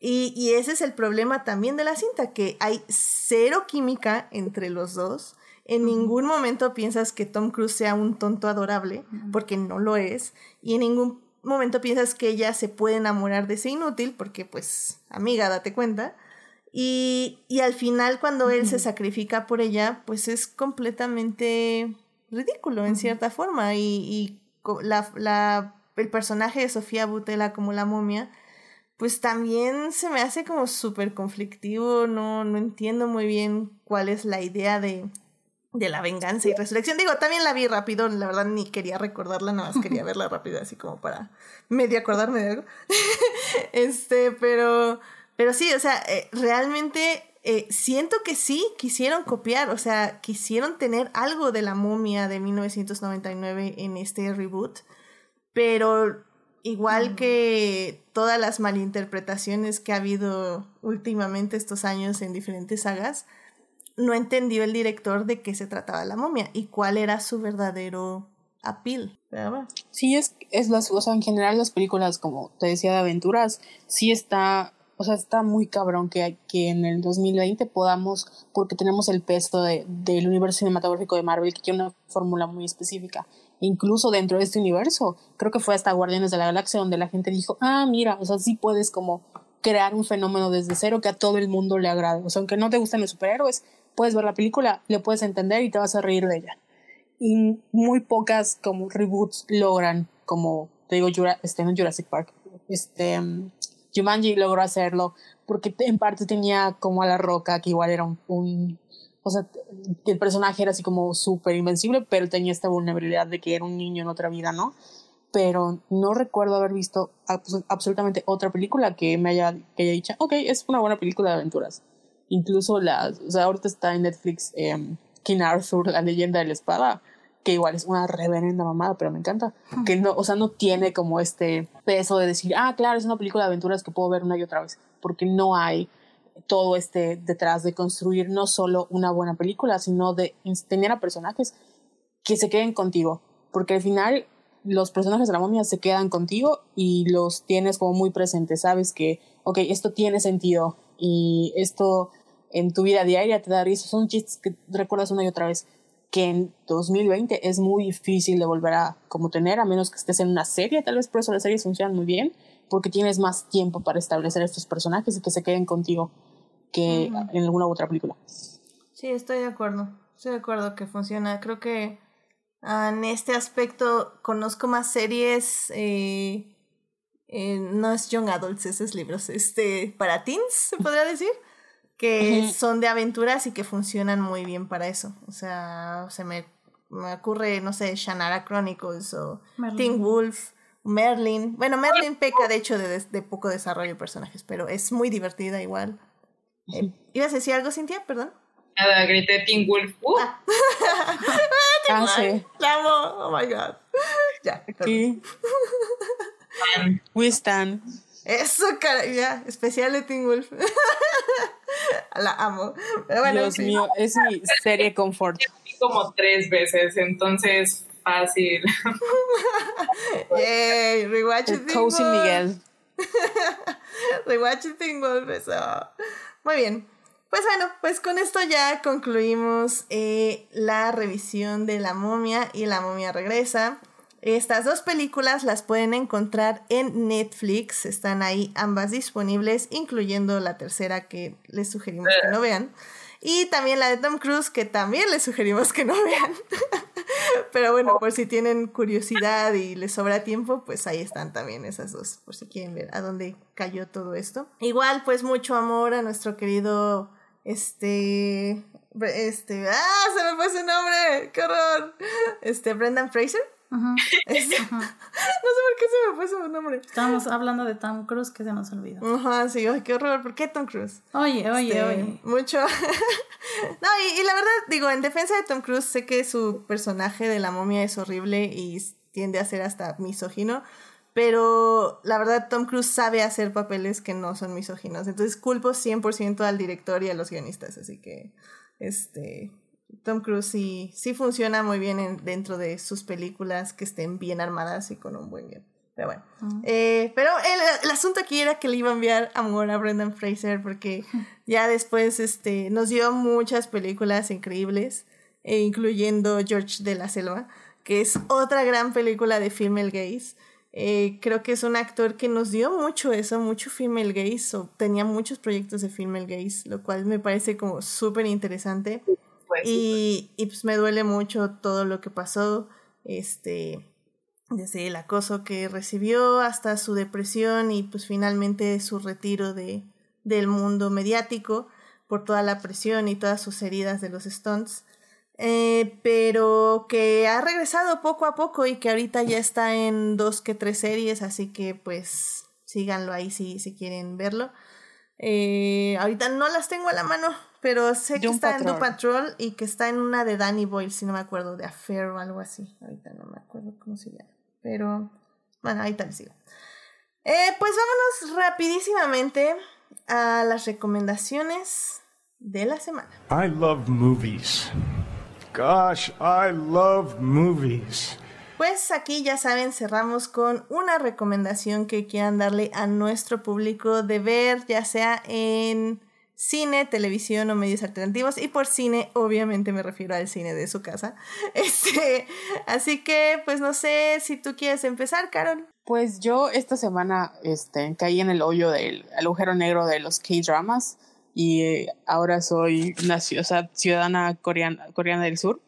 Y, y ese es el problema también de la cinta, que hay cero química entre los dos. En ningún momento piensas que Tom Cruise sea un tonto adorable, porque no lo es. Y en ningún momento piensas que ella se puede enamorar de ese inútil, porque pues, amiga, date cuenta. Y, y al final cuando él se sacrifica por ella, pues es completamente ridículo en cierta forma. Y, y co- la, la- el personaje de Sofía Butela como la momia, pues también se me hace como súper conflictivo, no, no entiendo muy bien cuál es la idea de, de la venganza y resurrección. Digo, también la vi rápido, la verdad ni quería recordarla, nada más quería verla rápido, así como para medio acordarme de algo. este, pero, pero sí, o sea, eh, realmente eh, siento que sí quisieron copiar, o sea, quisieron tener algo de la momia de 1999 en este reboot, pero igual que todas las malinterpretaciones que ha habido últimamente estos años en diferentes sagas, no entendió el director de qué se trataba la momia y cuál era su verdadero appeal. Sí, es, es las, o sea, en general las películas, como te decía, de aventuras, sí está, o sea, está muy cabrón que, que en el 2020 podamos, porque tenemos el peso de, del universo cinematográfico de Marvel, que tiene una fórmula muy específica, incluso dentro de este universo, creo que fue hasta Guardianes de la Galaxia donde la gente dijo, ah, mira, o sea, sí puedes como crear un fenómeno desde cero que a todo el mundo le agrade. O sea, aunque no te gusten los superhéroes, puedes ver la película, le puedes entender y te vas a reír de ella. Y muy pocas como reboots logran, como te digo, este, en Jurassic Park, este, um, Jumanji logró hacerlo porque en parte tenía como a la roca, que igual era un, o sea, el personaje era así como súper invencible, pero tenía esta vulnerabilidad de que era un niño en otra vida, ¿no? Pero no recuerdo haber visto absolutamente otra película que me haya, que haya dicho, ok, es una buena película de aventuras. Incluso las, o sea, ahorita está en Netflix eh, King Arthur, la leyenda de la espada, que igual es una reverenda mamada, pero me encanta. Que no, o sea, no tiene como este peso de decir, ah, claro, es una película de aventuras que puedo ver una y otra vez, porque no hay todo este detrás de construir no solo una buena película, sino de tener a personajes que se queden contigo, porque al final los personajes de la momia se quedan contigo y los tienes como muy presentes, sabes que, ok, esto tiene sentido, y esto en tu vida diaria te da risa. Son chistes que recuerdas una y otra vez que en 2020 es muy difícil de volver a como tener, a menos que estés en una serie, tal vez por eso las series funcionan muy bien, porque tienes más tiempo para establecer estos personajes y que se queden contigo que en alguna otra película. Sí, estoy de acuerdo, estoy de acuerdo que funciona. Creo que ah, en este aspecto conozco más series eh, eh, no es young adults esos libros, este, para teens, se podría decir, que son de aventuras y que funcionan muy bien para eso. O sea, se me, me ocurre, no sé, Shannara Chronicles o Teen Wolf, Merlin. Bueno, Merlin peca de hecho de, de, poco desarrollo de personajes, pero es muy divertida igual. Eh, ¿Ibas a decir algo, Cintia? Perdón. Nada, grité Teen Wolf. Uh. Ah. ah, sí. La amo. Oh my god. Ya. Sí. We stand. Eso, cara, ya, especial de Teen Wolf. La amo. Dios mío, es mi serie confort. Como tres veces, entonces fácil. Yay, rewatch Teen Cozy Miguel. rewatch Teen Wolf, eso. Muy bien. Pues bueno, pues con esto ya concluimos eh, la revisión de La momia y La momia regresa. Estas dos películas las pueden encontrar en Netflix, están ahí ambas disponibles, incluyendo la tercera que les sugerimos que no vean. Y también la de Tom Cruise, que también les sugerimos que no vean. Pero bueno, por si tienen curiosidad y les sobra tiempo, pues ahí están también esas dos, por si quieren ver a dónde cayó todo esto. Igual, pues mucho amor a nuestro querido, este, este, ah, se me fue su nombre, qué horror. Este, Brendan Fraser. no sé por qué se me fue su nombre. Estábamos hablando de Tom Cruise que se nos olvidó. Ajá, sí, ay, qué horror. ¿Por qué Tom Cruise? Oye, oye, este, oye. Mucho. no, y, la verdad, digo, en defensa de Tom Cruise, sé que su personaje de la momia es horrible y tiende a ser hasta misógino. Pero la verdad, Tom Cruise sabe hacer papeles que no son misóginos. Entonces culpo 100% al director y a los guionistas. Así que, este, Tom Cruise sí, sí funciona muy bien dentro de sus películas que estén bien armadas y con un buen guion. Pero bueno. Eh, pero el, asunto aquí era que le iba a enviar amor a Brendan Fraser porque ya después este, nos dio muchas películas increíbles, e incluyendo George de la Selva, que es otra gran película de female gaze. Eh, creo que es un actor que nos dio mucho eso, mucho female gaze, o tenía muchos proyectos de female gaze, lo cual me parece como súper interesante. Y, y, pues me duele mucho todo lo que pasó. Este. desde el acoso que recibió hasta su depresión y pues finalmente su retiro de, del mundo mediático por toda la presión y todas sus heridas de los stunts. Eh, pero que ha regresado poco a poco y que ahorita ya está en dos que tres series, así que pues síganlo ahí si, si quieren verlo. Eh, ahorita no las tengo a la mano, pero sé que está en Doom Patrol. Patrol y que está en una de Danny Boyle, si no me acuerdo, de Affair o algo así. Ahorita no me acuerdo cómo se llama. Pero bueno, ahorita les digo. Eh, pues vámonos rapidísimamente a las recomendaciones de la semana. I love movies. Gosh, I love movies. Pues aquí ya saben, cerramos con una recomendación que quieran darle a nuestro público de ver, ya sea en cine, televisión o medios alternativos. Y por cine, obviamente me refiero al cine de su casa. Este, así que, pues no sé si tú quieres empezar, Carol. Pues yo esta semana este, caí en el hoyo del el agujero negro de los K-dramas y eh, ahora soy una o sea, ciudadana coreana, coreana del sur.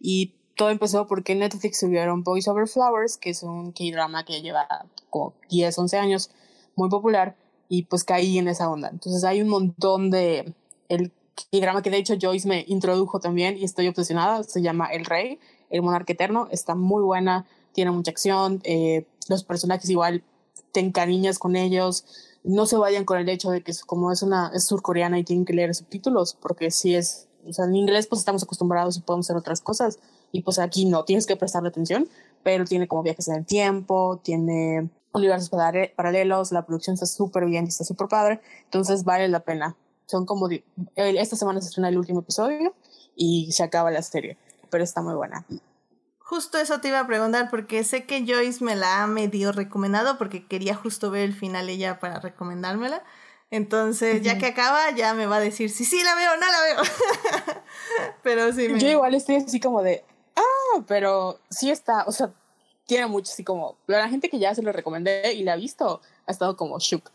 Y todo empezó porque Netflix subieron Boys Over Flowers, que es un K-drama que lleva como 10, 11 años, muy popular, y pues caí en esa onda. Entonces hay un montón de... El K-drama que de hecho Joyce me introdujo también y estoy obsesionada, se llama El Rey, El Monarca Eterno, está muy buena, tiene mucha acción, eh, los personajes igual te encariñas con ellos, no se vayan con el hecho de que como es una es surcoreana y tienen que leer subtítulos, porque si es, o sea, en inglés pues estamos acostumbrados y podemos hacer otras cosas, y pues aquí no, tienes que prestarle atención, pero tiene como viajes en el tiempo, tiene universos parale- paralelos, la producción está súper bien está súper padre, entonces vale la pena. Son como, esta semana se estrena el último episodio y se acaba la serie, pero está muy buena. Justo eso te iba a preguntar porque sé que Joyce me la ha medio recomendado porque quería justo ver el final ella para recomendármela. Entonces, ya que acaba, ya me va a decir si sí la veo o no la veo. Pero sí me... Yo igual estoy así como de, pero sí está, o sea, tiene mucho así como, la gente que ya se lo recomendé y la ha visto ha estado como shook,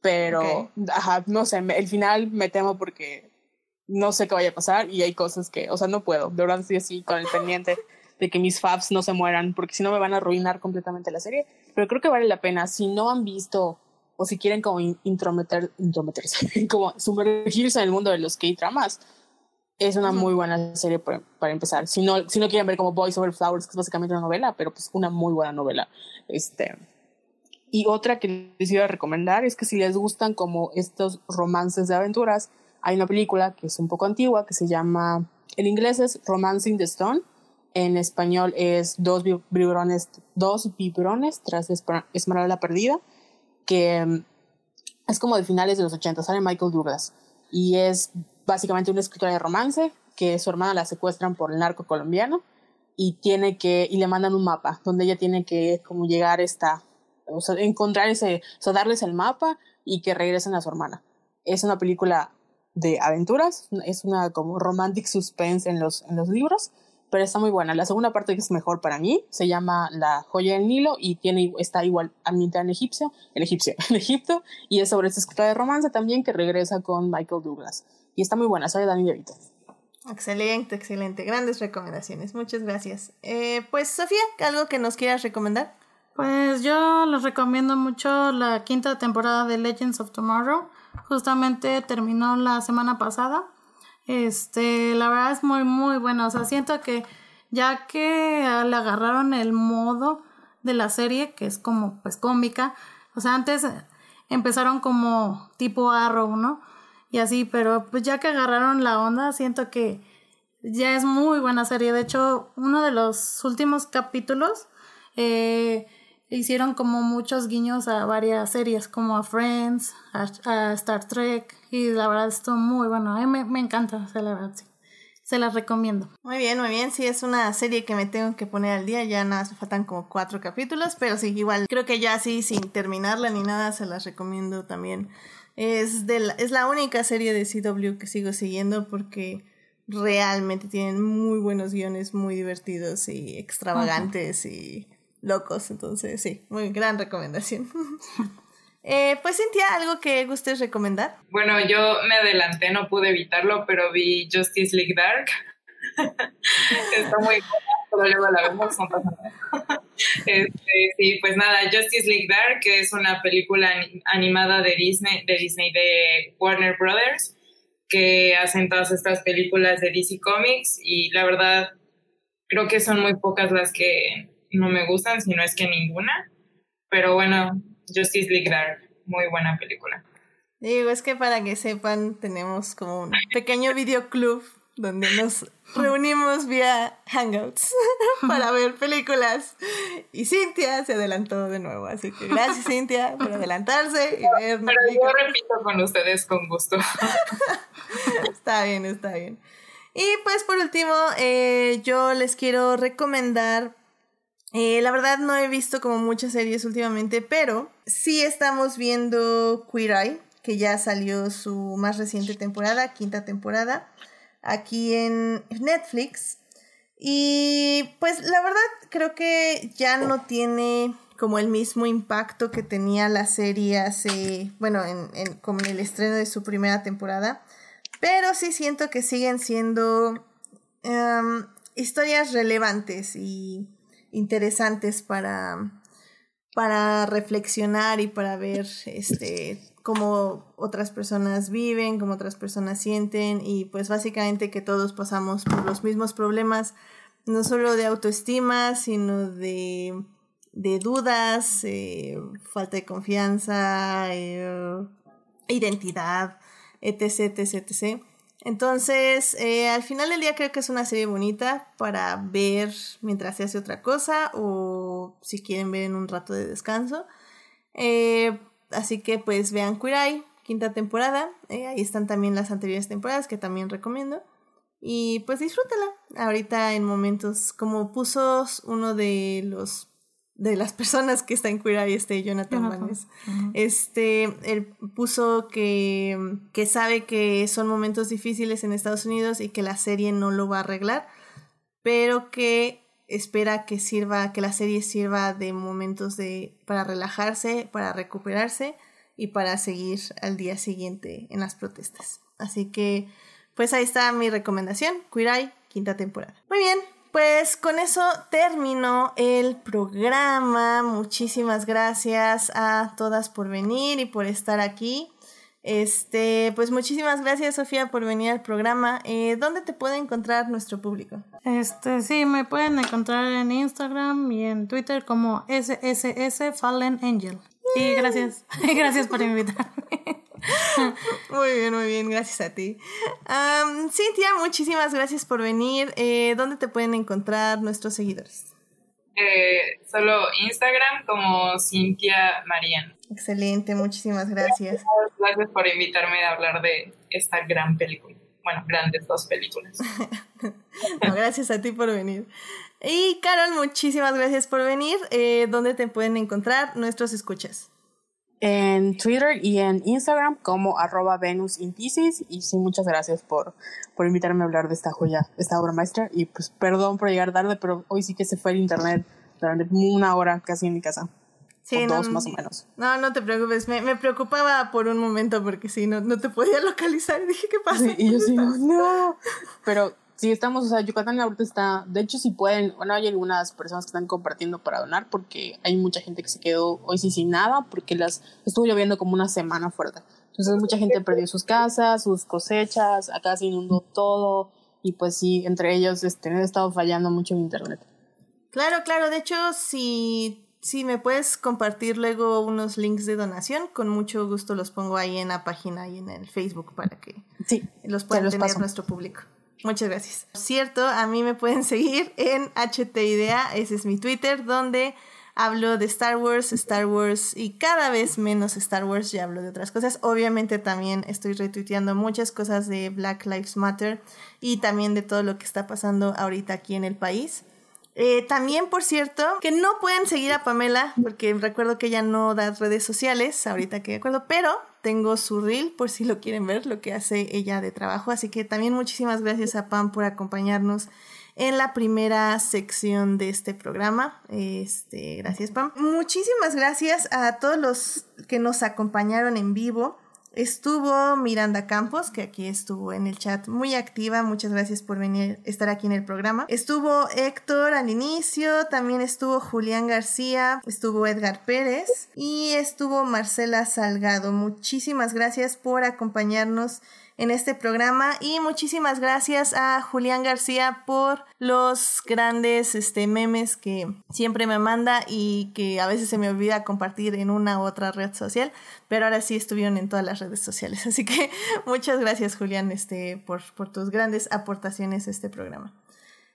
pero, Ok. ajá, no sé, me- el final me temo porque no sé qué vaya a pasar y hay cosas que, o sea, no puedo, de verdad estoy así con el pendiente de que mis faves no se mueran porque si no me van a arruinar completamente la serie, pero creo que vale la pena, si no han visto o si quieren como in- intrometer, intrometerse, como sumergirse en el mundo de los K-dramas, es una muy buena serie para, para empezar. Si no, si no quieren ver como Boys Over Flowers, que es básicamente una novela, pero pues una muy buena novela. Este. Y otra que les iba a recomendar es que si les gustan como estos romances de aventuras, hay una película que es un poco antigua que se llama, en inglés es Romancing the Stone, en español es Dos vi- vibrones, dos vibrones tras Esper- Esmeralda Perdida, que mm, es como de finales de los 80, sale Michael Douglas y es básicamente una escritora de romance que su hermana la secuestran por el narco colombiano y tiene que y le mandan un mapa donde ella tiene que como llegar esta o encontrar ese, o darles el mapa y que regresen a su hermana. Es una película de aventuras, es una como romantic suspense en los, en los libros, pero está muy buena. La segunda parte que es mejor para mí se llama La joya del Nilo y tiene, está igual ambientada en egipcio, en egipcio, en Egipto, y es sobre esta escritora de romance también que regresa con Michael Douglas. Y está muy buena, sale Danny DeVito. Excelente, excelente. Grandes recomendaciones. Muchas gracias. Eh, pues, Sofía, ¿algo que nos quieras recomendar? Pues yo les recomiendo mucho la quinta temporada de Legends of Tomorrow. Justamente terminó la semana pasada. Este, la verdad es muy, muy buena. O sea, siento que ya que le agarraron el modo de la serie, que es como pues cómica. O sea, antes empezaron como tipo Arrow, ¿no? Y así, pero pues ya que agarraron la onda, siento que ya es muy buena serie. De hecho, uno de los últimos capítulos eh, hicieron como muchos guiños a varias series, como a Friends, a, Star Trek, y la verdad estuvo muy bueno. Mí me, me encanta, o la verdad. Se las recomiendo. Muy bien, muy bien. Sí, es una serie que me tengo que poner al día. Ya nada, faltan como cuatro capítulos, pero sí, igual creo que ya sí, sin terminarla ni nada, se las recomiendo también. Es, de la, es la única serie de CW que sigo siguiendo porque realmente tienen muy buenos guiones, muy divertidos y extravagantes y locos. Entonces, sí, muy gran recomendación. eh, pues, Cintia, ¿algo que gustes recomendar? Bueno, yo me adelanté, no pude evitarlo, pero vi Justice League Dark. Está muy buena, pero luego la vemos. Este, sí, pues nada, Justice League Dark, que es una película animada de Disney, de Disney, de Warner Brothers, que hacen todas estas películas de DC Comics y la verdad creo que son muy pocas las que no me gustan, si no es que ninguna. Pero bueno, Justice League Dark, muy buena película. Digo, es que para que sepan, tenemos como un pequeño videoclub donde nos reunimos vía Hangouts para ver películas. Y Cintia se adelantó de nuevo, así que gracias Cintia por adelantarse y ver. Pero yo repito con ustedes con gusto. está bien, está bien. Y pues por último, eh, yo les quiero recomendar eh, la verdad no he visto como muchas series últimamente, pero sí estamos viendo Queer Eye, que ya salió su más reciente temporada, quinta temporada, aquí en Netflix. Y pues la verdad creo que ya no tiene como el mismo impacto que tenía la serie hace, bueno, en, en, como en el estreno de su primera temporada. Pero sí siento que siguen siendo um, historias relevantes y interesantes para, para reflexionar y para ver este cómo otras personas viven, cómo otras personas sienten y pues básicamente que todos pasamos por los mismos problemas, no solo de autoestima, sino de, de dudas, eh, falta de confianza, eh, identidad, etc, etc, etc. Entonces, eh, al final del día creo que es una serie bonita para ver mientras se hace otra cosa o si quieren ver en un rato de descanso. Así que pues vean Queer quinta temporada. Eh, ahí están también las anteriores temporadas que también recomiendo. Y pues disfrútala. Ahorita en momentos como puso uno de los de las personas que está en Queer Eye, este Jonathan Manes. Este, él puso que, que sabe que son momentos difíciles en Estados Unidos y que la serie no lo va a arreglar, pero que espera que sirva, que la serie sirva de momentos de, para relajarse, para recuperarse y para seguir al día siguiente en las protestas. Así que, pues ahí está mi recomendación, Queer quinta temporada. Muy bien, pues con eso terminó el programa. Muchísimas gracias a todas por venir y por estar aquí. Este, pues muchísimas gracias Sofía por venir al programa. Eh, ¿Dónde te puede encontrar nuestro público? Este, sí, me pueden encontrar en Instagram y en Twitter como SSS Fallen Angel. Y gracias, gracias por invitarme. muy bien, muy bien, gracias a ti. Cintia, muchísimas gracias por venir. Eh, ¿Dónde te pueden encontrar nuestros seguidores? Eh, solo Instagram como Cintia Marian. Excelente, muchísimas gracias. Gracias por invitarme a hablar de esta gran película. Bueno, grandes dos películas. gracias a ti por venir. Y Carol, muchísimas gracias por venir. Eh, ¿Dónde te pueden encontrar nuestros escuchas? En Twitter y en Instagram como arroba Venus. Y sí, muchas gracias por, por invitarme a hablar de esta joya, esta obra maestra. Y pues perdón por llegar tarde, pero hoy sí que se fue el internet durante una hora casi en mi casa. Sí, dos más o menos. No, no te preocupes. Me, me, preocupaba por un momento porque sí, no, no te podía localizar. Dije, ¿qué pasa? y yo sí, no. Pero sí estamos, o sea, Yucatán ahorita está, de hecho si pueden, bueno, hay algunas personas que están compartiendo para donar porque hay mucha gente que se quedó hoy sí sin nada porque las estuvo lloviendo como una semana fuerte. Entonces mucha gente perdió sus casas, sus cosechas, acá se inundó todo y pues sí, entre ellos este, han estado fallando mucho en internet. Claro, claro, de hecho si, si me puedes compartir luego unos links de donación, con mucho gusto los pongo ahí en la página y en el Facebook para que sí, los puedan tener nuestro público. Muchas gracias. Cierto, a mí me pueden seguir en HTIDEA, ese es mi Twitter, donde hablo de Star Wars, Star Wars y cada vez menos Star Wars, ya hablo de otras cosas. Obviamente también estoy retuiteando muchas cosas de Black Lives Matter y también de todo lo que está pasando ahorita aquí en el país. Eh, también, por cierto, que no pueden seguir a Pamela, porque recuerdo que ella no da redes sociales, ahorita que de acuerdo, pero tengo su reel por si lo quieren ver, lo que hace ella de trabajo. Así que también muchísimas gracias a Pam por acompañarnos en la primera sección de este programa. Este, gracias Pam. Muchísimas gracias a todos los que nos acompañaron en vivo. Estuvo Miranda Campos, que aquí estuvo en el chat muy activa. Muchas gracias por venir, estar aquí en el programa. Estuvo Héctor al inicio, también estuvo Julián García, estuvo Edgar Pérez y estuvo Marcela Salgado. Muchísimas gracias por acompañarnos en este programa y muchísimas gracias a Julián García por los grandes este, memes que siempre me manda y que a veces se me olvida compartir en una u otra red social, pero ahora sí estuvieron en todas las redes sociales. Así que muchas gracias Julián este, por, por tus grandes aportaciones a este programa.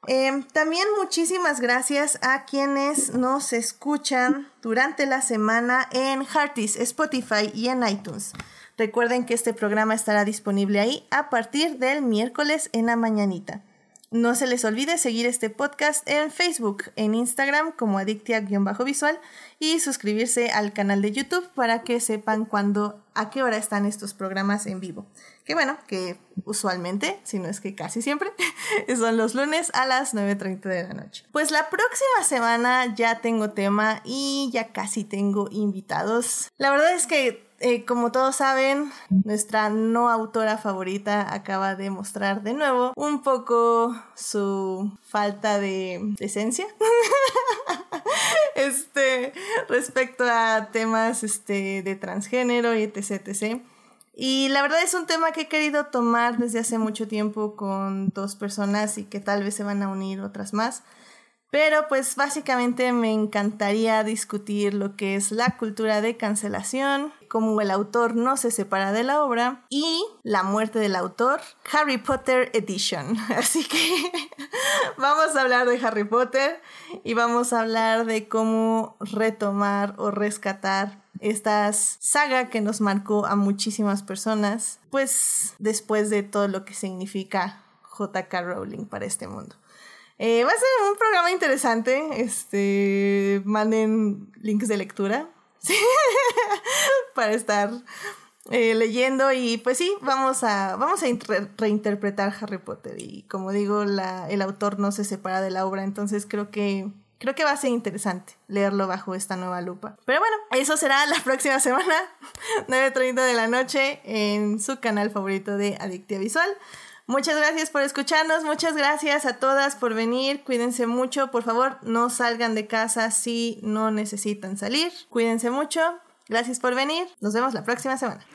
Eh, también muchísimas gracias a quienes nos escuchan durante la semana en Heartis, Spotify y en iTunes. Recuerden que este programa estará disponible ahí a partir del miércoles en la mañanita. No se les olvide seguir este podcast en Facebook, en Instagram como adictia-visual y suscribirse al canal de YouTube para que sepan cuándo, a qué hora están estos programas en vivo. Que bueno, que usualmente, si no es que casi siempre, son los lunes a las 9.30 de la noche. Pues la próxima semana ya tengo tema y ya casi tengo invitados. La verdad es que eh, como todos saben, nuestra no autora favorita acaba de mostrar de nuevo un poco su falta de esencia. este, respecto a temas este, de transgénero y etc, etc. Y la verdad es un tema que he querido tomar desde hace mucho tiempo con dos personas y que tal vez se van a unir otras más. Pero pues básicamente me encantaría discutir lo que es la cultura de cancelación, cómo el autor no se separa de la obra y la muerte del autor, Harry Potter Edition. Así que vamos a hablar de Harry Potter y vamos a hablar de cómo retomar o rescatar esta saga que nos marcó a muchísimas personas, pues después de todo lo que significa JK Rowling para este mundo. Eh, va a ser un programa interesante. Este, manden links de lectura para estar eh, leyendo y pues sí, vamos a, vamos a reinterpretar Harry Potter y como digo, la, el autor no se separa de la obra, entonces creo que creo que va a ser interesante leerlo bajo esta nueva lupa. Pero bueno, eso será la próxima semana, 9.30 de la noche, en su canal favorito de Adictia Visual. Muchas gracias por escucharnos, muchas gracias a todas por venir, cuídense mucho, por favor no salgan de casa si no necesitan salir, cuídense mucho, gracias por venir, nos vemos la próxima semana.